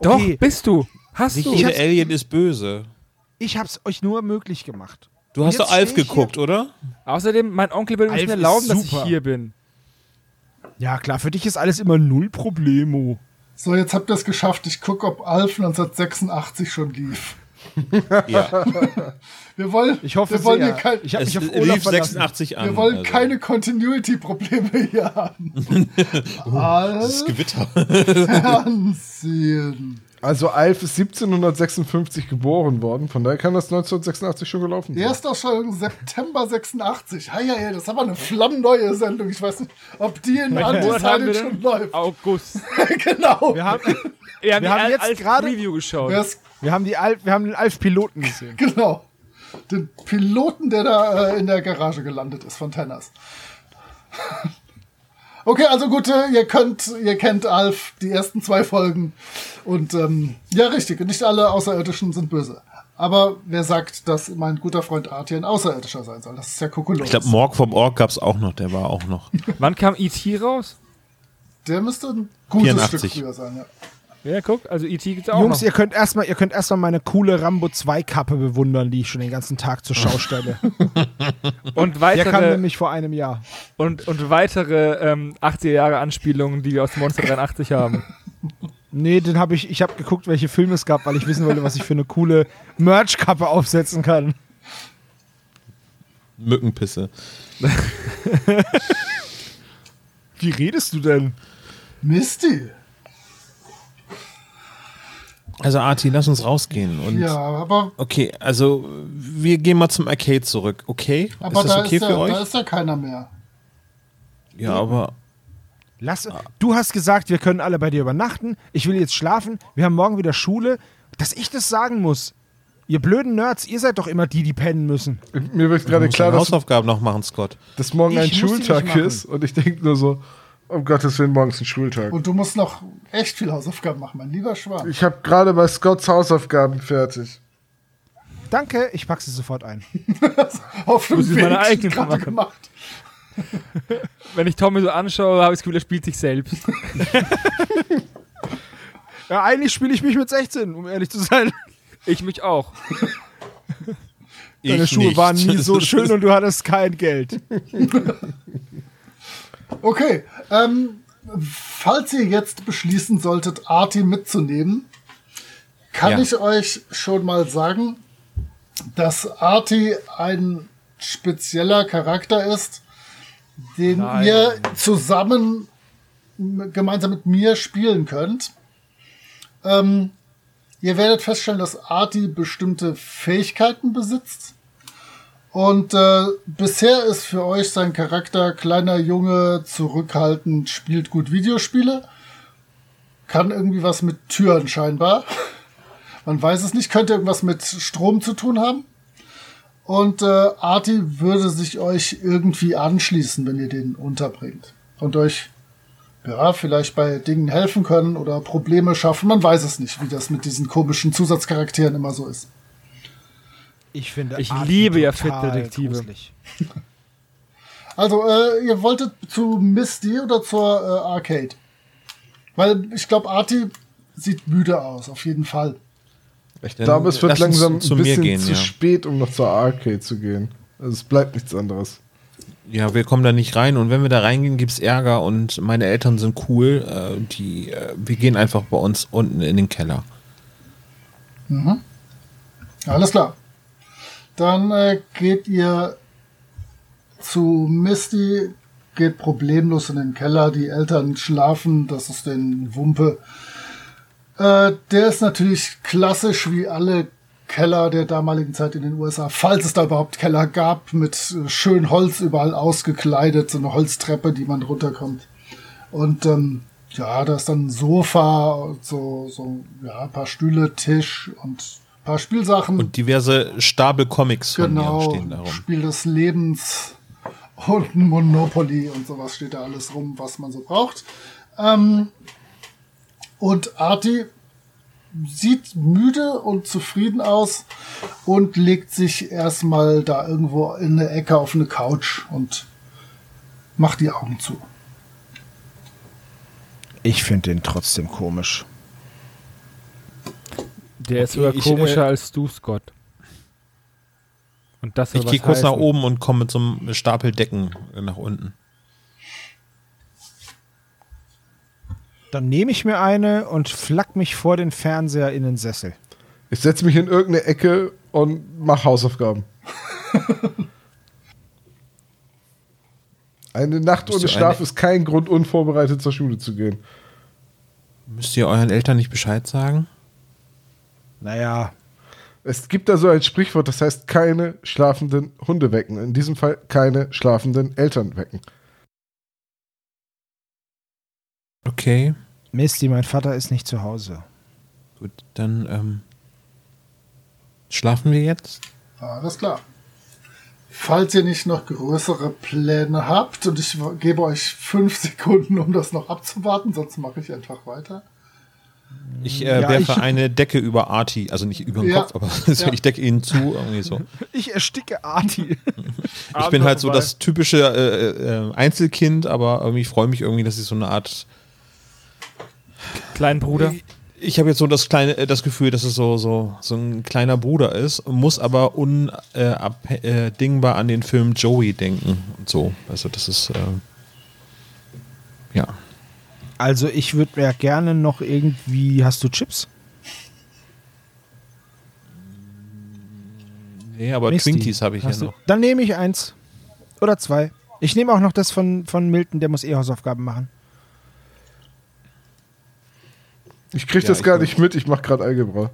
Doch, Okay. bist du. Hast Nicht du. jeder Alien ist böse. Ich hab's euch nur möglich gemacht. Du hast doch Alf geguckt, oder? Außerdem, mein Onkel würde mir nicht Alf mehr erlauben, ist dass ich hier bin. Ja, klar, für dich ist alles immer null Problemo. So, jetzt habt ihr es geschafft. Ich gucke, ob Alf 1986 schon lief. Ja. Wir wollen, Ich hoffe wir wollen sehr. hier kein, ich mich auf Olaf lief verlassen. 86 an. wir wollen also. keine Continuity-Probleme hier haben. Alf Das Gewitter. Fernsehen. Also Alf ist 1756 geboren worden, von daher kann das 1986 schon gelaufen sein. Erstausstrahlung September 86. Hei, hei, das ist aber eine flammneue Sendung. Ich weiß nicht, ob die in Undecided schon läuft. August. genau. Wir haben, Wir haben, Wir haben die jetzt gerade- Preview geschaut. Wir haben, die Alf, wir haben den Alf-Piloten gesehen. Genau. Den Piloten, der da äh, in der Garage gelandet ist von Tenners. Okay, also gut, äh, ihr könnt, ihr kennt Alf, die ersten zwei Folgen. Und ähm, ja, richtig, nicht alle Außerirdischen sind böse. Aber wer sagt, dass mein guter Freund Artie ein Außerirdischer sein soll? Das ist ja Kokolores. Ich glaube, Morg vom Org gab es auch noch, der war auch noch. Wann kam E.T. raus? Der müsste ein gutes 84. Stück früher sein, ja. Ja, guck, also E.T. gibt's auch Jungs, noch. ihr könnt erstmal, ihr könnt erstmal meine coole Rambo 2 Kappe bewundern, die ich schon den ganzen Tag zur Schau stelle. Und Der kam weitere, nämlich vor einem Jahr. und, und weitere ähm, 80er Jahre Anspielungen, die wir aus Monster 83 haben. Nee, den habe ich, ich habe geguckt, welche Filme es gab, weil ich wissen wollte, was ich für eine coole Merch-Kappe aufsetzen kann. Mückenpisse. Wie redest du denn? Misty. Also Arti, lass uns rausgehen. Und Ja, aber, Okay, also wir gehen mal zum Arcade zurück, okay? aber ist das da, okay ist für ja, euch? da ist ja keiner mehr. ja, aber Lass, du hast gesagt, wir können alle bei dir übernachten. Ich will jetzt schlafen. Wir haben morgen wieder Schule. Dass ich das sagen muss. Ihr blöden Nerds, ihr seid doch immer die, die pennen müssen. Mir wird gerade klar, dass, Hausaufgaben noch machen, Scott. dass morgen Ich ein Schultag ist und ich denke nur so, um Gottes Willen, morgen ist ein Schultag. Und du musst noch echt viel Hausaufgaben machen, mein lieber Schwan. Ich habe gerade bei Scotts Hausaufgaben fertig. Danke, ich packe sie sofort ein. Auf dem Muss ich Weg meine eigenen gerade machen. gemacht. Wenn ich Tommy so anschaue, habe ich das Gefühl, er spielt sich selbst. Ja, eigentlich spiele ich mich mit 16, um ehrlich zu sein. Ich mich auch. Deine Ich Schuhe nicht. waren nie so schön und du hattest kein Geld. Okay, ähm, falls ihr jetzt beschließen solltet, Arti mitzunehmen, kann Ja. ich euch schon mal sagen, dass Arti ein spezieller Charakter ist, den Nein. ihr zusammen gemeinsam mit mir spielen könnt. Ähm, ihr werdet feststellen, dass Arti bestimmte Fähigkeiten besitzt. Und äh, bisher ist für euch sein Charakter kleiner Junge, zurückhaltend, spielt gut Videospiele. Kann irgendwie was mit Türen scheinbar. Man weiß es nicht. Könnte irgendwas mit Strom zu tun haben. Und äh, Arti würde sich euch irgendwie anschließen, wenn ihr den unterbringt. Und euch, ja, vielleicht bei Dingen helfen können oder Probleme schaffen. Man weiß es nicht, wie das mit diesen komischen Zusatzcharakteren immer so ist. Ich finde Ich Arti liebe ja gruselig. Also, äh, ihr wolltet zu Misty oder zur äh, Arcade? Weil ich glaube, Arti sieht müde aus, auf jeden Fall. Ich glaube, es wird langsam zu ein mir bisschen gehen, zu ja. spät, um noch zur Arcade zu gehen. Also es bleibt nichts anderes. Ja, wir kommen da nicht rein und wenn wir da reingehen, gibt's Ärger und meine Eltern sind cool. Äh, die, äh, wir gehen einfach bei uns unten in den Keller. Alles klar. Dann äh, geht ihr zu Misty, geht problemlos in den Keller, die Eltern schlafen, das ist den Wumpe. Äh, der ist natürlich klassisch wie alle Keller der damaligen Zeit in den USA, falls es da überhaupt Keller gab, mit schön Holz überall ausgekleidet, so eine Holztreppe, die man runterkommt. Und ähm, ja, da ist dann ein Sofa, so, so ja, ein paar Stühle, Tisch und paar Spielsachen. Und diverse Stapel Comics von genau, mir stehen darum. Spiel des Lebens und Monopoly und sowas steht da alles rum, was man so braucht. Ähm, und Arti sieht müde und zufrieden aus und legt sich erstmal da irgendwo in der Ecke auf eine Couch und macht die Augen zu. Ich finde den trotzdem komisch. Der ist Okay, sogar ich, komischer äh, als du, Scott. Und das Ich gehe kurz nach oben und komme mit so einem Stapel Decken nach unten. Dann nehme ich mir eine und flack mich vor den Fernseher in den Sessel. Ich setze mich in irgendeine Ecke und mache Hausaufgaben. Eine Nacht ohne Schlaf ist kein Grund, unvorbereitet zur Schule zu gehen. Müsst ihr euren Eltern nicht Bescheid sagen? Naja, Es gibt da so ein Sprichwort, das heißt keine schlafenden Hunde wecken. In diesem Fall keine schlafenden Eltern wecken. Okay, Misty, mein Vater ist nicht zu Hause. gut, dann ähm, schlafen wir jetzt. Alles klar. Falls ihr nicht noch größere Pläne habt, und ich gebe euch fünf Sekunden, um das noch abzuwarten, sonst mache ich einfach weiter. Ich äh, Ja, werfe ich- eine Decke über Arti, also nicht über den Ja. Kopf, aber Ja. ich decke ihn zu, irgendwie so. Ich ersticke Arti. Ich bin halt so das typische äh, äh, Einzelkind, aber irgendwie freue mich irgendwie, dass ich so eine Art. Kleinen Bruder. Ich habe jetzt so das kleine, äh, das Gefühl, dass es so so so ein kleiner Bruder ist, muss aber unabdingbar äh, äh, an den Film Joey denken und so. Also das ist äh, ja. Also ich würde ja gerne noch irgendwie. Hast du Chips? Nee, aber Misty, Twinkies habe ich ja hast du- noch. Dann nehme ich eins. Oder zwei. Ich nehme auch noch das von, von Milton, der muss eh Hausaufgaben machen. Ich krieg Ja, das ich gar nicht mit, ich mache gerade Algebra.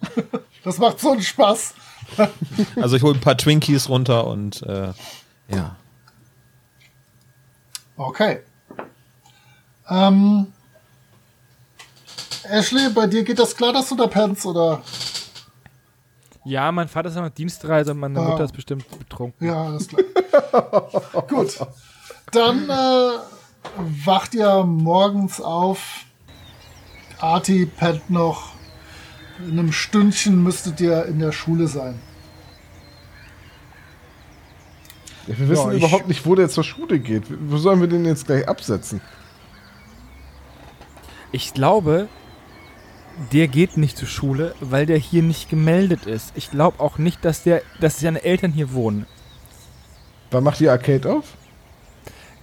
Das macht so einen Spaß. Also ich hole ein paar Twinkies runter und äh, ja. Okay. Ähm, Ashley, bei dir geht das klar, dass du da pennst, oder? Ja, mein Vater ist noch Dienstreise und meine Ah. Mutter ist bestimmt betrunken. Ja, alles klar. Gut. Dann äh, wacht ihr morgens auf. Arti pennt noch. In einem Stündchen müsstet ihr in der Schule sein. Ja, wir wissen ich- überhaupt nicht, wo der zur Schule geht. Wo sollen wir den jetzt gleich absetzen? Ich glaube, der geht nicht zur Schule, weil der hier nicht gemeldet ist. Ich glaube auch nicht, dass der, dass seine Eltern hier wohnen. Wann macht die Arcade auf?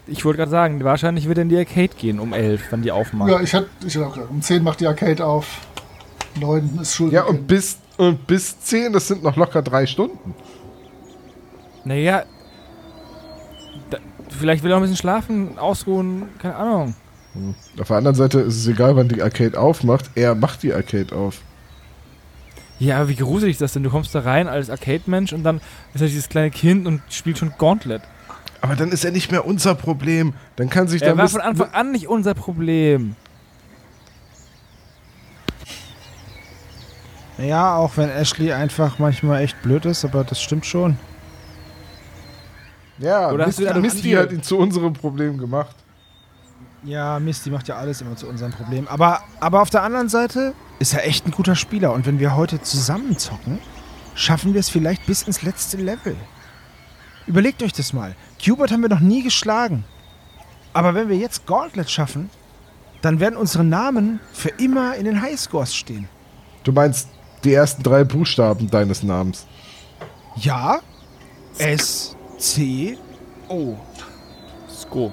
Ich wollte gerade sagen, wahrscheinlich wird er in die Arcade gehen um 11, wenn die aufmachen. Ja, ich hätte ich hätt auch gesagt, um 10 macht die Arcade auf. 9 ist Schulbeginn. Ja, und bis, und bis 10, das sind noch locker drei Stunden. Naja, da, vielleicht will er auch ein bisschen schlafen, ausruhen, keine Ahnung. Auf der anderen Seite ist es egal, wann die Arcade aufmacht. Er macht die Arcade auf. Ja, aber wie gruselig ist das denn? Du kommst da rein als Arcade-Mensch und dann ist da dieses kleine Kind und spielt schon Gauntlet. Aber dann ist er nicht mehr unser Problem. Dann kann sich Er da war von Anfang an nicht unser Problem. Ja, auch wenn Ashley einfach manchmal echt blöd ist, aber das stimmt schon. Ja, Oder hast du Misty, Misty hat ihn zu unserem Problem gemacht. Ja, Misty macht ja alles immer zu unserem Problem. Aber, aber auf der anderen Seite ist er echt ein guter Spieler. Und wenn wir heute zusammen zocken, schaffen wir es vielleicht bis ins letzte Level. Überlegt euch das mal. Cubert haben wir noch nie geschlagen. Aber wenn wir jetzt Gauntlet schaffen, dann werden unsere Namen für immer in den Highscores stehen. Du meinst die ersten drei Buchstaben deines Namens. Ja, S, C, O. Sko.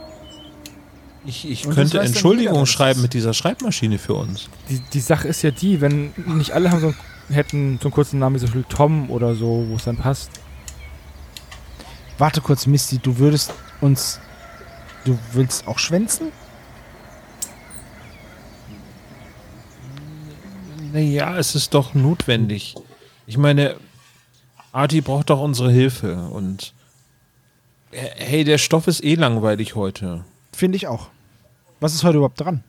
Ich, ich könnte Entschuldigung schreiben mit dieser Schreibmaschine für uns. Die, die Sache ist ja die, wenn nicht alle haben so, einen- hätten so einen kurzen Namen wie zum Beispiel Tom oder so, wo es dann passt. Warte kurz, Misty, du würdest uns. Du willst auch schwänzen? Naja, es ist doch notwendig. Ich meine, Arti braucht doch unsere Hilfe und hey, der Stoff ist eh langweilig heute. Finde ich auch. Was ist heute überhaupt dran?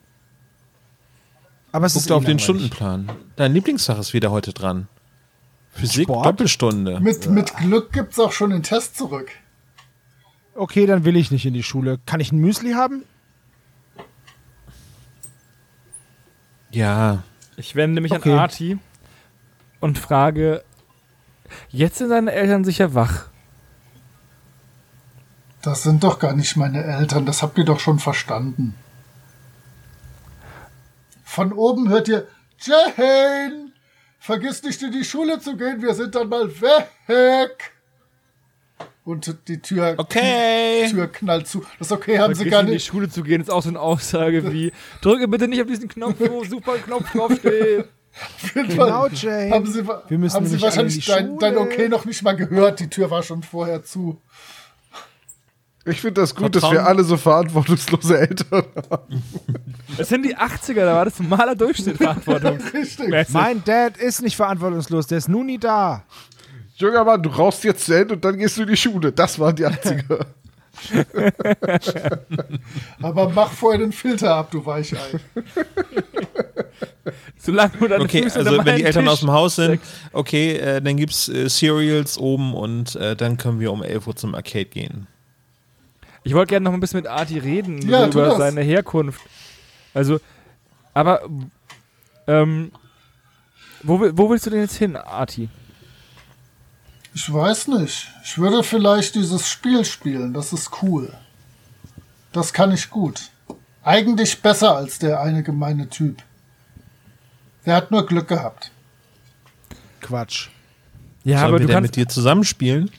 Aber es Guck ist auf den langweilig. Stundenplan. Dein Lieblingsfach ist wieder heute dran. Physik Sport? Doppelstunde. Mit, mit Glück gibt's auch schon den Test zurück. Okay, dann will ich nicht in die Schule. Kann ich ein Müsli haben? Ja, Ich wende mich Okay. an Arti und frage: Jetzt sind deine Eltern sicher wach. Das sind doch gar nicht meine Eltern, das habt ihr doch schon verstanden. Von oben hört ihr, Jane, vergiss nicht in die Schule zu gehen, wir sind dann mal weg. Und die Tür, okay. Tür knallt zu. Das ist okay, haben sie Vergiss gar in die nicht. Schule zu gehen, ist auch so eine Aussage wie: Drücke bitte nicht auf diesen Knopf, wo super Knopf draufsteht. Auf jeden Genau, Fall Jane. Haben sie, wa- Wir müssen haben sie wahrscheinlich dein, dein. Okay noch nicht mal gehört. Die Tür war schon vorher zu. Ich finde das gut, dass wir Vertrauen- alle so verantwortungslose Eltern haben. Es sind die 80er, da war das normaler Durchschnitt Verantwortung. Richtig. Mein Dad ist nicht verantwortungslos, der ist nun nie da. Junger Mann, du rauchst jetzt zu Ende und dann gehst du in die Schule. Das waren die 80er. Aber mach vorher den Filter ab, du Weichei. Solange du deine Okay, Füße also wenn die Eltern Tisch aus dem Haus sind, okay, äh, dann gibt's äh, Cereals oben und äh, dann können wir um 11 Uhr zum Arcade gehen. Ich wollte gerne noch ein bisschen mit Arti reden Ja, über seine Herkunft. Also, aber ähm, wo, wo willst du denn jetzt hin, Arti? Ich weiß nicht. Ich würde vielleicht dieses Spiel spielen. Das ist cool. Das kann ich gut. Eigentlich besser als der eine gemeine Typ. Der hat nur Glück gehabt. Quatsch. Ja, Sollen aber wir du denn kannst. mit dir zusammenspielen?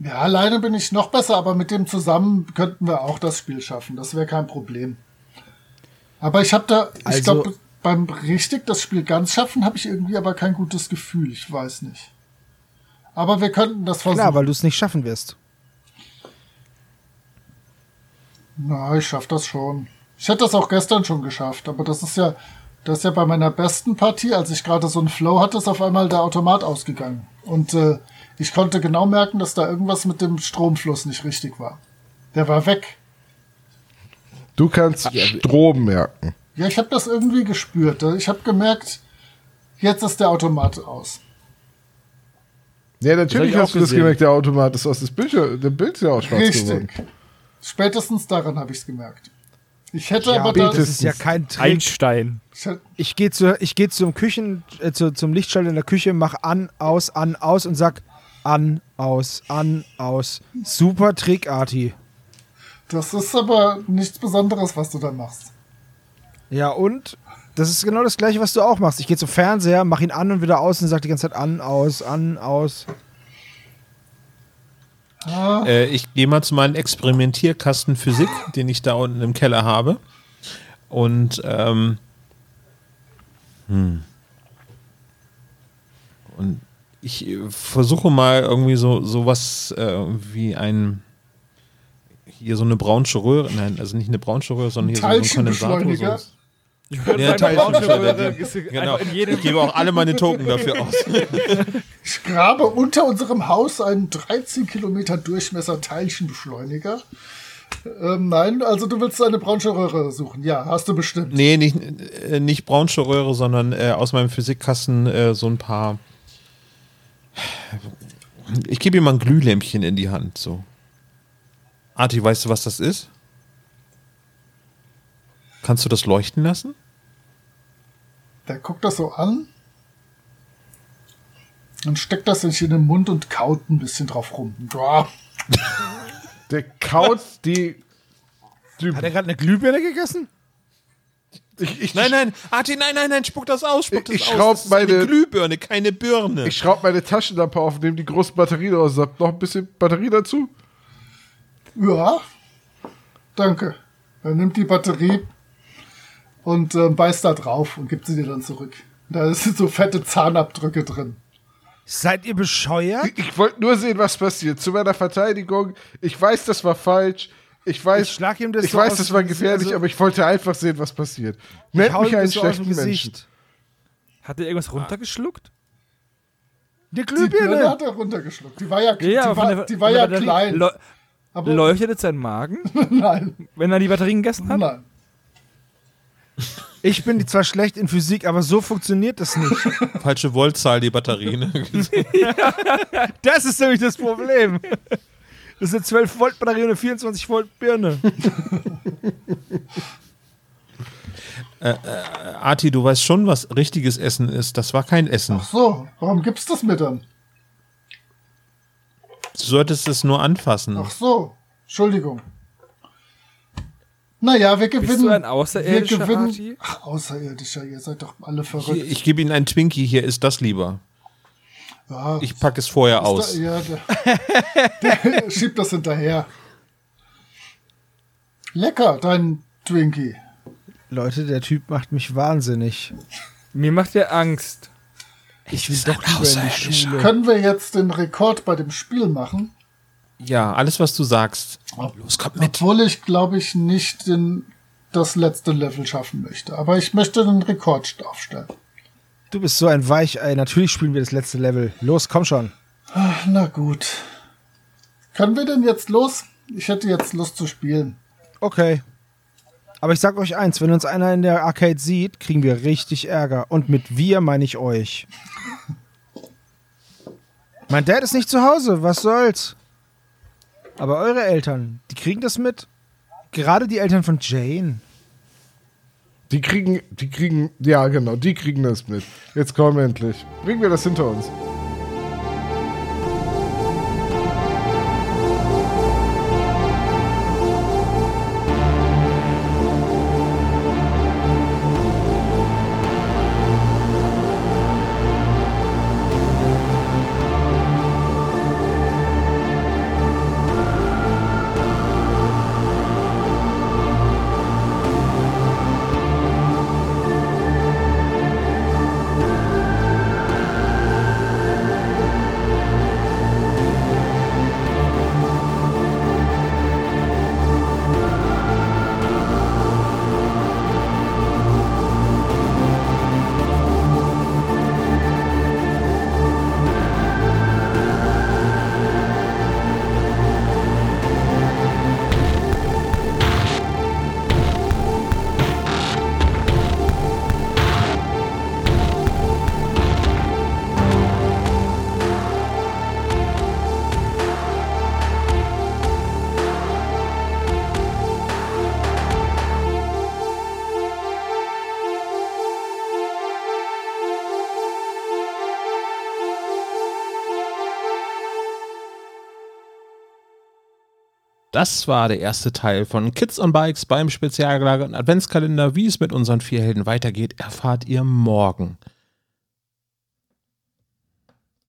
Ja, alleine bin ich noch besser, aber mit dem zusammen könnten wir auch das Spiel schaffen. Das wäre kein Problem. Aber ich habe da, ich Also- glaube, beim richtig das Spiel ganz schaffen, habe ich irgendwie aber kein gutes Gefühl. Ich weiß nicht. Aber wir könnten das versuchen. Klar, weil du es nicht schaffen wirst. Na, ich schaff das schon. Ich hätte das auch gestern schon geschafft, aber das ist ja, das ist ja bei meiner besten Partie, als ich gerade so einen Flow hatte, ist auf einmal der Automat ausgegangen. Und äh, ich konnte genau merken, dass da irgendwas mit dem Stromfluss nicht richtig war. Der war weg. Du kannst Strom merken. Ja, ich habe das irgendwie gespürt. Ich habe gemerkt, jetzt ist der Automat aus. Ja, natürlich hast du das gemerkt, der Automat ist aus. Das Bild, der Bild ist ja auch schwarz geworden. Richtig. Spätestens daran habe ich es gemerkt. Ich hätte Ja, aber da, das ist ja kein Trick. Einstein. ich gehe zu, ich geh zum Küchen, äh, zu, zum Lichtschalter in der Küche, mach an, aus, an, aus und sag an, aus, an, aus. Super Trick, Arti. das ist aber nichts Besonderes, was du da machst. Ja, und? Das ist genau das gleiche, was du auch machst. Ich gehe zum Fernseher, mach ihn an und wieder aus und sag die ganze Zeit an, aus, an, aus. Ah, Äh, ich gehe mal zu meinem Experimentierkasten Physik, den ich da unten im Keller habe. Und ähm, hm. und ich äh, versuche mal irgendwie so sowas äh, wie ein hier so eine braunsche Röhre, nein, also nicht eine braunsche Röhre, sondern hier so ein Kondensator. Teilchenbeschleuniger? So. Ich Ja, Teilchenbeschleuniger. Genau. einfach in jedem Ich gebe auch alle meine Token dafür aus. Ich grabe unter unserem Haus einen 13 Kilometer Durchmesser Teilchenbeschleuniger. Ähm, nein, also du willst eine braunschweig Röhre suchen. Ja, hast du bestimmt. Nee, nicht, äh, nicht braunsche Röhre, sondern äh, aus meinem Physikkasten äh, so ein paar. Ich gebe ihm mal ein Glühlämpchen in die Hand. So. Arti, weißt du, was das ist? Kannst du das leuchten lassen? Der guckt das so an. Und steckt das sich in den Mund und kaut ein bisschen drauf rum. Boah. Der kaut die. die Hat er gerade eine Glühbirne gegessen? Ich, ich, Nein, nein, Arti, nein, nein, nein, spuck das aus, spuck das Ich aus. schraub Das ist eine meine- Glühbirne, keine Birne. ich schraube meine Taschenlampe auf, nehme die großen Batterien aus. Sag noch ein bisschen Batterie dazu. Ja. Danke. Er nimmt die Batterie und ähm, beißt da drauf und gibt sie dir dann zurück. Da sind so fette Zahnabdrücke drin. Seid ihr bescheuert? Ich, ich wollte nur sehen, was passiert. Zu meiner Verteidigung. Ich weiß, das war falsch. Ich weiß, Ich schlag ihm das ich so weiß, das war gefährlich, also- aber ich wollte einfach sehen, was passiert. Ich Nennt mich einen so schlechten Menschen. Gesicht. Hat er irgendwas runtergeschluckt? Die Birne Glühbirne. hat er runtergeschluckt. Die war ja, die war, der- die war ja Batterie klein. leu- aber Leuchtet jetzt sein Magen, nein, wenn er die Batterien gegessen hat? nein. Ich bin zwar schlecht in Physik, aber so funktioniert das nicht. Falsche Voltzahl, die Batterie. Ne? Das ist nämlich das Problem. Das ist eine 12 Volt Batterie und eine 24 Volt Birne. Arti, du weißt schon, was richtiges Essen ist. Das war kein Essen. Ach so, warum gibt's das mit dann? Du solltest es nur anfassen. Ach so, Entschuldigung. Naja, wir gewinnen. Bist du ein Außerirdischer, wir gewinnen. Arti? Ach, Außerirdischer, ihr seid doch alle verrückt. ich gebe Ihnen einen Twinkie, hier ist das lieber. Ja, Ich packe es vorher aus. Da, ja, der, der schiebt das hinterher. Lecker, dein Twinkie. Leute, der Typ macht mich wahnsinnig. Mir macht er Angst. Ich will doch lieber in die Schule. Können wir jetzt den Rekord bei dem Spiel machen? Ja, alles, was du sagst. Los, komm mit. Obwohl ich, glaube ich, nicht den, das letzte Level schaffen möchte. Aber ich möchte den Rekord aufstellen. Du bist so ein Weichei. Natürlich spielen wir das letzte Level. Los, komm schon. Ach, na gut. Können wir denn jetzt los? Ich hätte jetzt Lust zu spielen. Okay. Aber ich sag euch eins, wenn uns einer in der Arcade sieht, kriegen wir richtig Ärger. Und mit wir meine ich euch. Mein Dad ist nicht zu Hause, was soll's? Aber eure Eltern, die kriegen das mit. Gerade die Eltern von Jane. Die kriegen, die kriegen, ja genau, die kriegen das mit. Jetzt komm endlich. Bringen wir das hinter uns. Das war der erste Teil von Kids on Bikes beim spezial gelagerten Adventskalender. Wie es mit unseren vier Helden weitergeht, erfahrt ihr morgen.